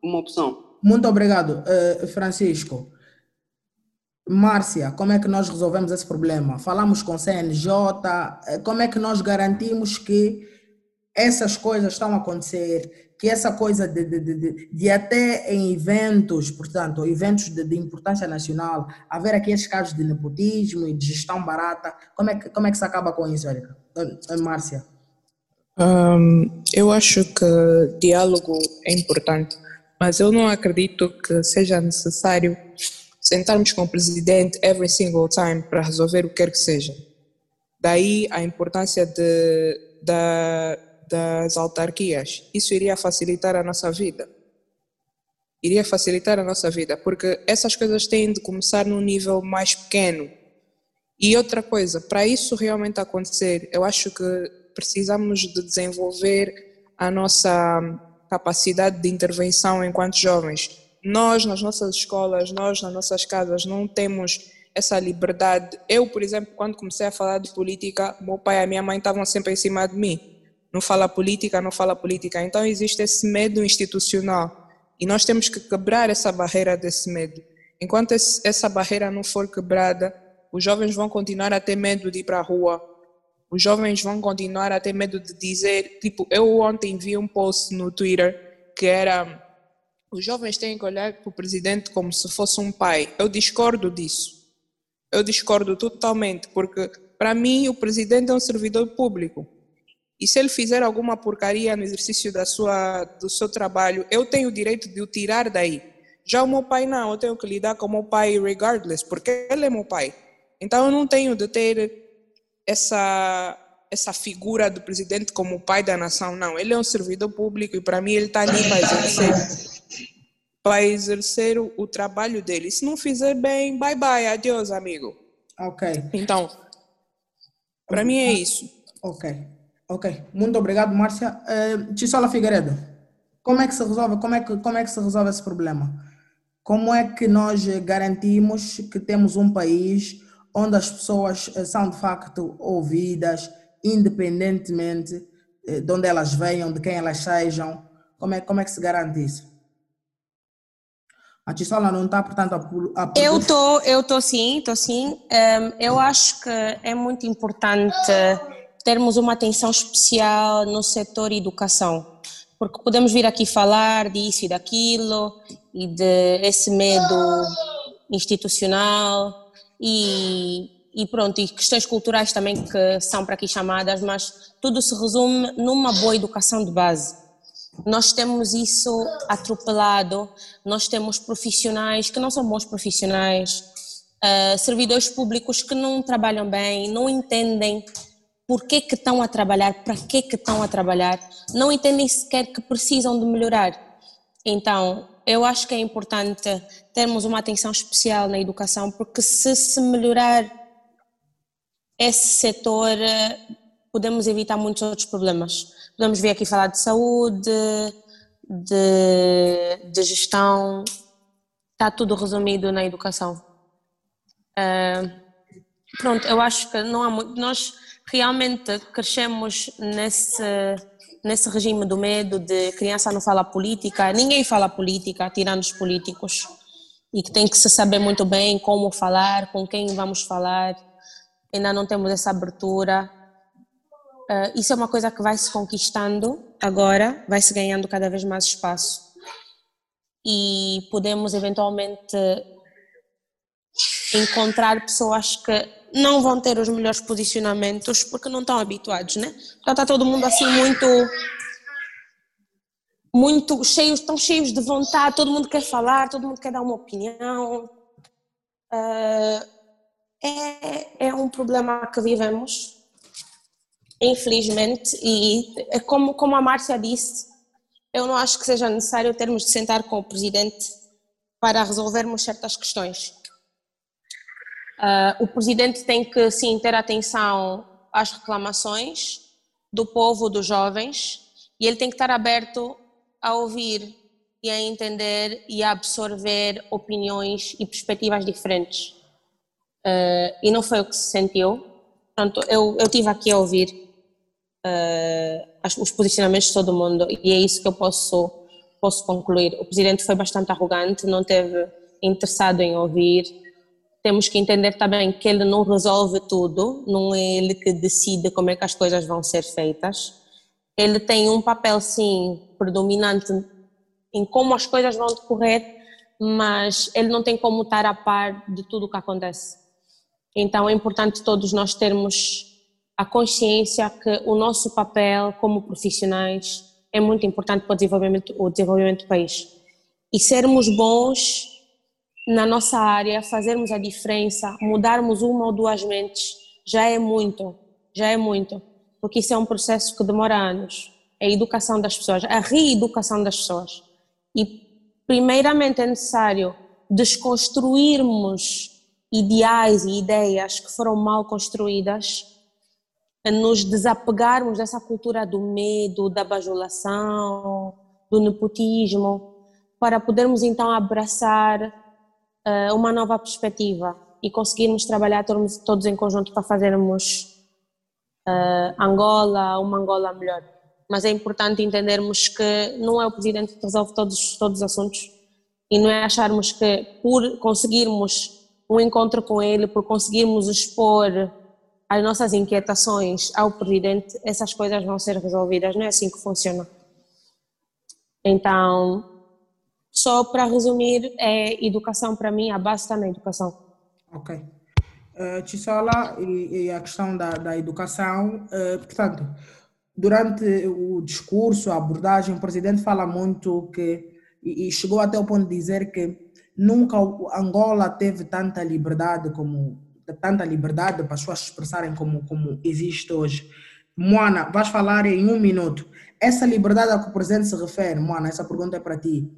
uma opção. Muito obrigado, eh, Francisco. Márcia, como é que nós resolvemos esse problema? Falamos com o CNJ, eh, como é que nós garantimos que essas coisas estão a acontecer, que essa coisa de, de, de, de até em eventos, portanto, eventos de, importância nacional, haver aqui esses casos de nepotismo e de gestão barata, como é que, como é que se acaba com isso, Erika? Eh, eh, Márcia? Um, eu acho que diálogo é importante, mas eu não acredito que seja necessário sentarmos com o presidente every single time para resolver o que quer que seja. Daí a importância de, da, das autarquias. Isso iria facilitar a nossa vida. Iria facilitar a nossa vida, porque essas coisas têm de começar num nível mais pequeno. E outra coisa, para isso realmente acontecer, eu acho que precisamos de desenvolver a nossa capacidade de intervenção enquanto jovens. Nós, nas nossas escolas, nós, nas nossas casas, não temos essa liberdade. Eu, por exemplo, quando comecei a falar de política, meu pai e a minha mãe estavam sempre em cima de mim. Não fala política, não fala política. Então existe esse medo institucional. E nós temos que quebrar essa barreira desse medo. Enquanto esse, essa barreira não for quebrada, os jovens vão continuar a ter medo de ir para a rua. Os jovens vão continuar a ter medo de dizer. Tipo, eu ontem vi um post no Twitter que era: os jovens têm que olhar para o presidente como se fosse um pai. Eu discordo disso. Eu discordo totalmente, porque para mim o presidente é um servidor público. E se ele fizer alguma porcaria no exercício da sua, do seu trabalho, eu tenho o direito de o tirar daí. Já o meu pai não, eu tenho que lidar com o meu pai regardless, porque ele é meu pai. Então eu não tenho de ter essa essa figura do presidente como pai da nação, não. Ele é um servidor público e para mim ele está ali para exercer, para exercer o, o, trabalho dele. Se não fizer bem, bye bye, adeus, amigo. Ok. Então, para mim é isso. Ok. Ok, muito obrigado, Márcia. Uh, Figueiredo, como é que se resolve, como é que, como é que se resolve esse problema? Como é que nós garantimos que temos um país onde as pessoas eh, são de facto ouvidas, independentemente eh, de onde elas venham, de quem elas sejam? Como é, como é que se garante isso? A Tissola não está, portanto, a, a... Eu estou, eu estou sim, estou sim. Um, eu acho que é muito importante termos uma atenção especial no setor educação, porque podemos vir aqui falar disso e daquilo, e de esse medo institucional, e, e pronto, e questões culturais também que são para aqui chamadas, mas tudo se resume numa boa educação de base. Nós temos isso atropelado, nós temos profissionais que não são bons profissionais, uh, servidores públicos que não trabalham bem, não entendem por que, estão a trabalhar, para que, que estão a trabalhar, não entendem sequer que precisam de melhorar. Então, eu acho que é importante termos uma atenção especial na educação, porque se se melhorar esse setor, podemos evitar muitos outros problemas. Podemos vir aqui falar de saúde, de, de gestão, está tudo resumido na educação. Uh, pronto, eu acho que não há muito. Nós realmente crescemos nesse, nesse regime do medo de criança não fala política, ninguém fala política, tirando os políticos, e que tem que se saber muito bem como falar, com quem vamos falar, ainda não temos essa abertura. Uh, isso é uma coisa que vai se conquistando agora, vai se ganhando cada vez mais espaço. E podemos eventualmente encontrar pessoas que não vão ter os melhores posicionamentos porque não estão habituados, né? Está todo mundo assim muito muito cheios, tão cheios de vontade, todo mundo quer falar, todo mundo quer dar uma opinião. Uh, é, é um problema que vivemos, infelizmente, e é como, como a Márcia disse, eu não acho que seja necessário termos de sentar com o presidente para resolvermos certas questões. Uh, o presidente tem que sim ter atenção às reclamações do povo, dos jovens, e ele tem que estar aberto a ouvir e a entender e a absorver opiniões e perspectivas diferentes. Uh, e não foi o que se sentiu. Portanto, eu, eu tive aqui a ouvir uh, os posicionamentos de todo mundo e é isso que eu posso, posso concluir. O presidente foi bastante arrogante, não teve interessado em ouvir, temos que entender também que ele não resolve tudo, não é ele que decide como é que as coisas vão ser feitas. Ele tem um papel, sim, predominante em como as coisas vão decorrer, mas ele não tem como estar a par de tudo o que acontece. Então é importante todos nós termos a consciência que o nosso papel como profissionais é muito importante para o desenvolvimento, o desenvolvimento do país. E sermos bons na nossa área, fazermos a diferença, mudarmos uma ou duas mentes, já é muito. já é muito, porque isso é um processo que demora anos. É a educação das pessoas, a reeducação das pessoas. E, primeiramente, é necessário desconstruirmos ideais e ideias que foram mal construídas, nos desapegarmos dessa cultura do medo, da bajulação, do nepotismo, para podermos então abraçar uh, uma nova perspectiva e conseguirmos trabalhar todos, todos em conjunto para fazermos uh, Angola uma Angola melhor. Mas é importante entendermos que não é o presidente que resolve todos, todos os assuntos e não é acharmos que por conseguirmos um encontro com ele, por conseguirmos expor as nossas inquietações ao presidente, essas coisas vão ser resolvidas. Não é assim que funciona. Então, só para resumir, é educação para mim, a base está na educação. Ok. Uh, Tissola, e, e, a questão da, da educação, uh, portanto, durante o discurso, a abordagem, o presidente fala muito que, e, e chegou até o ponto de dizer que nunca Angola teve tanta liberdade como tanta liberdade para as pessoas se expressarem como, como existe hoje. Moana, vais falar em um minuto. Essa liberdade a que o presidente se refere, Moana, essa pergunta é para ti.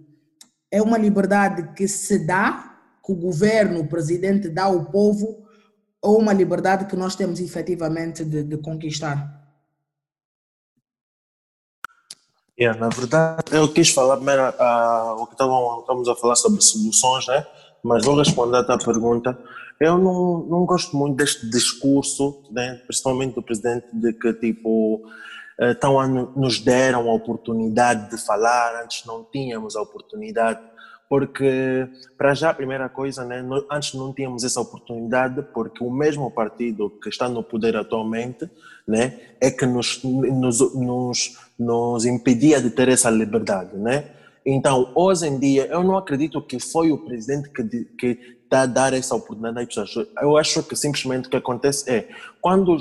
É uma liberdade que se dá, que o governo, o presidente dá ao povo, ou uma liberdade que nós temos efetivamente de, de conquistar? Yeah, na verdade, eu quis falar primeiro uh, o que estávamos a falar sobre soluções, né? mas vou responder a tua pergunta. Eu não, não gosto muito deste discurso, né? principalmente do presidente, de que tipo, então nos deram a oportunidade de falar, antes não tínhamos a oportunidade porque para já a primeira coisa, né, antes não tínhamos essa oportunidade porque o mesmo partido que está no poder atualmente, né, é que nos, nos, nos, nos impedia de ter essa liberdade, né? Então, hoje em dia, eu não acredito que foi o presidente que, que a dar essa oportunidade às pessoas. Eu acho que simplesmente o que acontece é, quando,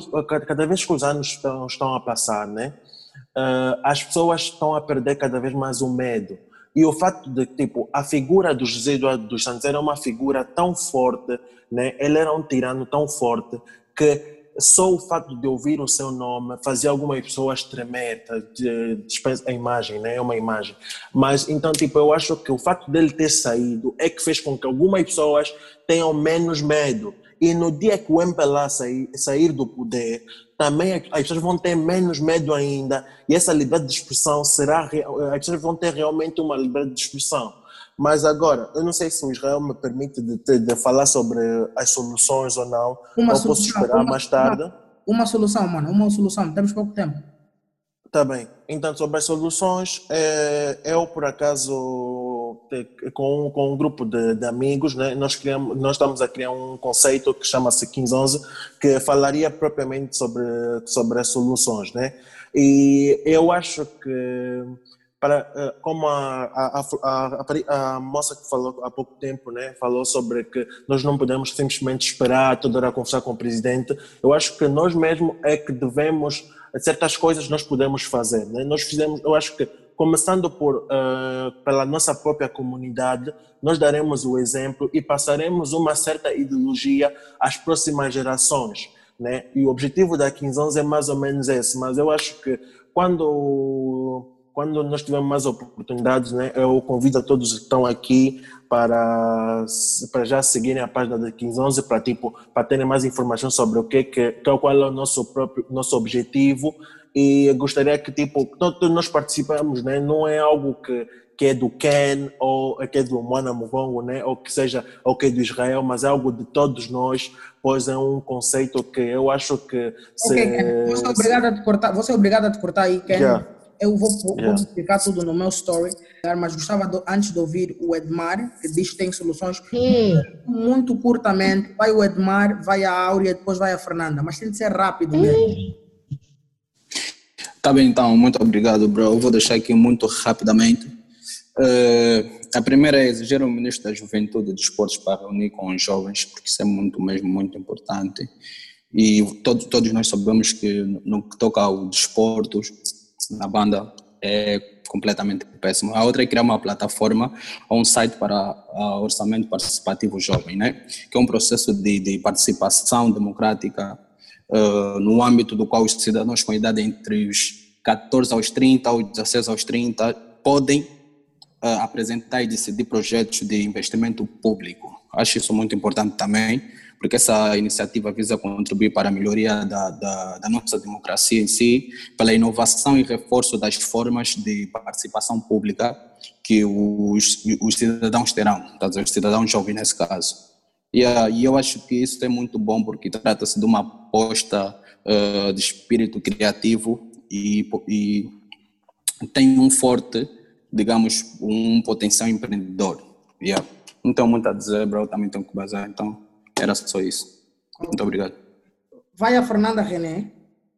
cada vez que os anos estão, estão a passar, né, uh, as pessoas estão a perder cada vez mais o medo. E o fato de, tipo, a figura do José Eduardo dos Santos era uma figura tão forte, né? ele era um tirano tão forte, que só o fato de ouvir o seu nome fazia algumas pessoas tremer, tá? a imagem, né? é uma imagem. Mas então, tipo, eu acho que o fato dele ter saído é que fez com que algumas pessoas tenham menos medo. E no dia que o MPLA sair, sair do poder, também as pessoas vão ter menos medo ainda e essa liberdade de expressão será, as pessoas vão ter realmente uma liberdade de expressão. Mas agora, eu não sei se o Israel me permite de, de, de falar sobre as soluções ou não, uma ou solução, posso esperar uma, mais tarde. Uma, uma, solução, mano, uma solução, temos pouco tempo. Tá bem. Então, sobre as soluções, é, eu, por acaso, com, com um grupo de, de amigos, né, nós, criamos, nós estamos a criar um conceito que chama-se 1511, que falaria propriamente sobre, sobre as soluções. Né? E eu acho que, para, eh, como a, a, a, a, moça que falou há pouco tempo, né, falou sobre que nós não podemos simplesmente esperar toda hora conversar com o presidente, eu acho que nós mesmos é que devemos certas coisas nós podemos fazer. Né? Nós fizemos, eu acho que começando por uh, pela nossa própria comunidade, nós daremos o exemplo e passaremos uma certa ideologia às próximas gerações. Né? E o objetivo da 1511 é mais ou menos esse, mas eu acho que quando quando nós tivermos mais oportunidades, né, eu convido a todos que estão aqui para, para já seguirem a página da 1511 para tipo para terem mais informação sobre o que, que, qual é o nosso próprio nosso objetivo e gostaria que tipo todos nós participamos, né, não é algo que que é do Ken ou que é do Moana Mugongo, né, ou que seja ou que é do Israel, mas é algo de todos nós, pois é um conceito que eu acho que se, okay, Ken, você é obrigado a te cortar, é obrigado a te cortar aí, Ken. Yeah eu vou, vou yeah. explicar tudo no meu story, mas gostava de, antes de ouvir o Edmar, que diz que tem soluções hum. muito curtamente. Vai o Edmar, vai a Áurea, depois vai a Fernanda, mas tem de ser rápido mesmo. Tá bem, então, muito obrigado, bro. Eu vou deixar aqui muito rapidamente. Uh, a primeira é exigir o Ministro da Juventude e Desportos para reunir com os jovens, porque isso é muito mesmo, muito importante. E todos, todos nós sabemos que no que toca ao desporto, na banda é completamente péssimo. A outra é criar uma plataforma ou um site para uh, orçamento participativo jovem, né? que é um processo de, de participação democrática uh, no âmbito do qual os cidadãos com idade entre os 14 aos 30 ou 16 aos 30 podem uh, apresentar e decidir projetos de investimento público. Acho isso muito importante também, porque essa iniciativa visa contribuir para a melhoria da, da, da, nossa democracia em si, pela inovação e reforço das formas de participação pública que os, os cidadãos terão, tá, os cidadãos jovens nesse caso. E, uh, e eu acho que isso é muito bom, porque trata-se de uma aposta uh, de espírito criativo e, e tem um forte, digamos, um potencial empreendedor. Yeah. Não tenho muito a dizer, bro, também tenho que bazar, então era só isso. Muito obrigado. Vai a Fernanda René,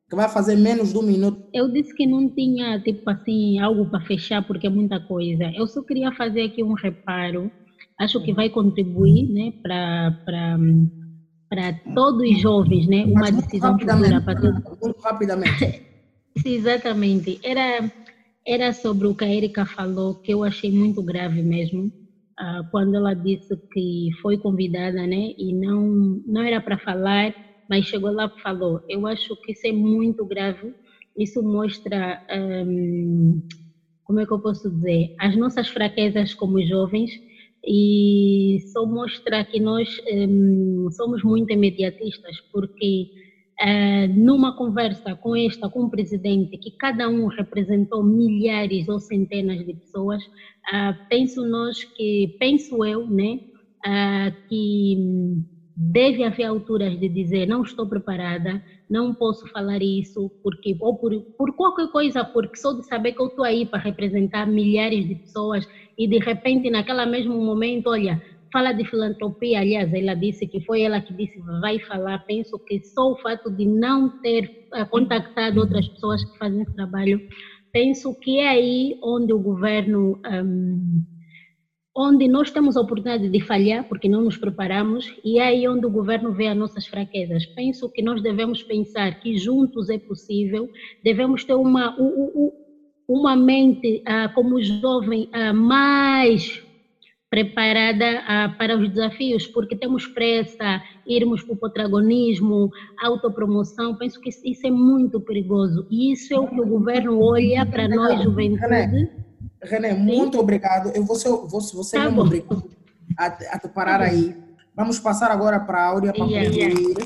que vai fazer menos de um minuto. Eu disse que não tinha, tipo assim, algo para fechar, porque é muita coisa. Eu só queria fazer aqui um reparo. Acho que vai contribuir, né, para para todos os jovens, né, uma decisão futura para todos. Muito rapidamente. Exatamente. Era, era sobre o que a Erika falou, que eu achei muito grave mesmo, quando ela disse que foi convidada, né, e não, não era para falar, mas chegou lá e falou. Eu acho que isso é muito grave. Isso mostra, um, como é que eu posso dizer, as nossas fraquezas como jovens e só mostra que nós um, somos muito imediatistas, porque uh, numa conversa com esta, com o presidente, que cada um representou milhares ou centenas de pessoas, uh, penso nós que, penso eu, né, uh, que deve haver alturas de dizer não estou preparada, não posso falar isso, porque ou por, por qualquer coisa, porque só de saber que eu estou aí para representar milhares de pessoas e de repente naquele mesmo momento, olha, fala de filantropia, aliás, ela disse que foi ela que disse vai falar. Penso que só o fato de não ter uh, contactado outras pessoas que fazem esse trabalho, penso que é aí onde o governo, um, onde nós temos a oportunidade de falhar, porque não nos preparamos, e é aí onde o governo vê as nossas fraquezas. Penso que nós devemos pensar que juntos é possível, devemos ter uma, uma mente uh, como jovem uh, mais preparada uh, para os desafios, porque temos pressa, irmos para o protagonismo, autopromoção, penso que isso é muito perigoso. E isso é o que o governo olha para nós, juventude. René, René muito obrigado. Eu vou ser, vou, você tá obrigado a, a te parar aí. Vamos passar agora para a Áurea para yeah, concluir. Yeah.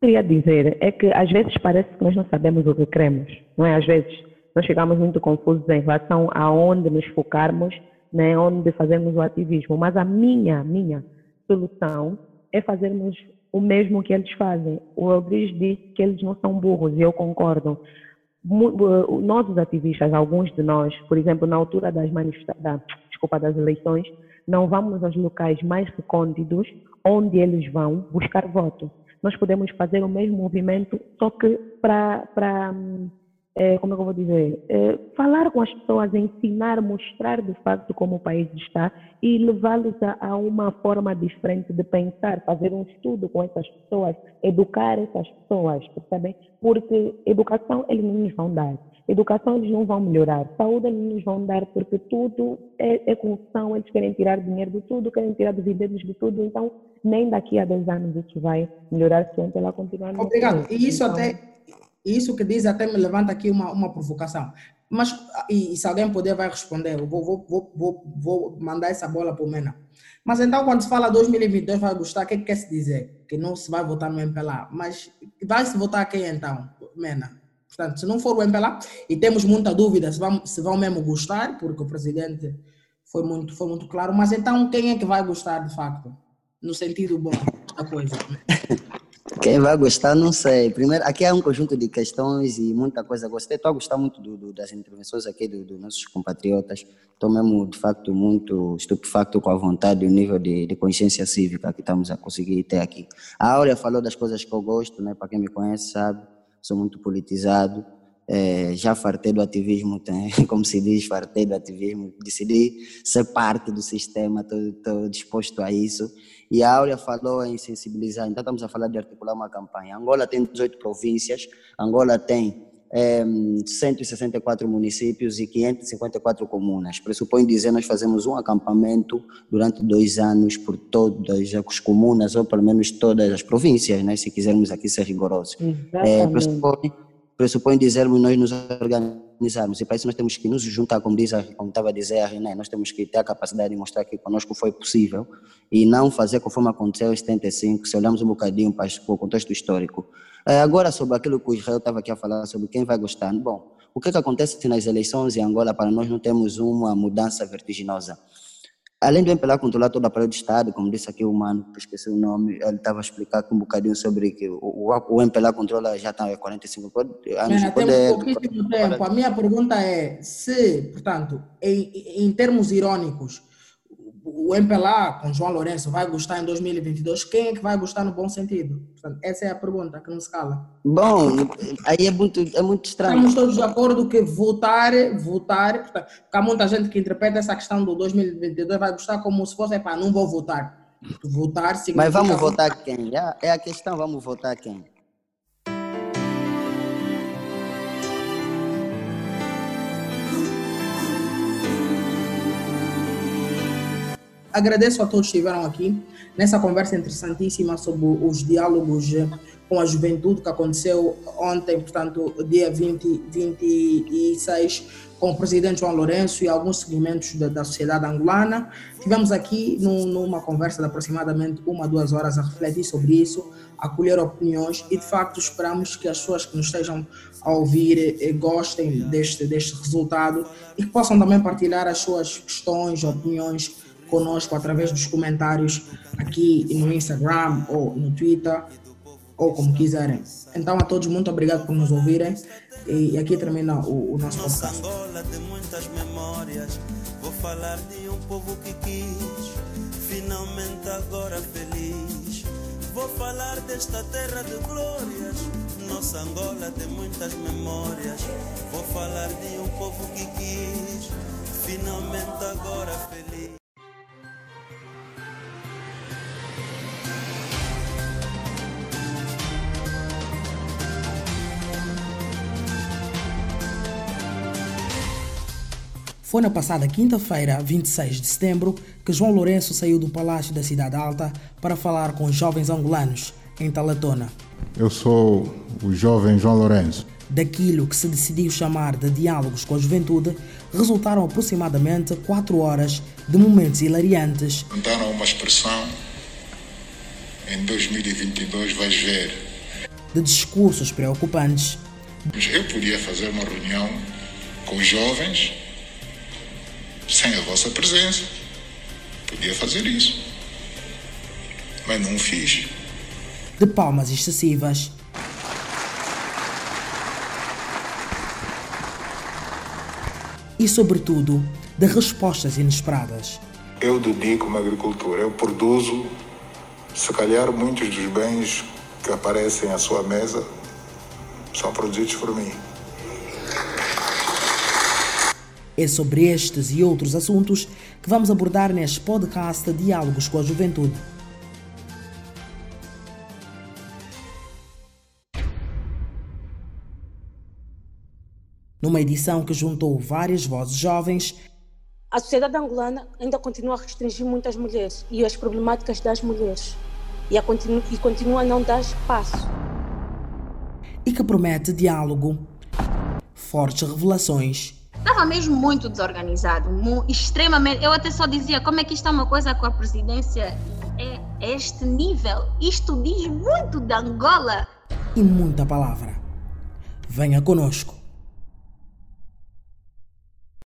Queria dizer é que às vezes parece que nós não sabemos o que queremos, não é? Às vezes nós chegamos muito confusos em relação a onde nos focarmos né, onde fazemos o ativismo. Mas a minha, minha solução é fazermos o mesmo que eles fazem. O Rodrigues disse que eles não são burros, e eu concordo. Nós, os ativistas, alguns de nós, por exemplo, na altura das manifestações, desculpa, das eleições, não vamos aos locais mais recônditos onde eles vão buscar voto. Nós podemos fazer o mesmo movimento, só que para é, como é que eu vou dizer, é, falar com as pessoas, ensinar, mostrar de facto como o país está e levá-los a, a, uma forma diferente de pensar, fazer um estudo com essas pessoas, educar essas pessoas, percebem? Porque educação eles não nos vão dar, educação eles não vão melhorar, saúde eles não nos vão dar, porque tudo é, é corrupção, eles querem tirar dinheiro de tudo, querem tirar dividendos de tudo, então nem daqui a 10 anos isso vai melhorar se ela continuar. Obrigado, e isso então, até isso que diz até me levanta aqui uma, uma provocação. Mas, e, e se alguém puder, vai responder. Eu vou, vou, vou, vou, vou mandar essa bola para o Mena. Mas então, quando se fala 2022, vai gostar, o que, é que quer se dizer? Que não se vai votar no MPLA. Mas vai se votar quem então, Mena? Portanto, se não for o MPLA, e temos muita dúvida se vão, se vão mesmo gostar, porque o presidente foi muito, foi muito claro, mas então quem é que vai gostar de facto? No sentido bom da coisa. Quem vai gostar, não sei. Primeiro, aqui é um conjunto de questões e muita coisa. Gostei, estou a gostar muito do, do, das intervenções aqui dos do nossos compatriotas. Estou mesmo, de facto, muito estupefacto com a vontade e o nível de, de, consciência cívica que estamos a conseguir ter aqui. A Áurea falou das coisas que eu gosto, né? para quem me conhece sabe, sou muito politizado. É, já fartei do ativismo, como se diz, fartei do ativismo, decidi ser parte do sistema, estou disposto a isso. E a Áurea falou em sensibilizar, então estamos a falar de articular uma campanha. Angola tem 18 províncias, Angola tem é, 164 municípios e 554 comunas. Pressupõe dizer nós fazemos um acampamento durante dois anos por todas as comunas ou pelo menos todas as províncias, né, se quisermos aqui ser rigorosos. É, pressupõe, pressupõe dizermos nós nos organizarmos e para isso nós temos que nos juntar, como, diz, como estava a dizer a René, nós temos que ter a capacidade de mostrar que conosco foi possível e não fazer conforme aconteceu em 75, se olharmos um bocadinho para o contexto histórico. É, agora, sobre aquilo que o Israel estava aqui a falar, sobre quem vai gostar. Bom, o que, é que acontece nas eleições em Angola para nós não temos uma mudança vertiginosa? Além do MPLA controlar todo o aparelho de Estado, como disse aqui o Mano, que esqueci o nome, ele estava a explicar um bocadinho sobre que o, o, o MPLA controla já está há 45 anos. É, temos pouquíssimo tempo. A minha pergunta é se, portanto, em, em termos irônicos, o MPLA com João Lourenço vai gostar em 2022? Quem é que vai gostar no bom sentido? Portanto, essa é a pergunta que não se cala. Bom, aí é muito, é muito estranho. Estamos todos de acordo que votar, votar, portanto, porque há muita gente que interpreta essa questão do 2022 vai gostar como se fosse, pá, não vou votar. Votar significa... Mas vamos votar quem? É a questão, vamos votar quem? Agradeço a todos que estiveram aqui nessa conversa interessantíssima sobre os diálogos com a juventude que aconteceu ontem, portanto, dia 20, 26, com o presidente João Lourenço e alguns segmentos da, da sociedade angolana. Tivemos aqui num, numa conversa de aproximadamente uma, duas horas a refletir sobre isso, a colher opiniões e, de facto, esperamos que as pessoas que nos estejam a ouvir eh, gostem deste, deste resultado e que possam também partilhar as suas questões, opiniões conosco através dos comentários aqui no Instagram ou no Twitter ou como quiserem. Então a todos muito obrigado por nos ouvirem e aqui termina o, o nosso podcast. Angola tem muitas memórias. Vou falar de um povo que quis, finalmente agora feliz. Vou falar desta terra de glórias. Nossa Angola tem muitas memórias. Vou falar de um povo que quis, finalmente agora feliz. Foi na passada quinta-feira, 26 de setembro, que João Lourenço saiu do Palácio da Cidade Alta para falar com os jovens angolanos em Talatona. Eu sou o jovem João Lourenço. Daquilo que se decidiu chamar de diálogos com a juventude, resultaram aproximadamente quatro horas de momentos hilariantes. Contaram uma expressão, em 2022 vais ver. De discursos preocupantes. Eu podia fazer uma reunião com os jovens sem a vossa presença. Podia fazer isso. Mas não fiz. De palmas excessivas. E, sobretudo, de respostas inesperadas. Eu dedico-me à agricultura. Eu produzo, se calhar, muitos dos bens que aparecem à sua mesa são produzidos por mim. É sobre estes e outros assuntos que vamos abordar neste podcast Diálogos com a Juventude. Numa edição que juntou várias vozes jovens, a sociedade angolana ainda continua a restringir muitas mulheres e as problemáticas das mulheres e, continu e continua a não dar espaço. E que promete diálogo, fortes revelações estava mesmo muito desorganizado, muito, extremamente. Eu até só dizia como é que isto é uma coisa com a presidência é, este nível. Isto diz muito de Angola. E muita palavra. Venha conosco.